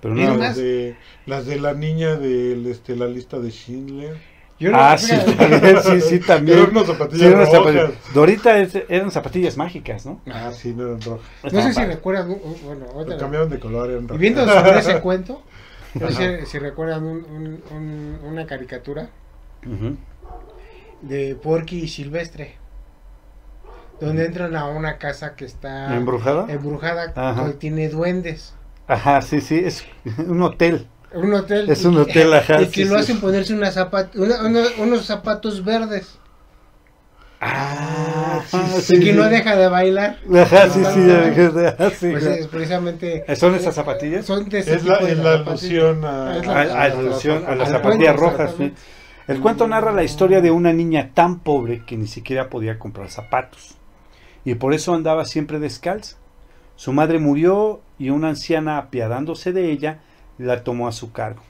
Speaker 1: Pero no.
Speaker 2: Las de, las de la niña de este, la lista de Schindler.
Speaker 1: Ah, sí, también, sí, sí, también.
Speaker 2: Eran unas
Speaker 1: Sí,
Speaker 2: zapatillas
Speaker 1: unas
Speaker 2: rojas.
Speaker 1: zapatillas. Dorita es- eran zapatillas mágicas, ¿no?
Speaker 2: Ah, sí, no eran rojas.
Speaker 3: No sé si recuerdan, bueno, ahorita-
Speaker 2: cambiaron de color, eran
Speaker 3: y viendo sobre ese cuento, no sé si, recuerdan un- un- un- una caricatura de Porky y Silvestre, donde entran a una casa que está
Speaker 1: ¿Embrujada?
Speaker 3: embrujada,
Speaker 1: Ajá.
Speaker 3: que tiene duendes.
Speaker 1: Ajá, sí, sí, es un hotel.
Speaker 3: Un hotel.
Speaker 1: Es
Speaker 3: y
Speaker 1: un hotel, ajá,
Speaker 3: Y que
Speaker 1: sí,
Speaker 3: lo
Speaker 1: sí.
Speaker 3: hacen ponerse una zapat- una- una- unos zapatos verdes.
Speaker 1: Ah,
Speaker 2: sí,
Speaker 1: sí,
Speaker 3: y que no
Speaker 1: sí.
Speaker 3: deja de bailar.
Speaker 1: Ajá, sí, sí, sí,
Speaker 3: Pues es precisamente.
Speaker 1: ¿Son esas zapatillas?
Speaker 3: Son de ese
Speaker 2: Es la,
Speaker 3: tipo de
Speaker 2: es la
Speaker 3: zapatillas.
Speaker 2: alusión a,
Speaker 3: Es la-
Speaker 1: a- alusión a las zapatillas
Speaker 3: cuento,
Speaker 1: rojas. sí. El cuento narra la historia de una niña tan pobre que ni siquiera podía comprar zapatos. Y por eso andaba siempre descalza. Su madre murió y una anciana, apiadándose de ella, la tomó a su cargo.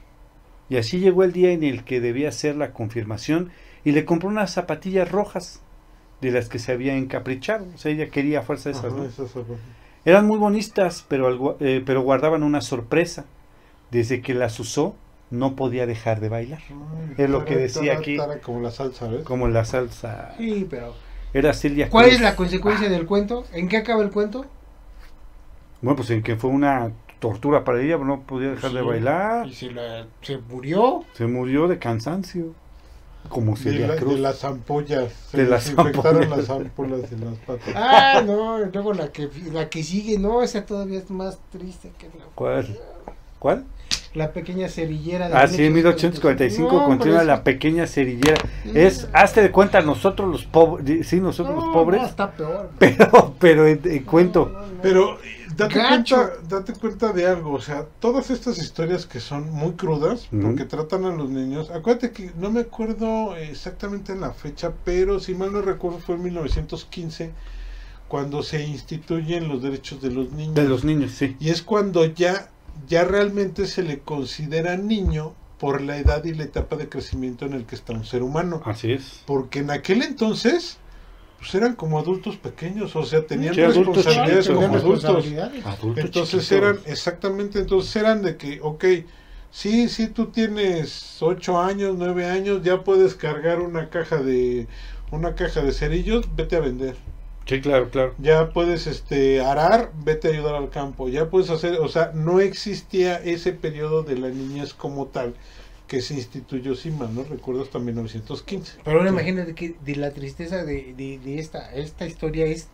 Speaker 1: Y así llegó el día en el que debía hacer la confirmación y le compró unas zapatillas rojas de las que se había encaprichado. O sea, ella quería a fuerza de esas.
Speaker 2: Ajá,
Speaker 1: ¿no?
Speaker 2: esas zapatillas.
Speaker 1: Eran muy bonitas, pero, algo- eh, pero guardaban una sorpresa. Desde que las usó, no podía dejar de bailar. Es lo que decía aquí.
Speaker 2: como la salsa, ¿ves?
Speaker 1: Como la salsa.
Speaker 3: Sí, pero.
Speaker 1: Era Celia
Speaker 3: ¿Cuál
Speaker 1: Cruz.
Speaker 3: es la consecuencia del cuento? ¿En qué acaba el cuento?
Speaker 1: Bueno, pues en que fue una tortura para ella, no podía dejar de bailar.
Speaker 3: Y se, la- se murió.
Speaker 1: Se murió de cansancio. Como
Speaker 2: De,
Speaker 1: Celia
Speaker 2: la-
Speaker 1: Cruz.
Speaker 2: de las ampollas. Se
Speaker 1: De
Speaker 2: de
Speaker 1: las
Speaker 2: infectaron
Speaker 1: ampollas.
Speaker 2: las ámpulas en las patas.
Speaker 3: Ah, no, luego la que, la que sigue, no, esa todavía es más triste que la,
Speaker 1: ¿Cuál? ¿Cuál?
Speaker 3: la pequeña cerillera de
Speaker 1: Ah, sí, en 1845
Speaker 3: No,
Speaker 1: continúa
Speaker 3: pero
Speaker 1: la
Speaker 3: eso-
Speaker 1: pequeña cerillera. Es, hazte de cuenta, nosotros los pobres, sí, nosotros
Speaker 3: No,
Speaker 1: los pobres,
Speaker 3: no, está peor.
Speaker 1: pero, pero en, en cuento.
Speaker 3: No, no, no.
Speaker 2: Pero eh, date
Speaker 3: Gacho.
Speaker 2: cuenta, date cuenta de algo, o sea, todas estas historias que son muy crudas, porque tratan a los niños, acuérdate que no me acuerdo exactamente en la fecha, pero si mal no recuerdo fue en 1915 cuando se instituyen los derechos de los niños.
Speaker 1: De los niños, sí.
Speaker 2: Y es cuando ya, ya realmente se le considera niño por la edad y la etapa de crecimiento en el que está un ser humano.
Speaker 1: Así es.
Speaker 2: Porque en aquel entonces, pues eran como adultos pequeños, o sea, tenían
Speaker 1: Sí, adultos
Speaker 2: responsabilidades
Speaker 1: chiquitos,
Speaker 2: como adultos.
Speaker 1: Adultos
Speaker 2: Entonces
Speaker 1: chiquitos.
Speaker 2: eran, exactamente, entonces eran de que, ok, sí, sí, tú tienes ocho años, nueve años, ya puedes cargar una caja de, una caja de cerillos, vete a vender.
Speaker 1: Sí, claro, claro.
Speaker 2: Ya puedes, este, arar, vete a ayudar al campo. Ya puedes hacer, o sea, no existía ese periodo de la niñez como tal que se instituyó, si mal no recuerdo, hasta 1915.
Speaker 3: Pero ahora imagínate que de la tristeza de, de, de esta, esta historia es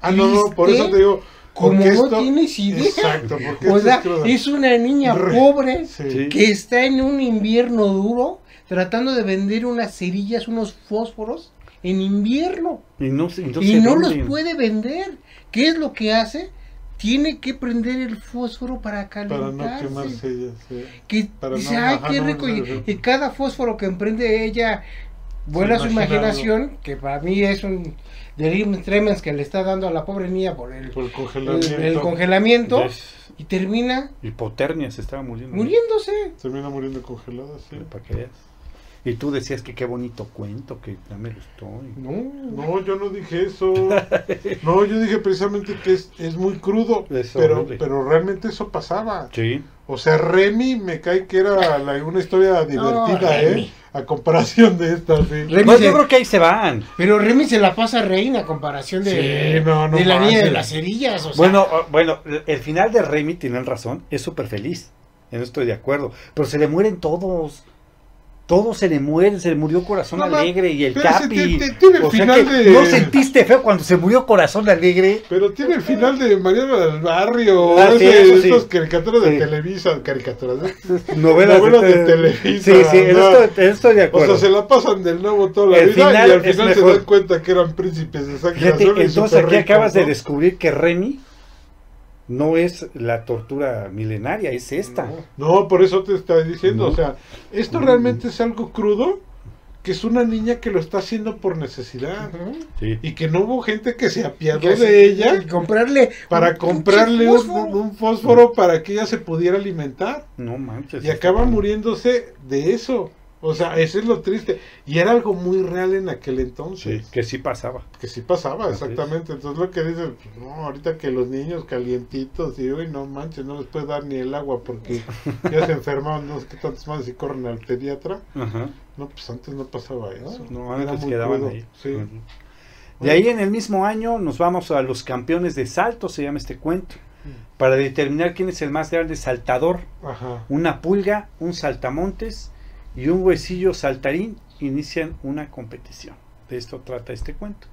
Speaker 2: Ah, no, no, por eso te digo,
Speaker 3: como no
Speaker 2: esto-
Speaker 3: tienes idea.
Speaker 2: Exacto, porque
Speaker 3: O sea,
Speaker 2: es
Speaker 3: una niña
Speaker 2: Re-
Speaker 3: pobre
Speaker 2: Sí.
Speaker 3: Que está en un invierno duro tratando de vender unas cerillas, unos fósforos en invierno.
Speaker 1: Y no, y no
Speaker 3: y
Speaker 1: se
Speaker 3: no los puede vender. ¿Qué es lo que hace? Tiene que prender el fósforo para
Speaker 2: Para
Speaker 3: calentarse.
Speaker 2: no quemarse ella, sí.
Speaker 3: Que
Speaker 2: Para
Speaker 3: dice,
Speaker 2: no-
Speaker 3: ay,
Speaker 2: ajá,
Speaker 3: qué
Speaker 2: no,
Speaker 3: rico.
Speaker 2: no,
Speaker 3: y, cada fósforo que emprende ella vuela su imaginación, que para mí es un delirium tremens que le está dando a la pobre niña por el,
Speaker 2: Por el
Speaker 3: el-
Speaker 2: congelamiento.
Speaker 3: el congelamiento y termina
Speaker 1: Hipotermia se estaba muriendo.
Speaker 3: muriéndose.
Speaker 2: Termina muriendo congelada, sí.
Speaker 1: Para que veas. Y tú decías que qué bonito cuento, que ya me gustó. y-
Speaker 3: No,
Speaker 2: No, yo no dije eso. No, yo dije precisamente que es, es muy crudo. Pero, pero realmente eso pasaba.
Speaker 1: Sí.
Speaker 2: O sea, Remy me cae que era la- una historia divertida, ¿eh? A comparación de esta, sí.
Speaker 3: Remy
Speaker 1: Pues
Speaker 3: se-
Speaker 1: yo creo que ahí se van.
Speaker 3: Pero Remy se la pasa reina a comparación de,
Speaker 2: Sí, no, no
Speaker 3: de la niña de las cerillas. O sea,
Speaker 1: Bueno, bueno, el final de Remy, tienen razón, es súper feliz. En eso estoy de acuerdo. Pero se le mueren todos. Todo se le muere, se le murió Corazón
Speaker 2: No,
Speaker 1: Alegre y el Capi.
Speaker 2: ti- ti- tiene el
Speaker 1: o sea
Speaker 2: final
Speaker 1: que
Speaker 2: de-
Speaker 1: no sentiste feo cuando se murió Corazón Alegre.
Speaker 2: Pero tiene el final de Mariano del Barrio,
Speaker 1: Ah, sí, sí.
Speaker 2: caricaturas de. Televisa, caricaturas, ¿eh?
Speaker 1: Novelas,
Speaker 2: Novelas de
Speaker 1: te-
Speaker 2: Televisa,
Speaker 1: Sí, sí,
Speaker 2: ¿no?
Speaker 1: estoy de
Speaker 2: O
Speaker 1: acuerdo.
Speaker 2: sea, se la pasan del nuevo toda la
Speaker 1: El
Speaker 2: vida
Speaker 1: final
Speaker 2: y al final se dan cuenta que eran príncipes de sangre y
Speaker 1: entonces aquí acabas de descubrir que Remy no es la tortura milenaria, es esta.
Speaker 3: No.
Speaker 2: No, por eso te está diciendo,
Speaker 1: No.
Speaker 2: o sea, esto
Speaker 1: Mm.
Speaker 2: realmente es algo crudo, que es una niña que lo está haciendo por necesidad.
Speaker 1: Sí.
Speaker 2: Y que no hubo gente que se apiadó de ella
Speaker 3: y comprarle
Speaker 2: para
Speaker 3: un
Speaker 2: comprarle un,
Speaker 3: fósforo.
Speaker 2: un- un fósforo para que ella se pudiera alimentar.
Speaker 1: No manches.
Speaker 2: Y acaba muriéndose de eso. O sea, eso es lo triste. Y era algo muy real en aquel
Speaker 1: Sí,
Speaker 2: entonces.
Speaker 1: que sí pasaba.
Speaker 2: Que sí pasaba, exactamente. Entonces lo que dicen, pues, no, ahorita que los niños calientitos, y uy, no manches, no les puedes dar ni el agua porque ya se enfermaron, no sé qué tantos más, y corren al pediatra.
Speaker 1: Ajá.
Speaker 2: No, pues antes no pasaba eso.
Speaker 1: No,
Speaker 2: Era
Speaker 1: antes
Speaker 2: muy
Speaker 1: quedaban
Speaker 2: crudo,
Speaker 1: ahí.
Speaker 2: Sí.
Speaker 1: De ahí en el mismo año nos vamos a los campeones de salto, se llama este cuento, para determinar quién es el más grande saltador.
Speaker 2: Ajá.
Speaker 1: Una pulga, un saltamontes y un huesillo saltarín inician una competición. De esto trata este cuento.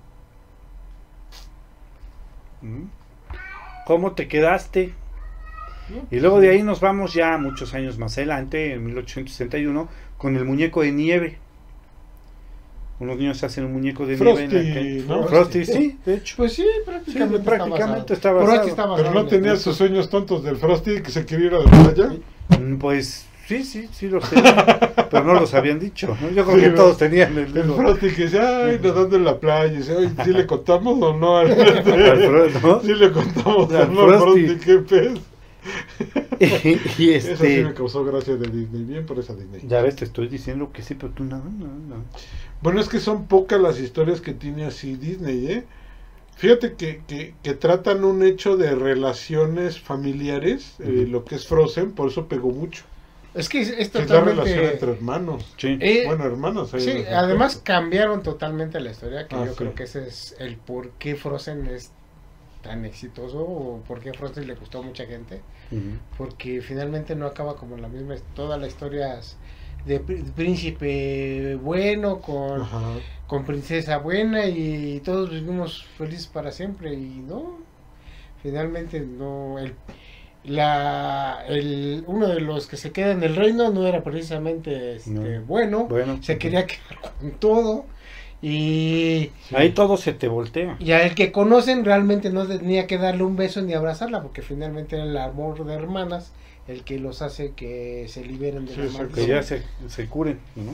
Speaker 1: ¿Mm? ¿Cómo te quedaste? Y luego de ahí nos vamos ya muchos años más adelante, en 1861, con el muñeco de nieve. Unos niños hacen un muñeco de
Speaker 2: Frosty,
Speaker 1: nieve. en
Speaker 2: ¿no?
Speaker 1: Frosty, sí, de hecho.
Speaker 3: Pues sí,
Speaker 1: Sí,
Speaker 3: prácticamente,
Speaker 1: prácticamente
Speaker 3: está
Speaker 1: está
Speaker 3: basado.
Speaker 1: basado.
Speaker 3: Frosty está basado
Speaker 2: Pero no
Speaker 3: en
Speaker 2: tenía sus sueños tontos del Frosty que se quería ir a la playa.
Speaker 1: Mm, Pues sí, sí, sí los tenían, pero no los habían dicho. ¿no? Yo creo
Speaker 2: Sí,
Speaker 1: que todos tenían el
Speaker 2: El
Speaker 1: mismo.
Speaker 2: Frosty que decía, ay, nadando en la playa. Y dice, ay, ¿sí le contamos o no? Al
Speaker 1: ¿no?
Speaker 2: Sí le contamos
Speaker 1: Al
Speaker 2: o no al
Speaker 1: Frosty.
Speaker 2: Frosty, qué pez.
Speaker 1: y
Speaker 2: sí
Speaker 1: este,
Speaker 2: me causó gracia de Disney. Bien por esa Disney.
Speaker 1: ya ves, te estoy diciendo que sí, pero tú no, no, no.
Speaker 2: Bueno, es que son pocas las historias que tiene así Disney, ¿eh? Fíjate que, que, que tratan un hecho de relaciones familiares, eh, lo que es Frozen, por eso pegó mucho.
Speaker 3: Es que es, es
Speaker 2: la relación
Speaker 3: totalmente...
Speaker 2: entre hermanos.
Speaker 1: Sí.
Speaker 3: Eh,
Speaker 2: bueno, hermanos.
Speaker 3: Sí, además cambiaron totalmente la historia, que
Speaker 2: Ah,
Speaker 3: yo
Speaker 2: sí.
Speaker 3: creo que ese es el por qué Frozen es tan exitoso o por qué Frozen le gustó a mucha gente, porque finalmente no acaba como la misma, toda la historia es de pr- príncipe bueno con,
Speaker 2: Ajá.
Speaker 3: con princesa buena y todos vivimos felices para siempre y no, finalmente no, el, la, el, uno de los que se queda en el reino no era precisamente este,
Speaker 1: No.
Speaker 3: bueno,
Speaker 1: Bueno,
Speaker 3: se quería quedar con todo y,
Speaker 1: ahí todo se te voltea.
Speaker 3: y al que conocen realmente no tenía que darle un beso ni abrazarla porque finalmente era el amor de hermanas el que los hace que se liberen de
Speaker 2: Sí,
Speaker 3: la
Speaker 2: exacto.
Speaker 1: Que ya se, se curen, ¿no?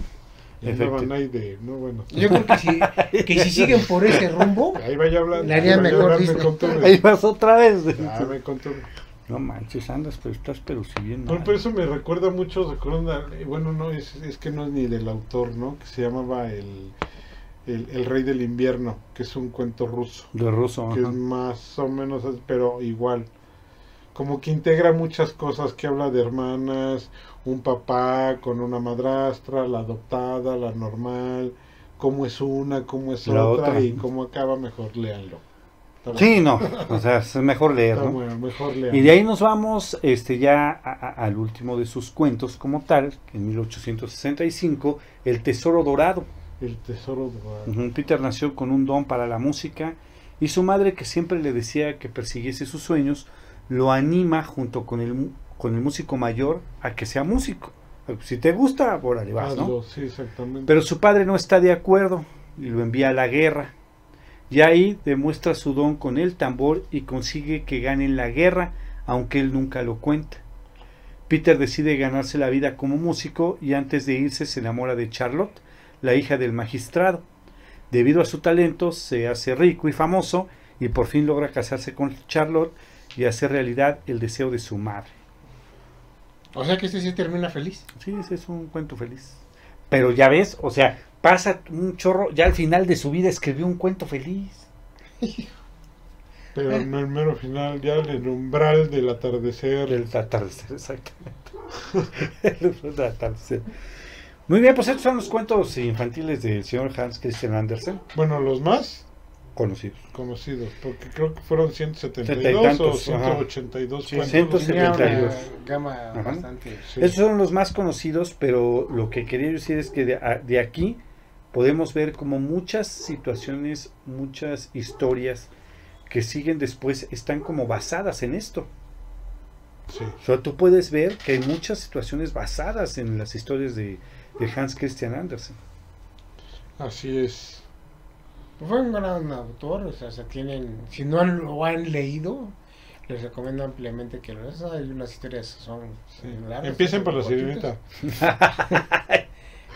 Speaker 2: Ahí de, no, bueno.
Speaker 3: Yo creo que si, que si siguen por ese rumbo,
Speaker 2: Ahí vaya hablando.
Speaker 3: Le haría mejor Disney.
Speaker 1: Ahí vas otra vez.
Speaker 2: Ah, me contó.
Speaker 1: No manches, andas, pero estás pero si bien mal.
Speaker 2: pero eso me recuerda mucho, recuerda, bueno, no, es, es que no es ni del autor, ¿no? Que se llamaba el, el, el Rey del Invierno, que es un cuento ruso,
Speaker 1: De ruso,
Speaker 2: que
Speaker 1: ajá.
Speaker 2: es más o menos, pero igual. Como que integra muchas cosas, que habla de hermanas, un papá con una madrastra, la adoptada, la normal, cómo es una, cómo es
Speaker 1: La
Speaker 2: otra,
Speaker 1: otra.
Speaker 2: y cómo acaba, mejor léanlo.
Speaker 1: Sí, no, o sea, es mejor leer, ¿no?
Speaker 2: bueno, mejor léanlo.
Speaker 1: Y de ahí nos vamos este, ya a- a- al último de sus cuentos como tal, en 1865, El Tesoro Dorado.
Speaker 2: El tesoro dorado.
Speaker 1: Peter nació con un don para la música y su madre, que siempre le decía que persiguiese sus sueños, lo anima junto con el, con el músico mayor a que sea músico. Si te gusta, órale, vas, ¿no?
Speaker 2: Sí, exactamente.
Speaker 1: Pero su padre no está de acuerdo y lo envía a la guerra. Y ahí demuestra su don con el tambor y consigue que ganen la guerra, aunque él nunca lo cuenta. Peter decide ganarse la vida como músico y antes de irse se enamora de Charlotte, la hija del magistrado. Debido a su talento se hace rico y famoso y por fin logra casarse con Charlotte y hacer realidad el deseo de su madre.
Speaker 3: o sea que este sí termina feliz.
Speaker 1: Sí, ese es un cuento feliz. Pero ya ves, o sea, pasa un chorro, ya al final de su vida escribió un cuento feliz.
Speaker 2: Pero en el mero final, ya en el umbral del atardecer.
Speaker 1: El atardecer, exactamente. el atardecer. Muy bien, pues estos son los cuentos infantiles del señor Hans Christian Andersen.
Speaker 2: Bueno, los más.
Speaker 1: conocidos.
Speaker 2: conocidos, porque creo que fueron
Speaker 1: Setenta y
Speaker 2: 172
Speaker 1: tantos,
Speaker 2: o 182
Speaker 1: Sí,
Speaker 2: cuentos.
Speaker 1: ciento
Speaker 3: Tenía una
Speaker 1: 72.
Speaker 3: gama bastante.
Speaker 2: Sí.
Speaker 1: Esos son los más conocidos, pero lo que quería decir es que de aquí podemos ver como muchas situaciones, muchas historias que siguen después están como basadas en esto.
Speaker 2: Sí.
Speaker 1: O sea, tú puedes ver que hay muchas situaciones basadas en las historias de, de Hans Christian Andersen.
Speaker 2: Así es.
Speaker 3: Fue un gran autor, o sea, se tienen, si no han- lo han leído, les recomiendo ampliamente que lo lean. Hay unas historias que son
Speaker 2: Sí.
Speaker 3: largas,
Speaker 2: Empiecen por la sirenita.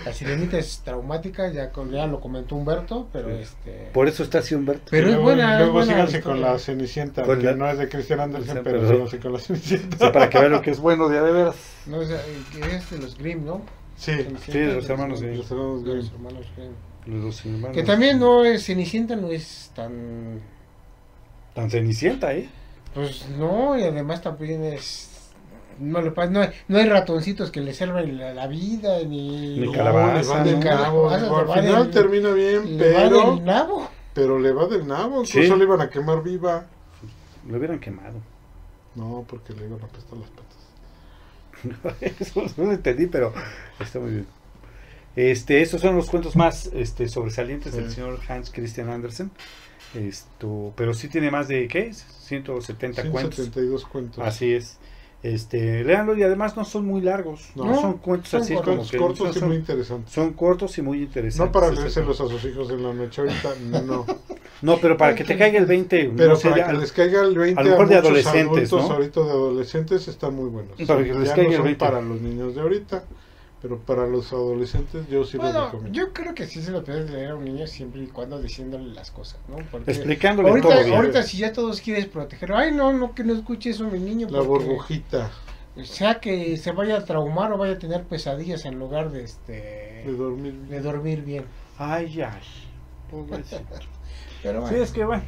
Speaker 3: La sirenita es traumática, ya, lo comentó Humberto, pero
Speaker 1: Sí.
Speaker 3: este...
Speaker 1: Por eso está así Humberto.
Speaker 3: Pero
Speaker 2: Y
Speaker 3: es
Speaker 2: luego,
Speaker 3: buena, es
Speaker 2: Luego
Speaker 3: buena
Speaker 2: síganse con la Cenicienta,
Speaker 1: Con
Speaker 2: que
Speaker 1: la-
Speaker 2: no es de Christian Andersen, pero
Speaker 1: pero-
Speaker 2: síganse con la
Speaker 1: O
Speaker 2: Cenicienta.
Speaker 1: sea, para que vean lo que es bueno de a de veras.
Speaker 3: No, o sea, que es de los Grimm, ¿no?
Speaker 2: Sí,
Speaker 1: Sí, de los hermanos Grimm.
Speaker 2: Los hermanos
Speaker 3: De los
Speaker 2: Grimm.
Speaker 3: hermanos Grimm.
Speaker 1: Los dos hermanos.
Speaker 3: Que también no es, Cenicienta no es tan...
Speaker 1: Tan cenicienta, ¿eh?
Speaker 3: Pues no, y además también es... No, le pasa, no, hay, no hay ratoncitos que le salven la, la vida, ni...
Speaker 1: Ni
Speaker 2: No,
Speaker 1: calabaza,
Speaker 2: le va del
Speaker 1: ¿no?
Speaker 2: nabo.
Speaker 3: Calabaza,
Speaker 2: Al final
Speaker 3: del-
Speaker 2: termina bien,
Speaker 3: Le va
Speaker 2: pero,
Speaker 3: del nabo.
Speaker 2: pero le va del nabo.
Speaker 1: Sí.
Speaker 2: Incluso le iban a quemar viva.
Speaker 1: Lo hubieran quemado.
Speaker 2: No, porque le iban a apestar las patas.
Speaker 1: Eso no lo entendí, pero está muy bien. Este, estos son los cuentos más este, sobresalientes del
Speaker 2: Sí.
Speaker 1: señor Hans Christian Andersen. Esto, pero sí tiene más de ¿qué? 170 cuentos.
Speaker 2: 172 cuentos.
Speaker 1: Así es. Este, léanlo y además no son muy largos. No,
Speaker 2: No,
Speaker 1: son cuentos
Speaker 3: son
Speaker 1: así
Speaker 3: cortos,
Speaker 1: como que
Speaker 2: cortos y
Speaker 1: son,
Speaker 2: muy interesantes.
Speaker 1: son cortos y muy interesantes.
Speaker 2: No para leérselos a sus hijos en la noche ahorita, no.
Speaker 1: No, pero para que te caiga el 20,
Speaker 2: Pero
Speaker 1: no sé,
Speaker 2: para que les caiga el 20
Speaker 1: a lo mejor de
Speaker 2: muchos
Speaker 1: adolescentes,
Speaker 2: adultos
Speaker 1: ¿no?
Speaker 2: ahorita de adolescentes están muy buenos.
Speaker 1: Para que les
Speaker 2: ya
Speaker 1: caiga el
Speaker 2: son
Speaker 1: 20.
Speaker 2: para los niños de ahorita, pero para los adolescentes yo sí
Speaker 3: Bueno,
Speaker 2: recomiendo.
Speaker 3: yo creo que sí se lo puedes leer a un niño siempre y cuando diciéndole las cosas, ¿no? Porque
Speaker 1: explicándole
Speaker 3: ahorita,
Speaker 1: todo bien.
Speaker 3: ahorita si ya todos quieres proteger, ay no, no que no escuche eso mi niño,
Speaker 2: La burbujita
Speaker 3: sea que se vaya a traumar o vaya a tener pesadillas en lugar de este
Speaker 2: de dormir.
Speaker 3: de dormir bien.
Speaker 1: Ay, ay.
Speaker 3: Pero
Speaker 1: Sí,
Speaker 3: bueno,
Speaker 1: es que bueno,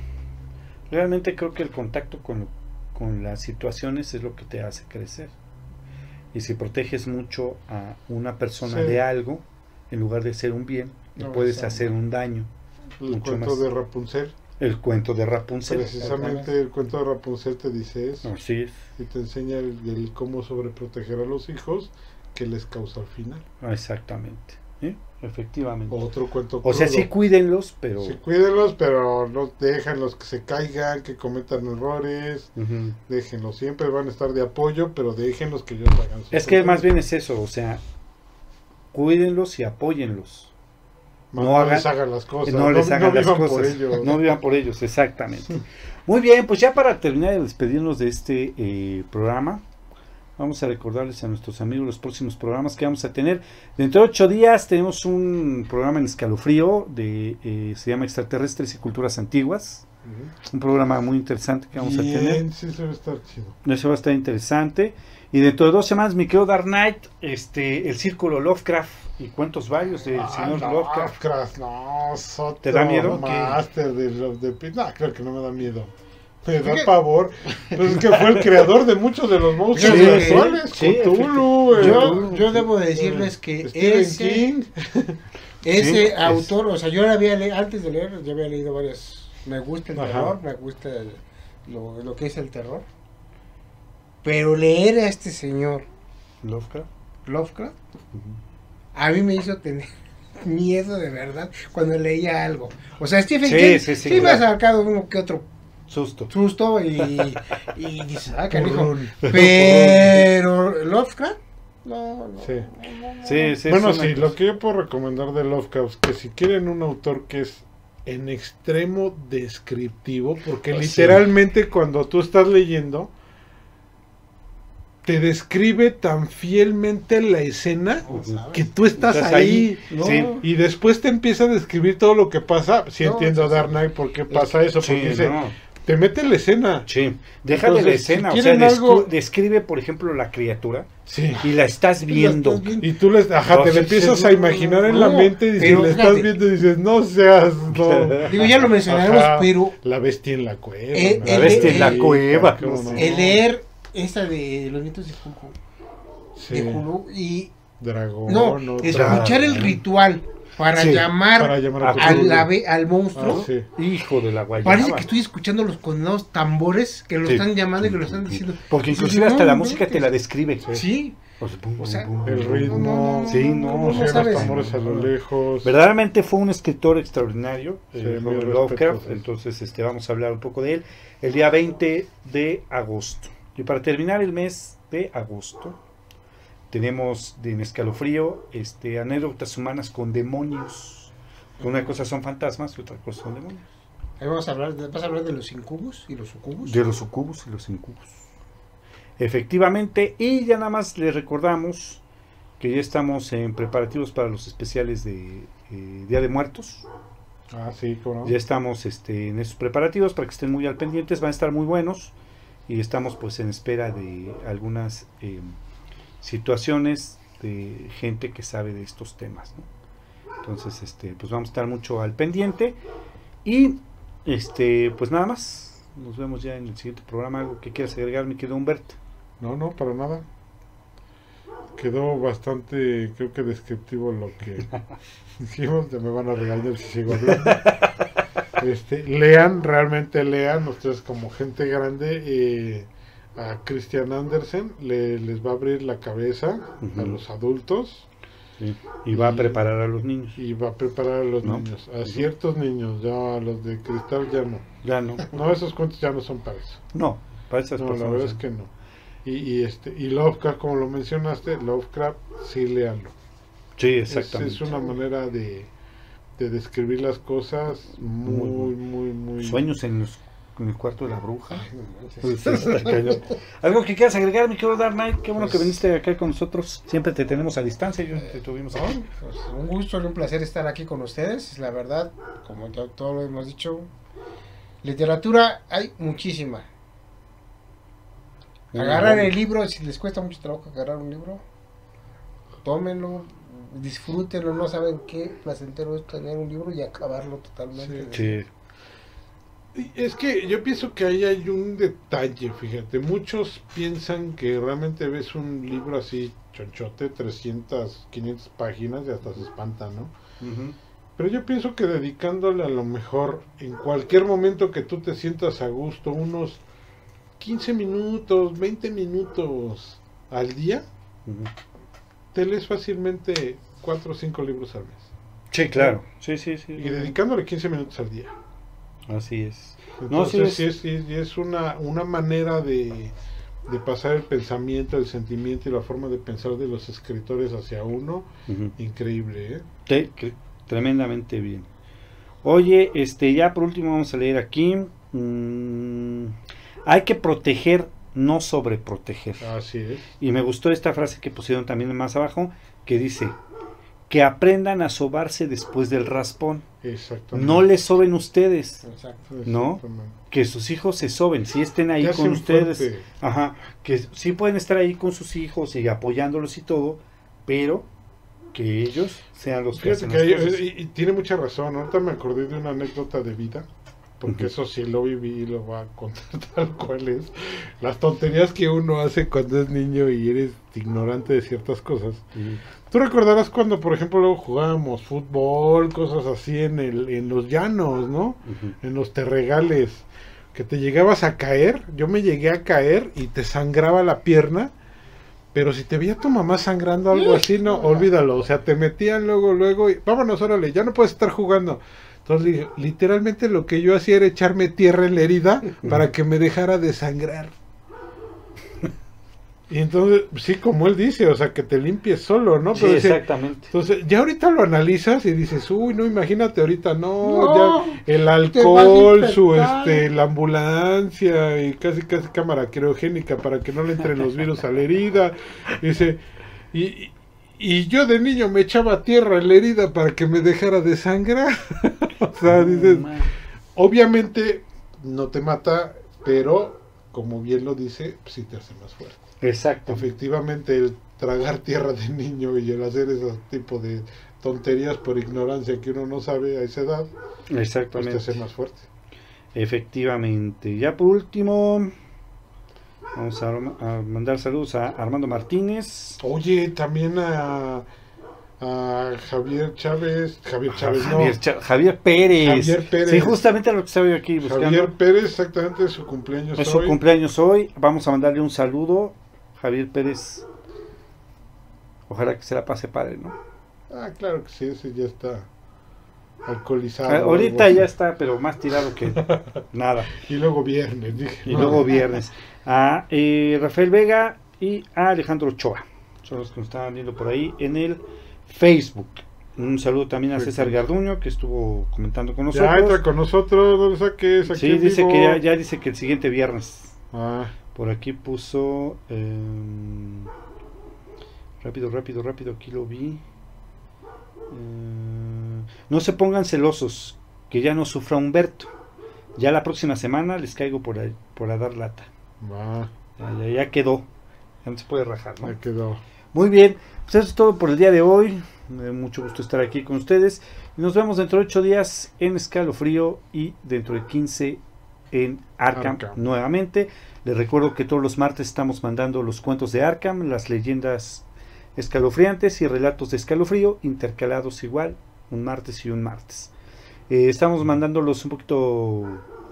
Speaker 1: realmente creo que el contacto con, con las situaciones es lo que te hace crecer. Y si proteges mucho a una persona
Speaker 2: Sí.
Speaker 1: de algo, en lugar de ser un bien, le puedes hacer un daño.
Speaker 2: El
Speaker 1: mucho
Speaker 2: cuento
Speaker 1: más.
Speaker 2: de Rapunzel.
Speaker 1: El cuento de Rapunzel.
Speaker 2: Precisamente el cuento de Rapunzel te dice eso.
Speaker 1: Así es.
Speaker 2: Y te enseña el, el cómo sobreproteger a los hijos que les causa al final.
Speaker 1: Exactamente. Efectivamente.
Speaker 2: Otro cuento
Speaker 1: O sea, sí cuídenlos, pero...
Speaker 2: Sí, cuídenlos, pero no déjenlos que se caigan, que cometan errores.
Speaker 1: Ujú.
Speaker 2: Déjenlos, siempre van a estar de apoyo, pero déjenlos que ellos hagan su
Speaker 1: Es que más bien es eso, o sea, cuídenlos y apóyenlos.
Speaker 2: Más
Speaker 1: no hagan-
Speaker 2: les hagan las cosas.
Speaker 1: no les hagan las
Speaker 2: vivan
Speaker 1: cosas.
Speaker 2: por ellos.
Speaker 1: No vivan por ellos, exactamente. Muy bien, pues ya para terminar de despedirnos de este eh, programa, vamos a recordarles a nuestros amigos los próximos programas que vamos a tener. Dentro de ocho días tenemos un programa en escalofrío, de, eh, se llama Extraterrestres y Culturas Antiguas. Un programa muy interesante que vamos a tener.
Speaker 2: Sí, se va a estar chido.
Speaker 1: Eso va a estar interesante. Y dentro de dos semanas, mi querido Dark Knight, este, el círculo Lovecraft y cuentos varios del
Speaker 2: Ah,
Speaker 1: señor
Speaker 2: no,
Speaker 1: Lovecraft.
Speaker 2: Lovecraft, no,
Speaker 1: ¿Te da miedo?
Speaker 2: Master de Love the Pit. No, creo que no me da miedo. Me da pavor. Pues es que fue el creador de muchos de los monstruos
Speaker 3: Sí,
Speaker 2: actuales.
Speaker 1: sí,
Speaker 2: Cthulhu,
Speaker 3: yo, yo debo de decirles que
Speaker 2: Stephen
Speaker 3: ese,
Speaker 2: King.
Speaker 3: ese
Speaker 1: Sí, es-
Speaker 3: autor, o sea, yo la había le- antes de leer, ya había leído varias. Me gusta el
Speaker 2: Ajá.
Speaker 3: terror, me gusta el- lo, lo que es el terror. Pero leer a este señor
Speaker 1: Lovecraft.
Speaker 3: Lovecraft a mí me hizo tener miedo de verdad cuando leía algo. O sea, Stephen
Speaker 1: Sí,
Speaker 3: King
Speaker 1: sí, sí,
Speaker 3: me ha sacado uno que otro
Speaker 1: Susto.
Speaker 3: susto y, y dices, ah, canijo. Pero Lovecraft, no, no.
Speaker 2: Sí.
Speaker 1: Sí, sí,
Speaker 2: bueno,
Speaker 1: es
Speaker 2: sí, lo que yo puedo recomendar de Lovecraft, que si quieren un autor que es en extremo descriptivo, porque
Speaker 1: Pues sí.
Speaker 2: literalmente cuando tú estás leyendo, te describe tan fielmente la escena que tú estás,
Speaker 1: Estás
Speaker 2: ahí.
Speaker 1: ahí.
Speaker 3: No.
Speaker 1: Sí.
Speaker 2: Y después te empieza a describir todo lo que pasa. Sí
Speaker 3: No,
Speaker 2: entiendo,
Speaker 3: sí, sí.
Speaker 2: Dark Knight, por qué pasa eso. Porque
Speaker 1: Sí,
Speaker 2: dice,
Speaker 1: no.
Speaker 2: Te mete en la escena.
Speaker 1: Sí. Déjale
Speaker 2: Entonces,
Speaker 1: la
Speaker 2: si
Speaker 1: escena, o sea,
Speaker 2: algo-
Speaker 1: describe, por ejemplo, la criatura
Speaker 2: Sí.
Speaker 1: y la estás viendo.
Speaker 2: Y tú les, ajá,
Speaker 1: No,
Speaker 2: te la empiezas
Speaker 1: sí,
Speaker 2: a
Speaker 1: no,
Speaker 2: imaginar en
Speaker 3: no,
Speaker 2: la mente y si le estás viendo dices, no seas, no.
Speaker 3: Digo, ya lo mencionaremos,
Speaker 2: Ajá.
Speaker 3: pero
Speaker 2: La bestia en la cueva.
Speaker 3: Eh,
Speaker 2: ¿no?
Speaker 3: La bestia en
Speaker 1: la cueva,
Speaker 3: el leer esta de los nietos de Juju,
Speaker 2: Sí.
Speaker 3: de Juju, y
Speaker 2: Dragón.
Speaker 3: no, escuchar el ritual para
Speaker 1: Sí,
Speaker 3: llamar,
Speaker 2: para llamar a
Speaker 1: a
Speaker 2: tu
Speaker 3: al,
Speaker 2: público.
Speaker 3: ave- al monstruo.
Speaker 2: Ah, sí.
Speaker 1: Hijo de la guayaba.
Speaker 3: Parece que estoy escuchando los condenados tambores que lo
Speaker 1: Sí.
Speaker 3: están llamando y que lo están diciendo.
Speaker 1: Porque inclusive
Speaker 3: no,
Speaker 1: hasta la música te la describe.
Speaker 3: Sí,
Speaker 1: O sea, pum,
Speaker 3: O sea,
Speaker 1: pum, pum,
Speaker 2: El ritmo,
Speaker 1: Sí,
Speaker 3: no,
Speaker 2: los tambores a lo lejos.
Speaker 1: Verdaderamente fue un escritor extraordinario,
Speaker 2: Sí,
Speaker 1: eh, Robert Lovecraft, entonces este, vamos a hablar un poco de él el día 20 de agosto. Y para terminar el mes de agosto, tenemos de en escalofrío este, anécdotas humanas con demonios. Una cosa son fantasmas y otra cosa son demonios.
Speaker 3: ahí vamos a hablar, de, vas a hablar de los incubos y los sucubos.
Speaker 1: De los sucubos y los incubos. Efectivamente, y ya nada más les recordamos que ya estamos en preparativos para los especiales de eh, Día de Muertos.
Speaker 2: Ah, sí, cómo.
Speaker 1: Ya estamos este, en esos preparativos para que estén muy al pendientes, van a estar muy buenos y estamos pues en espera de algunas eh, situaciones de gente que sabe de estos temas. ¿no? Entonces, este, pues vamos a estar mucho al pendiente y este, pues nada más. Nos vemos ya en el siguiente programa. Algo que quieras agregar, mi querido Humberto.
Speaker 2: No, no, para nada. Quedó bastante, creo que descriptivo lo que dijimos. Ya me van a regañar si sigo hablando. Este, lean, realmente lean, ustedes como gente grande, eh, a Christian Andersen le, les va a abrir la cabeza a los adultos
Speaker 1: Y va a preparar a los niños.
Speaker 2: y va a preparar a los
Speaker 1: ¿No?
Speaker 2: niños, a ciertos niños, ya a los de cristal ya no.
Speaker 1: Ya no.
Speaker 2: No, esos cuentos ya no son para eso.
Speaker 1: No, para esas
Speaker 2: No, la verdad es que no. Y, y este y Lovecraft, como lo mencionaste, Lovecraft sí leanlo.
Speaker 1: Sí,
Speaker 2: Es,
Speaker 1: exactamente.
Speaker 2: es una manera de, de describir las cosas muy,
Speaker 1: Muy
Speaker 2: muy, muy.
Speaker 1: Sueños en, los- en el cuarto de la bruja. Algo que quieras agregar, mi querido Dark Knight. Qué bueno que
Speaker 3: Pues-
Speaker 1: viniste acá con nosotros. Siempre te tenemos a distancia. Yo te tuvimos
Speaker 3: No,
Speaker 1: aquí.
Speaker 3: pues, un gusto y un placer estar aquí con ustedes. La verdad, como ya todos lo hemos dicho, literatura hay muchísima. Agarrar el libro, si les cuesta mucho trabajo agarrar un libro, tómenlo, disfrútenlo, no saben qué placentero es tener un libro y acabarlo totalmente.
Speaker 1: Sí.
Speaker 2: Es que yo pienso que ahí hay un detalle, fíjate. Muchos piensan que realmente ves un libro así, chonchote, 300, 500 páginas y hasta se espantan, ¿no?
Speaker 1: Ujú.
Speaker 2: Pero yo pienso que dedicándole a lo mejor en cualquier momento que tú te sientas a gusto, unos 15 minutos, 20 minutos al día, te lees fácilmente 4 o 5 libros al mes.
Speaker 1: Sí, claro. Sí, sí, sí.
Speaker 2: Y dedicándole 15 minutos al día.
Speaker 1: Así es. No, sí
Speaker 2: Entonces,
Speaker 1: es-
Speaker 2: sí es, es- es una, una manera de, de pasar el pensamiento, el sentimiento y la forma de pensar de los escritores hacia uno, increíble, ¿eh?
Speaker 1: Te- que- tremendamente bien. Oye, este, ya por último vamos a leer aquí. mm, hay que proteger, no sobreproteger.
Speaker 2: Así es.
Speaker 1: Y me gustó esta frase que pusieron también más abajo, que dice, que aprendan a sobarse después del raspón. No les soben ustedes,
Speaker 3: Exacto.
Speaker 1: ¿no? Que sus hijos se soben, si estén ahí con ustedes.
Speaker 2: fuerte.
Speaker 1: Ajá, que sí pueden estar ahí con sus hijos y apoyándolos y todo, pero que ellos sean los que hacen
Speaker 2: que
Speaker 1: las
Speaker 2: hay- y, y tiene mucha razón. Ahorita me acordé de una anécdota de vida, porque eso sí lo viví y lo voy a contar tal cual es. Las tonterías que uno hace cuando es niño y eres ignorante de ciertas cosas.
Speaker 1: Ujú.
Speaker 2: Tú recordarás cuando, por ejemplo, luego jugábamos fútbol, cosas así en, el, en los llanos, ¿no? En los terregales, que te llegabas a caer. Yo me llegué a caer y te sangraba la pierna. Pero si te veía tu mamá sangrando algo así, no, olvídalo. O sea, te metían luego, luego y vámonos, órale, ya no puedes estar jugando. Entonces, li- literalmente lo que yo hacía era echarme tierra en la herida para que me dejara de sangrar. Y entonces, sí, como él dice, o sea, que te limpies solo, ¿no?
Speaker 1: Sí,
Speaker 2: dice,
Speaker 1: exactamente.
Speaker 2: entonces, ya ahorita lo analizas y dices, uy, no, imagínate ahorita, no,
Speaker 3: No,
Speaker 2: ya el alcohol, su, este, la ambulancia y casi, casi cámara criogénica para que no le entren los virus a la herida. Dice, y, y yo de niño me echaba tierra en la herida para que me dejara de sangrar. o sea, dices, obviamente no te mata, pero como bien lo dice, sí te hace más fuerte.
Speaker 1: Exacto.
Speaker 2: Efectivamente, el tragar tierra de niño y el hacer ese tipo de tonterías por ignorancia que uno no sabe a esa edad, pues te
Speaker 1: Exactamente.
Speaker 2: hace más fuerte.
Speaker 1: Efectivamente. Ya por último, vamos a, a mandar saludos a Armando Martínez.
Speaker 2: Oye, también a, a Javier Chávez, Javier Chávez, no,
Speaker 1: Javier, Pérez.
Speaker 2: Javier Pérez.
Speaker 1: Sí, justamente lo que estaba yo aquí buscando.
Speaker 2: Javier Pérez, exactamente su cumpleaños
Speaker 1: es su
Speaker 2: hoy.
Speaker 1: cumpleaños hoy. Vamos a mandarle un saludo. Javier Pérez. Ojalá que se la pase padre, ¿no?
Speaker 2: Ah, claro que sí, ese ya está alcoholizado.
Speaker 1: Ah, ahorita ya está, pero más tirado que nada.
Speaker 2: Y luego viernes, dije.
Speaker 1: Y
Speaker 2: no.
Speaker 1: luego viernes. A eh, Rafael Vega y a Alejandro Ochoa. Son los que nos estaban viendo por ahí en el Facebook. Un saludo también a César Garduño que estuvo comentando con
Speaker 2: Ya entra
Speaker 1: nosotros.
Speaker 2: con nosotros, no lo saques aquí
Speaker 1: Sí, dice
Speaker 2: vivo.
Speaker 1: que ya, ya dice que el siguiente viernes.
Speaker 2: Ah,
Speaker 1: Por aquí puso. em, rápido, rápido, rápido. Aquí lo vi. Em, no se pongan celosos. Que ya no sufra Humberto. Ya la próxima semana les caigo por, ahí- por a dar lata. Ya, ya, quedó. Ya no se puede rajar, ¿no?
Speaker 2: ya quedó.
Speaker 1: Muy bien. Pues eso es todo por el día de hoy. Me da mucho gusto estar aquí con ustedes. Nos vemos dentro de 8 días en Escalofrío y dentro de 15 en Arkham,
Speaker 2: Arkham.
Speaker 1: nuevamente. Les recuerdo que todos los martes estamos mandando los cuentos de Arkham, las leyendas escalofriantes y relatos de escalofrío intercalados igual, un martes y un martes. Eh, estamos mandándolos un poquito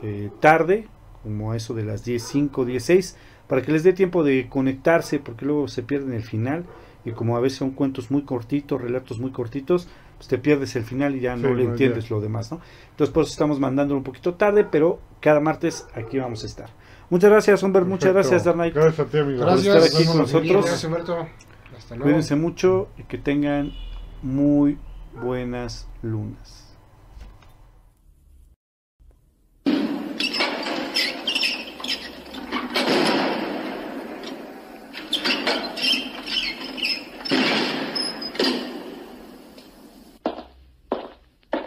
Speaker 1: eh, tarde, como a eso de las 10.05, 10.06, para que les dé tiempo de conectarse, porque luego se pierden el final. Y como a veces son cuentos muy cortitos, relatos muy cortitos, pues te pierdes el final y ya no
Speaker 2: Sí,
Speaker 1: le entiendes lo demás, ¿no? Entonces por eso estamos mandándolo un poquito tarde, pero cada martes aquí vamos a estar. Muchas gracias, Humber, muchas gracias, Knight.
Speaker 2: Gracias a ti, amigo.
Speaker 1: Gracias. estar aquí con nosotros.
Speaker 3: Gracias, Humberto. Hasta luego.
Speaker 1: Cuídense mucho y que tengan muy buenas lunas.